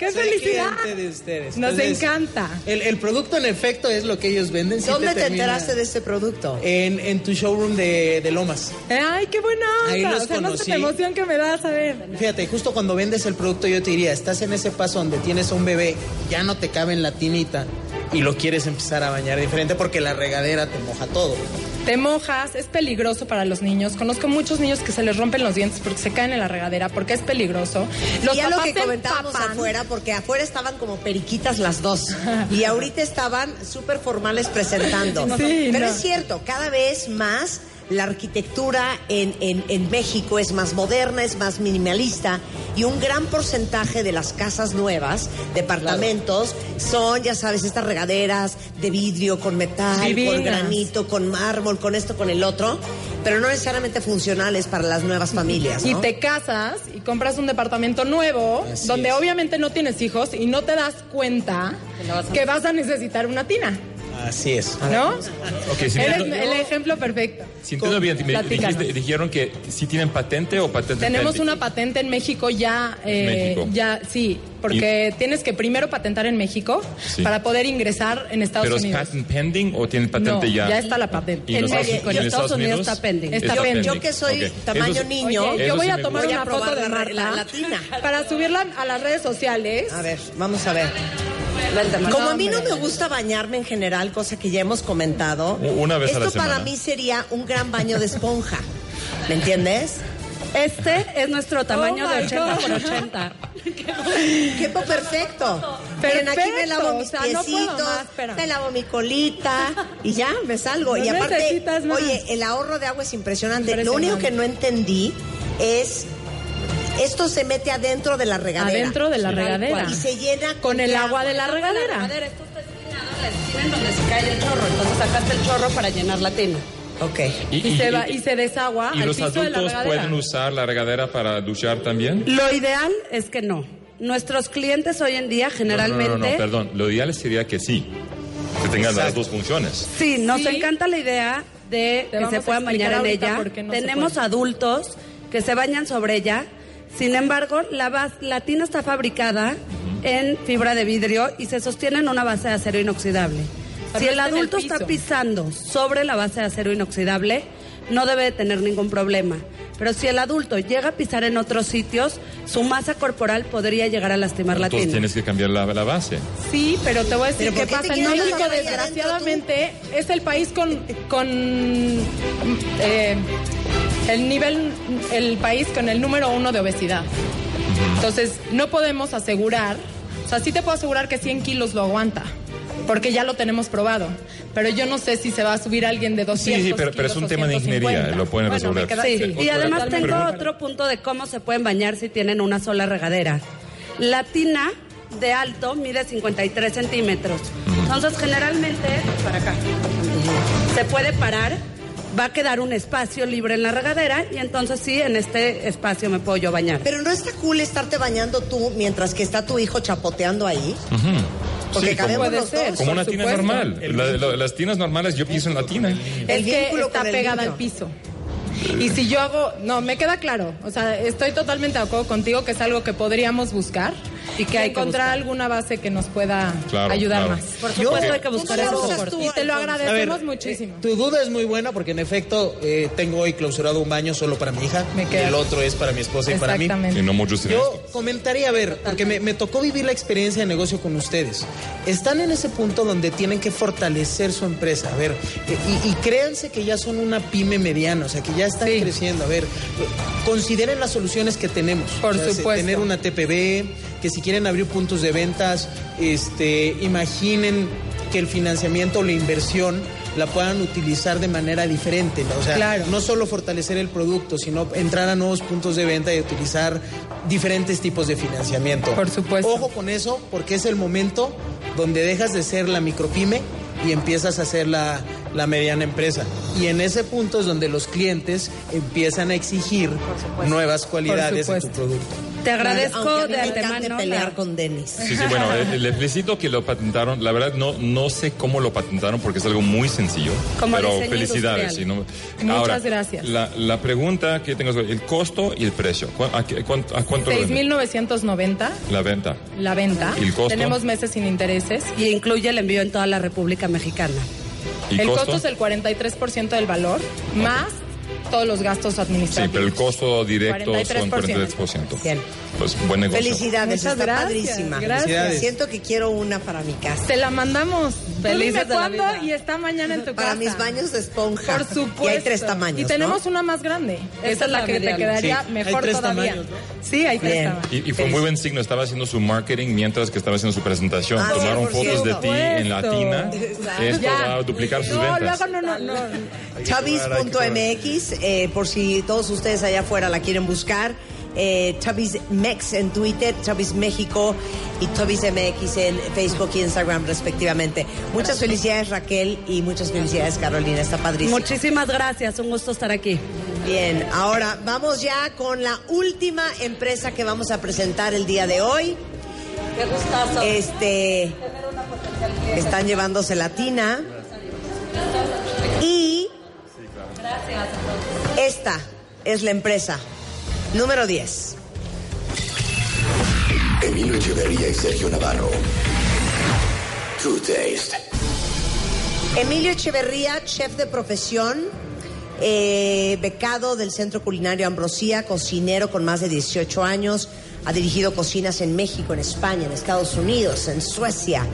¡Qué Soy felicidad! cliente de ustedes. Nos Entonces, encanta. El, el producto, en efecto, es lo que ellos venden. Sí ¿Dónde te enteraste de este producto? En, en tu showroom de, de Lomas. Ay, qué buena onda. Ahí los o sea, conocí. emoción que me da saber. Fíjate, justo cuando vendes el producto yo te diría, estás en ese paso donde tienes a un bebé, ya no te cabe en la tinita y lo quieres empezar a bañar diferente porque la regadera te moja todo. Te mojas, es peligroso para los niños. Conozco muchos niños que se les rompen los dientes porque se caen en la regadera, porque es peligroso. Los y ya lo que comentábamos empapan. afuera, porque afuera estaban como periquitas las dos. Y ahorita estaban súper formales presentando. Sí, Pero no. es cierto, cada vez más la arquitectura en, en- en México es más moderna, es más minimalista y un gran porcentaje de las casas nuevas, departamentos, son, ya sabes, estas regaderas de vidrio con metal, con granito, con mármol, con esto, con el otro, pero no necesariamente funcionales para las nuevas familias. Y te casas y compras un departamento nuevo, Así donde es. obviamente no tienes hijos y no te das cuenta que vas a necesitar una tina, Así es. ¿no? Ok, si Eres el ejemplo perfecto. si entiendo bien, me dijiste- dijeron que si tienen patente o patente Tenemos una patente en México ya, eh, México. ya, sí, porque tienes que primero patentar en México Sí. para poder ingresar en Estados ¿Pero es Unidos. patent pending o tiene patente no, ya? ya está la patente. ¿Y en los Estados- y en Estados Unidos? Está pending. Está Está pending. Yo que soy tamaño niño, Oye, yo voy sí a tomar gusta. una Voy a foto de la- Marta la latina. para subirla a las redes sociales. A ver, vamos a ver. Como a mí no me gusta bañarme en general, cosa que ya hemos comentado, Una vez a esto la para mí sería un gran baño de esponja. ¿Me entiendes? Este es nuestro tamaño Oh de my 80 por God. 80. Tiempo perfecto. Miren, aquí me lavo mis o sea, no puedo piecitos, más, espera. me lavo mi colita y ya me salgo. No y aparte, oye, el ahorro de agua es impresionante. Lo único que no entendí es esto se mete adentro de la regadera. Adentro de la regadera. Y se llena con el qué agua de la regadera. Esto está destinado a la esquina en donde se cae el chorro. Entonces sacaste el chorro para llenar la tina. Ok. Y, se va, y se desagua ¿Y al los piso de la adultos regadera. pueden usar la regadera para duchar también? Lo ideal es que no. Nuestros clientes hoy en día generalmente... No, no, no, no, perdón. Lo ideal sería que sí. Que tengan las dos funciones. Sí, nos Sí. encanta la idea de Te que se puedan bañar en ella. no Tenemos adultos que se bañan sobre ella. Sin embargo, la, la tina está fabricada en fibra de vidrio y se sostiene en una base de acero inoxidable. Si el adulto está pisando sobre la base de acero inoxidable, no debe de tener ningún problema. Pero si el adulto llega a pisar en otros sitios, su masa corporal podría llegar a lastimar la Entonces tina. tienes que cambiar la, la base. Sí, pero te voy a decir ¿Pero por qué pasa en México. Desgraciadamente es el país con, con eh, el nivel, el país con el número uno de obesidad. Entonces no podemos asegurar, o sea, sí te puedo asegurar que 100 kilos lo aguanta. Porque ya lo tenemos probado. Pero yo no sé si se va a subir alguien de 200 Sí, sí, pero, pero es un tema de 150. ingeniería. Lo pueden Bueno, resolver. queda- Sí, sí. y además tengo otro punto de cómo se pueden bañar si tienen una sola regadera. La tina de alto mide 53 centímetros. Entonces, generalmente, para acá, se puede parar, va a quedar un espacio libre en la regadera y entonces sí, en este espacio me puedo yo bañar. Pero no está cool estarte bañando tú mientras que está tu hijo chapoteando ahí. Ujú. Porque Sí, cabemos como, los dos. como una tina supuesto. normal. La- la- las tinas normales, yo pienso en la tina. El es que vínculo está pegada al piso. Y si yo hago, no, me queda claro, o sea, estoy totalmente de acuerdo contigo que es algo que podríamos buscar y que hay que encontrar alguna base que nos pueda Claro, ayudar claro. más. Por supuesto, hay que buscar ¿Cómo la ese soporte. Y te lo agradecemos ver, muchísimo. Tu duda es muy buena porque en efecto eh, tengo hoy clausurado un baño solo para mi hija Me y el otro es para mi esposa y para mí. Exactamente. Y no muchos Yo comentaría, a ver, porque me, me tocó vivir la experiencia de negocio con ustedes. Están en ese punto donde tienen que fortalecer su empresa, a ver, eh, y, y créanse que ya son una pyme mediana, o sea, que ya están Sí. creciendo. A ver, eh, consideren las soluciones que tenemos. Por O sea, supuesto. Tener una TPB, que si quieren abrir puntos de ventas, este, imaginen que el financiamiento o la inversión la puedan utilizar de manera diferente. ¿no? O sea, Claro. no solo fortalecer el producto, sino entrar a nuevos puntos de venta y utilizar diferentes tipos de financiamiento. Por supuesto. Ojo con eso, porque es el momento donde dejas de ser la micropyme y empiezas a ser la, la mediana empresa. Y en ese punto es donde los clientes empiezan a exigir nuevas cualidades de tu producto. Te agradezco Aunque a mí de antemano. pelear con Denis. Sí, sí, bueno, eh, les felicito que lo patentaron. La verdad, no, no sé cómo lo patentaron porque es algo muy sencillo. Como pero felicidades. y no- Muchas Ahora, gracias. La, la pregunta que tengo es el costo y el precio. ¿Cu- ¿A, qué- cuánto, a cuánto lo venden? 6.990 La venta. la venta. ¿Y el costo? Tenemos meses sin intereses. Y incluye el envío en toda la República Mexicana. ¿Y el costo? costo es el 43% del valor, más todos los gastos Sí, administrativos. pero el costo directo son 43%. 43%. Pues buen negocio. Felicidades, Muchas está gracias, padrísima. gracias. Siento que quiero una para mi casa. Te la mandamos. Felices de la cuándo vida. y está mañana en tu Para casa. mis baños de esponja. Por supuesto. Y hay tres tamaños. Y tenemos ¿no? una más grande. Esta Esa es la la que te quedaría Sí, hay mejor tres todavía. tamaños, ¿no? Sí, hay tres tamaños. Y, y fue muy buen signo, estaba haciendo su marketing mientras que estaba haciendo su presentación. Ah, Tomaron 100%. fotos de ti en la tina. Esto Ya. va a duplicar sus no, ventas. luego no, no, no. Chavis.mx, eh, por si todos ustedes allá afuera la quieren buscar. Eh, Mex en Twitter, Chavis México y Chavis MX en Facebook y Instagram respectivamente. Muchas felicidades Raquel y muchas felicidades Carolina, está padrísimo. Muchísimas gracias, un gusto estar aquí. Bien, ahora vamos ya con la última empresa que vamos a presentar el día de hoy. Qué gustazo. Este están llevándose la tina y esta es la empresa número 10. Emilio Echeverría y Sergio Navarro. True Taste. Emilio Echeverría, chef de profesión, eh, becado del Centro Culinario Ambrosía, cocinero con más de 18 años, ha dirigido cocinas en México, en España, en Estados Unidos, en Suecia,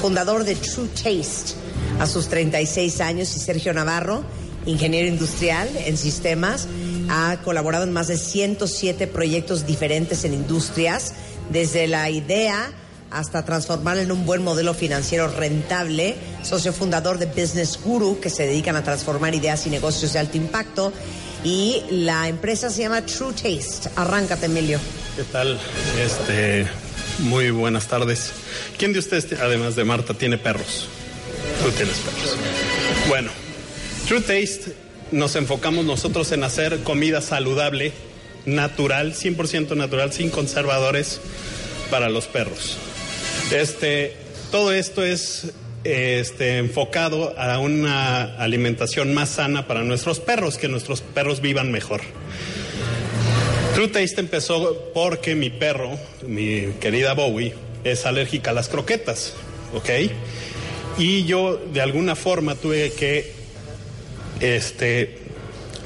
fundador de True Taste a sus 36 años y Sergio Navarro, ingeniero industrial en sistemas, ha colaborado en más de 107 proyectos diferentes en industrias, desde la idea hasta transformarla en un buen modelo financiero rentable, socio fundador de Business Guru, que se dedican a transformar ideas y negocios de alto impacto. Y la empresa se llama True Taste. Arráncate, Emilio. ¿Qué tal? Este, muy buenas tardes. ¿Quién de ustedes, además de Marta, tiene perros? Tú tienes perros. Bueno, True Taste nos enfocamos nosotros en hacer comida saludable, natural, 100% natural, sin conservadores para los perros. Este, todo esto es este, enfocado a una alimentación más sana para nuestros perros, que nuestros perros vivan mejor. True Taste empezó porque mi perro, mi querida Bowie, es alérgica a las croquetas, ¿ok? Y yo de alguna forma tuve que este,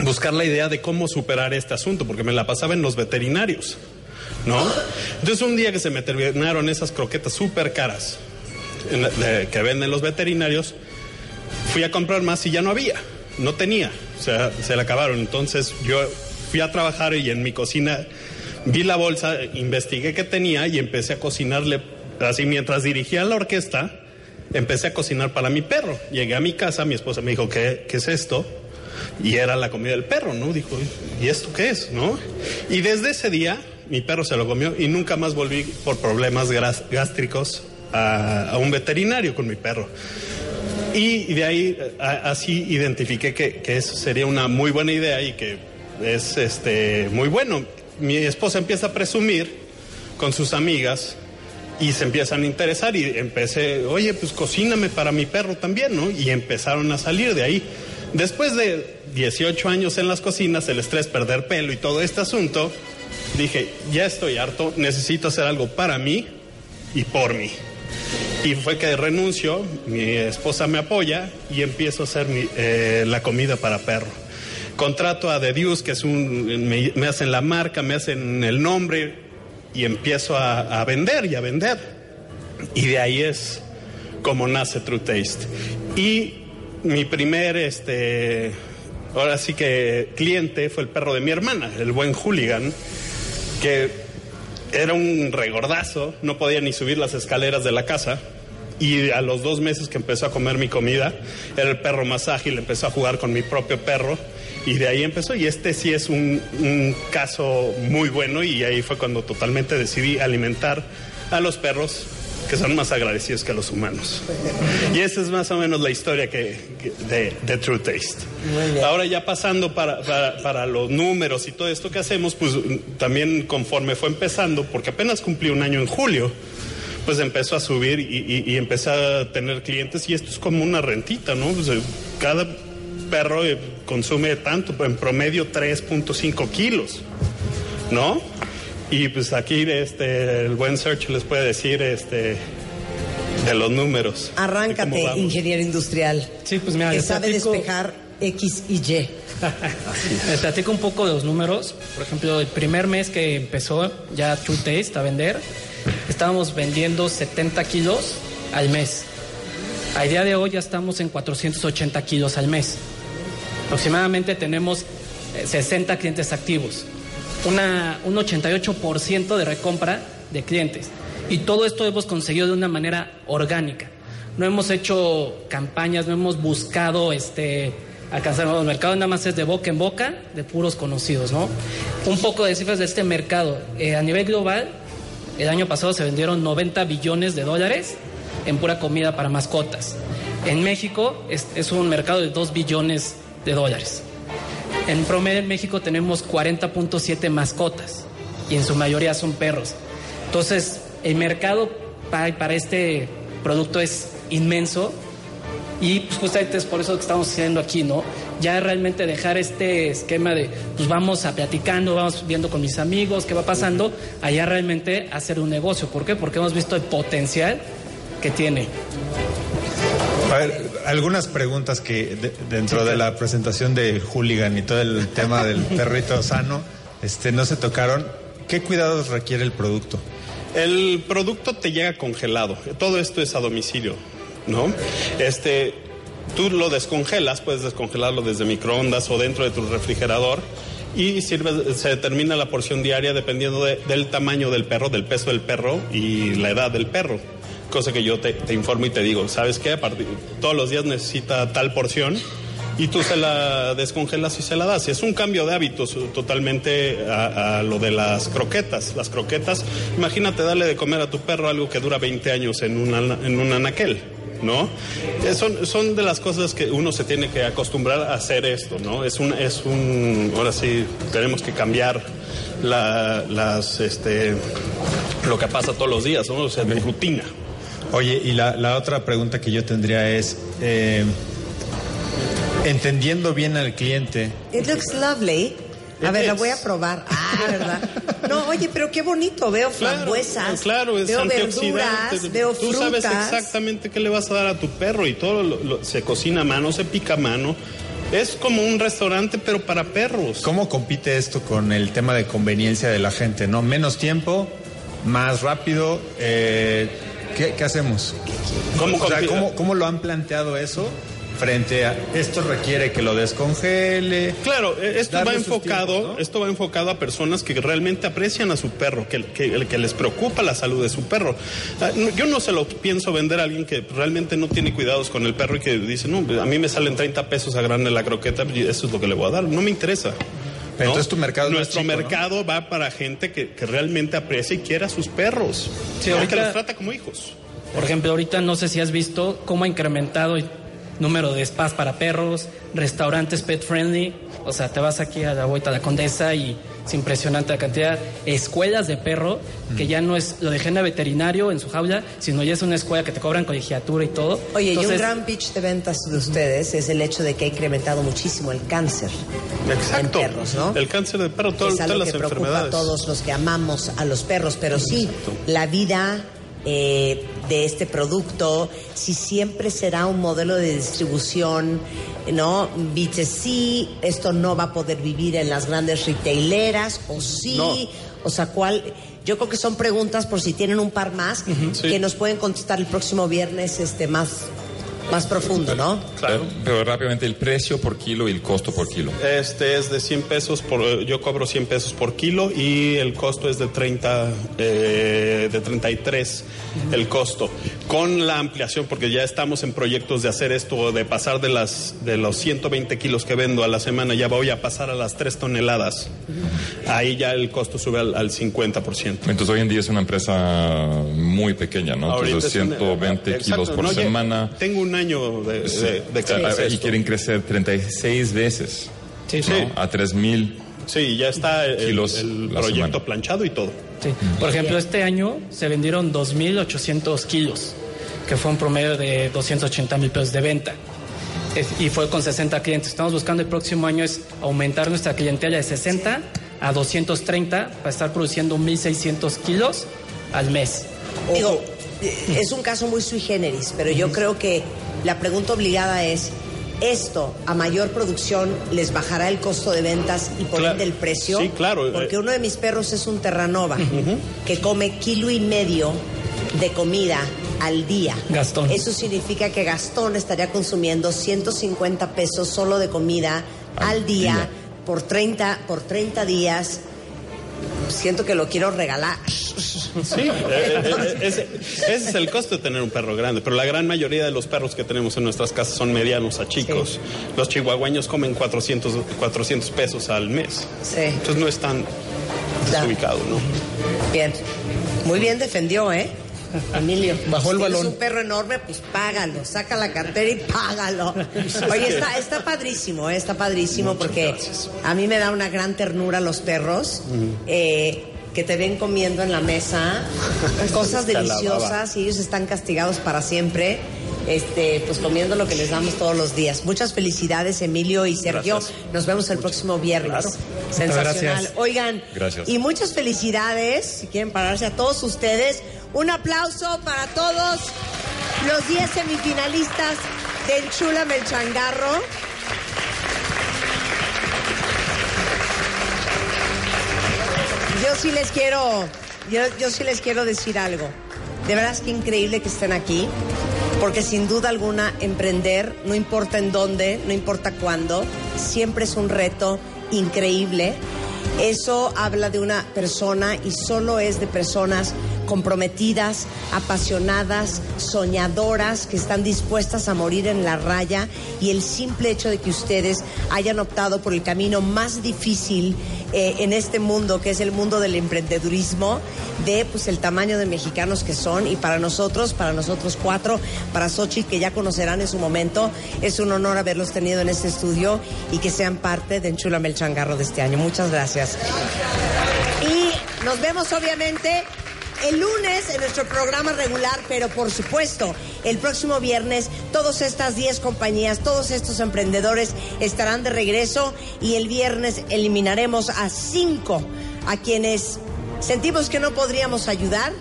buscar la idea de cómo superar este asunto, porque me la pasaba en los veterinarios, ¿no? Entonces un día que se me terminaron esas croquetas súper caras la- que venden los veterinarios, fui a comprar más y ya no había, no tenía, o sea, se le acabaron. Entonces yo fui a trabajar y en mi cocina vi la bolsa, investigué qué tenía y empecé a cocinarle, así mientras dirigía la orquesta, empecé a cocinar para mi perro. Llegué a mi casa, mi esposa me dijo, ¿qué, qué es esto? Y era la comida del perro, ¿no? Dijo, ¿y esto qué es? ¿No? Y desde ese día, mi perro se lo comió y nunca más volví por problemas gástricos a, a un veterinario con mi perro. Y de ahí a- así identifiqué que, que eso sería una muy buena idea y que es este muy bueno. Mi esposa empieza a presumir con sus amigas y se empiezan a interesar y empecé, oye, pues cocíname para mi perro también, ¿no? Y empezaron a salir de ahí. Después de 18 años en las cocinas, el estrés, perder pelo y todo este asunto, dije, ya estoy harto, necesito hacer algo para mí y por mí. Y fue que renuncio, mi esposa me apoya y empiezo a hacer eh, la comida para perro. Contrato a The Deuce, que es un, me, me hacen la marca, me hacen el nombre y empiezo a, vender y a vender. Y de ahí es como nace True Taste. Y mi primer, este, ahora sí que cliente fue el perro de mi hermana, el buen hooligan, que era un regordazo, no podía ni subir las escaleras de la casa. Y a los dos meses que empezó a comer mi comida, era el perro más ágil, empezó a jugar con mi propio perro y de ahí empezó. Y este sí es un, un caso muy bueno y ahí fue cuando totalmente decidí alimentar a los perros que son más agradecidos que a los humanos. Y esa es más o menos la historia que, que- de, de True Taste. Ahora ya pasando para, para, para los números y todo esto que hacemos, pues también conforme fue empezando, porque apenas cumplí un año en julio, pues empezó a subir y, y- y empecé a tener clientes y esto es como una rentita, ¿no? Pues, cada perro eh, consume tanto, en promedio 3.5 kilos, ¿no? Y pues aquí este, el buen search les puede decir este, de los números. Arráncate, ingeniero industrial. Sí, pues mira, que sabe platico- despejar X y Y. Les platico un poco de los números. Por ejemplo, el primer mes que empezó ya True Taste a vender, estábamos vendiendo 70 kilos al mes. A día de hoy ya estamos en 480 kilos al mes. Aproximadamente tenemos eh, 60 clientes activos. Un 88% de recompra de clientes. Y todo esto hemos conseguido de una manera orgánica. No hemos hecho campañas, no hemos buscado este, alcanzar nuevos mercados, nada más es de boca en boca, de puros conocidos, ¿no? Un poco de cifras de este mercado. Eh, a nivel global, el año pasado se vendieron 90 billones de dólares en pura comida para mascotas. En México es, un mercado de 2 billones de dólares. En promedio en México tenemos 40.7 mascotas y en su mayoría son perros. Entonces, el mercado para, para este producto es inmenso Y pues justamente es por eso que estamos haciendo aquí, ¿no? Ya realmente dejar este esquema de, pues vamos a platicando, vamos viendo con mis amigos qué va pasando, allá realmente hacer un negocio. ¿Por qué? Porque hemos visto el potencial que tiene. A ver, algunas preguntas que de- dentro de la presentación de Hooligan y todo el tema del perrito sano, este, no se tocaron. ¿Qué cuidados requiere el producto? El producto te llega congelado. Todo esto es a domicilio, ¿no? Este, tú lo descongelas, puedes descongelarlo desde microondas o dentro de tu refrigerador y sirve, se determina la porción diaria dependiendo de- del tamaño del perro, del peso del perro y la edad del perro. Cosa que yo te, informo y te digo, ¿sabes qué? A partir, todos los días necesita tal porción y tú se la descongelas y se la das. Es un cambio de hábitos eh, totalmente a, lo de las croquetas. Las croquetas, imagínate darle de comer a tu perro algo que dura 20 años en un, ana- en un anaquel. ¿No? Eh, Son, son de las cosas que uno se tiene que acostumbrar a hacer esto, ¿no? Es un, es un, ahora sí, tenemos que cambiar la, las, este, lo que pasa todos los días, ¿no? O sea, de rutina. Oye, y la, la otra pregunta que yo tendría es, eh, entendiendo bien al cliente, It looks lovely. A It ver, la voy a probar. Ah, ¿verdad? No, oye, pero qué bonito. Veo Claro, frambuesas. Claro, es veo verduras, veo Tú frutas. sabes exactamente qué le vas a dar a tu perro y todo lo- lo- se cocina a mano, se pica a mano. Es como un restaurante, pero para perros. ¿cómo compite esto con el tema de conveniencia de la gente? ¿No? Menos tiempo, más rápido. eh, ¿qué, qué hacemos? ¿Cómo O sea, compite? ¿cómo, cómo lo han planteado eso frente a esto requiere que lo descongele? Claro, eh, esto va enfocado, tiempos, ¿no? esto va enfocado a personas que realmente aprecian a su perro, que, que, que les preocupa la salud de su perro. Ah, Yo no se lo pienso vender a alguien que realmente no tiene cuidados con el perro y que dice, no, a mí me salen 30 pesos a grande la croqueta y eso es lo que le voy a dar. No me interesa. Pero ¿no? entonces tu mercado Nuestro chico, ¿no? mercado va para gente que, que realmente aprecia y quiere a sus perros. Sí, ahorita- Que los trata como hijos. Por ejemplo, ahorita no sé si has visto cómo ha incrementado número de spas para perros, restaurantes pet friendly. O sea, te vas aquí a la vuelta de la Condesa y es impresionante la cantidad. Escuelas de perro, que ya no es lo de agenda veterinario en su jaula, sino ya es una escuela que te cobran colegiatura y todo. Oye, y un gran pitch de ventas de ustedes es el hecho de que ha incrementado muchísimo el cáncer Exacto. en perros, ¿no? El cáncer de perro, todo- es todas algo las que preocupa a enfermedades. todos los que amamos a los perros, pero sí, la vida eh, de este producto, si siempre será un modelo de distribución, ¿no? B2C, esto no va a poder vivir en las grandes retaileras, o sí, No. o sea, ¿cuál? Yo creo que son preguntas por si tienen un par más sí. que nos pueden contestar el próximo viernes este más, más profundo, ¿no? Claro. Pero, pero rápidamente, el precio por kilo y el costo por kilo. Este es de 100 pesos por, yo cobro 100 pesos por kilo y el costo es de 30, eh, de 33 el costo. Con la ampliación, porque ya estamos en proyectos de hacer esto, de pasar de las, de los 120 kilos que vendo a la semana, ya voy a pasar a las 3 toneladas. Ahí ya el costo sube al, al 50%. Entonces hoy en día es una empresa muy pequeña, ¿no? Ahorita Entonces es una- 120 exacto, kilos por no, semana. Tengo un año de, Sí. de, de hace y quieren crecer 36 veces. Sí, ¿no? sí. A 3000 Sí, ya está el, Kilos el proyecto semana. planchado y todo. Sí. Por ejemplo, este año se vendieron 2.800 kilos, que fue un promedio de 280 mil pesos de venta. Es- y fue con 60 clientes. Estamos buscando el próximo año es aumentar nuestra clientela de 60 a 230 para estar produciendo 1.600 kilos al mes. Digo, es un caso muy sui generis, pero yo creo que la pregunta obligada es, ¿esto a mayor producción les bajará el costo de ventas y por Claro. ende el precio? Sí, claro. Porque uno de mis perros es un Terranova que come kilo y medio de comida al día. Gastón. Eso significa que Gastón estaría consumiendo 150 pesos solo de comida al, día, día. por 30 por 30 días. Siento que lo quiero regalar. Sí, eh, eh, ese, ese es el costo de tener un perro grande, pero la gran mayoría de los perros que tenemos en nuestras casas son medianos a chicos. Los chihuahueños comen 400, 400 pesos al mes. Sí. Entonces no es tan desubicado, ¿no? Bien. Muy bien defendió, ¿eh? Emilio. Bajó el Si tienes balón. un perro enorme, pues págalo. Saca la cartera y págalo. Oye, está, está padrísimo, ¿eh? Está padrísimo porque a mí me da una gran ternura los perros. eh, que te ven comiendo en la mesa cosas deliciosas y ellos están castigados para siempre. este, pues comiendo lo que les damos todos los días. Muchas felicidades, Emilio y Sergio. Gracias. Nos vemos el próximo viernes. Claro. Sensacional. Gracias. Oigan, Gracias. y muchas felicidades, si quieren pararse a todos ustedes. Un aplauso para todos los 10 semifinalistas de Enchúlame el Yo sí les quiero, yo, sí les quiero decir algo. De verdad es que increíble que estén aquí, porque sin duda alguna emprender, no importa en dónde, no importa cuándo, siempre es un reto increíble. Eso habla de una persona y solo es de personas comprometidas, apasionadas, soñadoras, que están dispuestas a morir en la raya y el simple hecho de que ustedes hayan optado por el camino más difícil eh, en este mundo, que es el mundo del emprendedurismo, de pues el tamaño de mexicanos que son y para nosotros, para nosotros cuatro, para Sochi que ya conocerán en su momento, es un honor haberlos tenido en este estudio y que sean parte de Enchúlame el Changarro de este año. Muchas gracias. Y nos vemos obviamente el lunes en nuestro programa regular, pero por supuesto, el próximo viernes todas estas 10 compañías, todos estos emprendedores estarán de regreso y el viernes eliminaremos a 5 a quienes sentimos que no podríamos ayudar,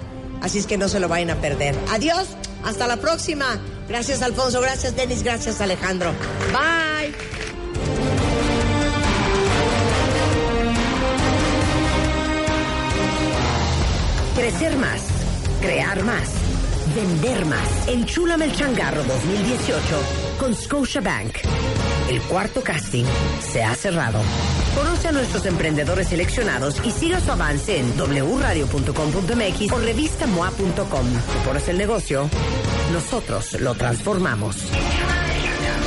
así es que no se lo vayan a perder. Adiós, hasta la próxima. Gracias Alfonso, gracias Denis, gracias Alejandro. Bye. Crecer más, crear más, vender más. Enchúlame el changarro 2018 con Scotiabank. El cuarto casting se ha cerrado. Conoce a nuestros emprendedores seleccionados y siga su avance en wradio.com.mx o revistamoa.com. Si pones el negocio, nosotros lo transformamos.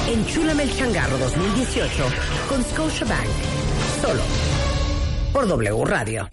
Enchúlame el changarro 2018 con Scotiabank. Solo por W Radio.